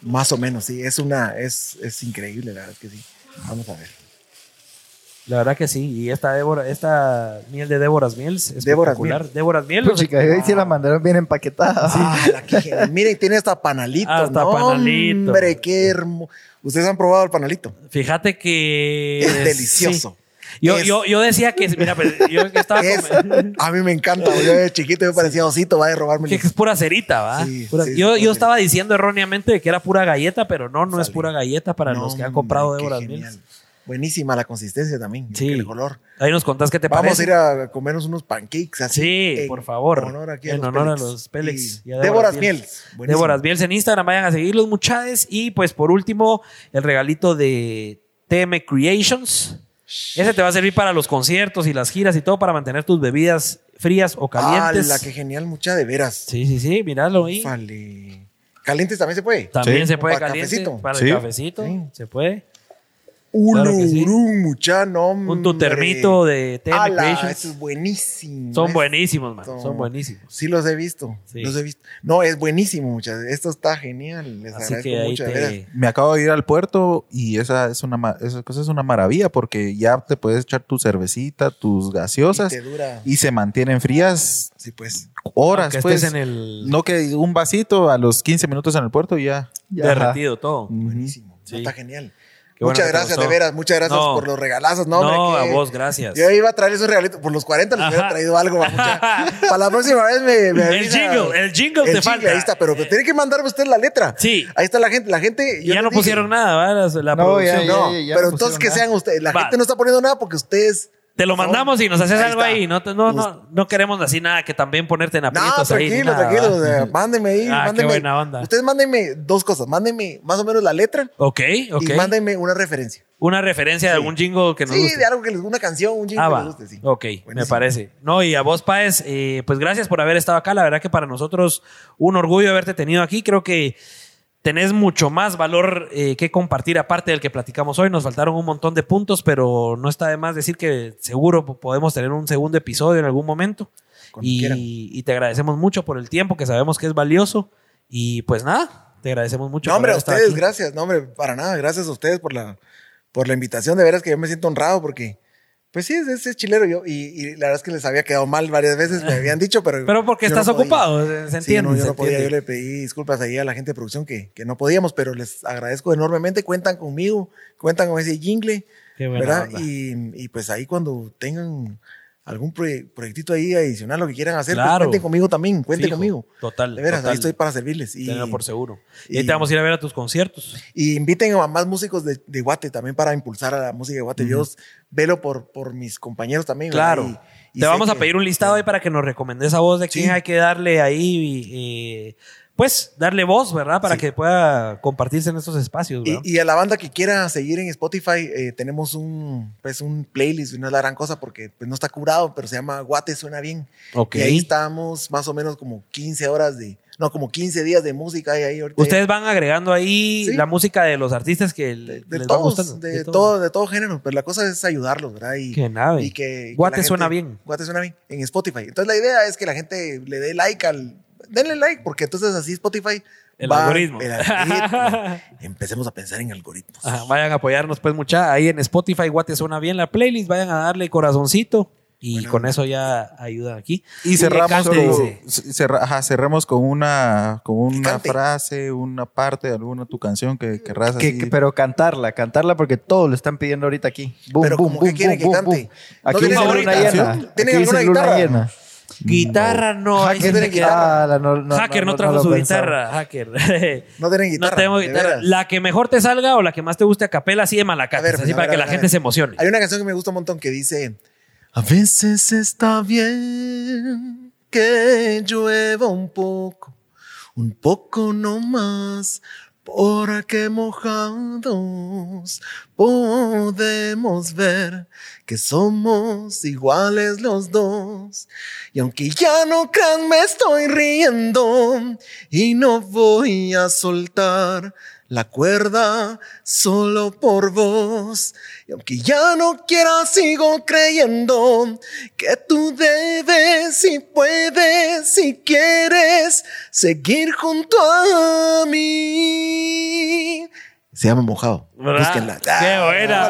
Más o menos, sí. Es una. Es, es increíble, la verdad que sí. Vamos a ver. La verdad que sí. Y esta Débora, esta miel de Déboras Miels es Déboras espectacular. Déboras Miel. Pues, chica, ahí sí la mandaron bien empaquetada. Ah, la. Miren, tiene hasta panalito. Hasta no, panalito. Hombre, qué hermoso. ¿Ustedes han probado el panalito? Fíjate que. Es delicioso. sí. Yo, Es- yo, yo decía que, mira, pues, yo estaba Es- a mí me encanta. Yo de chiquito me parecía osito, va a robarme. que es pura cerita, ¿va? Sí, Pura- sí, yo, yo estaba diciendo erróneamente que era pura galleta, pero no, no es pura galleta para los que han comprado Déboras genial. Miels. Buenísima la consistencia también. Sí. El color. Ahí nos contás qué te Vamos parece. a ir a comernos unos pancakes así. Sí, en por favor. honor aquí En los honor a los Pélex Y y a Déboras Miels. Déboras Miels en Instagram, vayan a seguir los muchades. Y pues por último, el regalito de TM Creations. Ese te va a servir para los conciertos y las giras y todo para mantener tus bebidas frías o calientes. Ah, la que genial, mucha de veras. Sí, sí, sí, míralo ahí. Calientes también se puede. También Sí. se puede Para caliente. cafecito. Para Sí. el cafecito. Sí. Se puede. Claro que sí. urum, mucha, no, Un tu hombre. termito de TM Ala, Creations. Eso es buenísimo. Son buenísimos, man. Son- Son buenísimos. Sí, los he visto. Sí. Los he visto. No, es buenísimo, muchachos. Esto está genial. Les Así agradezco que ahí. Me acabo de ir al puerto y esa es una ma- esa cosa es una maravilla porque ya te puedes echar tu cervecita, tus gaseosas Y y, te dura. se mantienen frías Sí, pues. horas. Aunque pues. en el No que un vasito a los 15 minutos en el puerto y ya. Ya. derretido todo. Buenísimo. Sí. Está genial. Bueno muchas gracias, de veras. Muchas gracias No. por los regalazos. No, No, a vos, gracias. Yo iba a traer esos regalitos. Por los 40 les hubiera traído algo. mucha. Para la próxima vez me, me El avisa. jingle, el jingle te falta. Ahí está, pero tiene que mandarme usted la letra. Sí. Ahí está la gente. La gente. Yo ya no dije, pusieron nada, ¿verdad? La, la No, producción. ya, No, ya, ya pero no entonces que sean ustedes. La Va. gente no está poniendo nada porque ustedes. Te lo mandamos y nos haces Ahí algo está. ahí. No, no, no, no queremos así nada que también ponerte en No, aprietos ahí. ni tranquilo, nada, tranquilo. sea, mándenme ahí. Ah, qué buena onda. Ustedes mándenme dos cosas. Mándenme más o menos la letra Ok, ok. y mándenme una referencia. Una referencia de algún jingle que nos Sí, guste. de algo que les una canción, un jingle Ah, que les guste, sí. Ok, me parece. No, y a vos, Páez, eh, pues gracias por haber estado acá. La verdad que para nosotros un orgullo haberte tenido aquí. Creo que tenés mucho más valor eh, que compartir aparte del que platicamos hoy. Nos faltaron un montón de puntos, pero no está de más decir que seguro po- podemos tener un segundo episodio en algún momento. Y, y te agradecemos mucho por el tiempo, que sabemos que es valioso. Y pues nada, te agradecemos mucho. No, por hombre, a haber estado ustedes, aquí. gracias. No, hombre, para nada. Gracias a ustedes por la, por la invitación. De veras que yo me siento honrado porque, pues sí, es, es- chilero yo. Y, y la verdad es que les había quedado mal varias veces, me habían dicho, pero. Pero porque estás no ocupado, se Sí, entiende. no, yo no podía. Yo le pedí disculpas ahí a la gente de producción que, que no podíamos, pero les agradezco enormemente. Cuentan conmigo, cuentan con ese jingle, Qué buena ¿verdad? y pues ahí cuando tengan algún proye- proyectito ahí adicional, lo que quieran hacer, pues Claro. cuenten conmigo también, cuenten Fijo. conmigo. Total. De veras, total. ahí estoy para servirles. Y, Tenlo por seguro. Y, y- ahí te vamos a ir a ver a tus conciertos. y inviten a más músicos de, de Guate también para impulsar a la música de Guate. Yo velo por, por mis compañeros también. Claro. Y- y te vamos a pedir un listado ahí para que nos recomendes a vos de quién Sí. hay que darle ahí, eh, pues, darle voz, ¿verdad? Para Sí. que pueda compartirse en estos espacios, ¿verdad? Y, y a la banda que quiera seguir en Spotify, eh, tenemos un, pues, un playlist, y no es la gran cosa porque pues, no está curado, pero se llama Guate Suena Bien. Ok. Y ahí estamos más o menos como 15 horas de, no, como 15 días de música ahí, ahí ahorita. Ustedes van agregando ahí Sí. la música de los artistas que de, les de va todos, gustando. de, todo, de todo género, pero la cosa es ayudarlos, ¿verdad? Y, Qué nave. y que, Guate suena gente- bien. Guate suena bien en Spotify. Entonces la idea es que la gente le dé like al, denle like porque entonces así Spotify El va- algoritmo. el algoritmo. Empecemos a pensar en algoritmos. Ajá, vayan a apoyarnos, pues, mucha. Ahí en Spotify, Guate suena bien la playlist. Vayan a darle corazoncito. Y con eso ya ayuda aquí. Y cerramos, cante, con, dice. cerra- ajá, cerramos con una, con una frase, una parte de alguna tu canción que querrás Que- pero cantarla, cantarla porque todos lo están pidiendo ahorita aquí. Boom, Pero boom, ¿cómo boom, que quieren boom, que boom, cante? boom. ¿No Aquí llena. ¿Tienen alguna guitarra? llena. Guitarra no. Hacker queda- guitarra. Ah, no, no, hacker no, no trajo su pensaba. guitarra, hacker. No tienen guitarra. no tenemos guitarra. La que mejor te salga o la que más te guste a capela, así de malacates, ver, así para ver, que la gente ver. se emocione. Hay una canción que me gusta un montón que dice: A veces está bien que llueva un poco, un poco no más, porque mojados podemos ver que somos iguales los dos. Y aunque ya no crean, me estoy riendo y no voy a soltar la cuerda solo por vos. Y aunque ya no quieras, sigo creyendo que tú debes y puedes si quieres seguir junto a mí. Se llama Mojado. ¡Qué Ah, buena!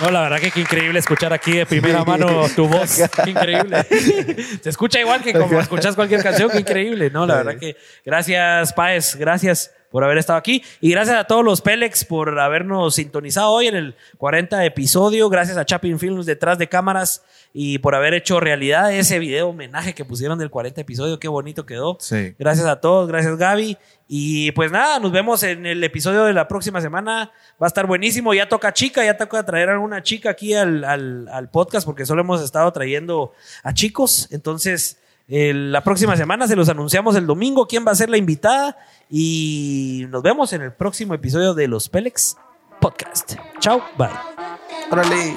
No, la verdad que qué increíble escuchar aquí de primera mano tu voz. Qué increíble. Se escucha igual que como escuchas cualquier canción. Qué increíble, ¿no? La verdad que gracias, Paez. Gracias por haber estado aquí. Y gracias a todos los Pélex por habernos sintonizado hoy en el 40 episodio. Gracias a Chapin Films detrás de cámaras y por haber hecho realidad ese video homenaje que pusieron del 40 episodio. Qué bonito quedó. Sí. Gracias a todos, gracias Gaby. Y pues nada, nos vemos en el episodio de la próxima semana. Va a estar buenísimo. Ya toca chica, ya toca traer a alguna chica aquí al, al- al podcast porque solo hemos estado trayendo a chicos. Entonces, eh, la próxima semana se los anunciamos el domingo quién va a ser la invitada y nos vemos en el próximo episodio de los Pelex Podcast. Chao, bye. Órale.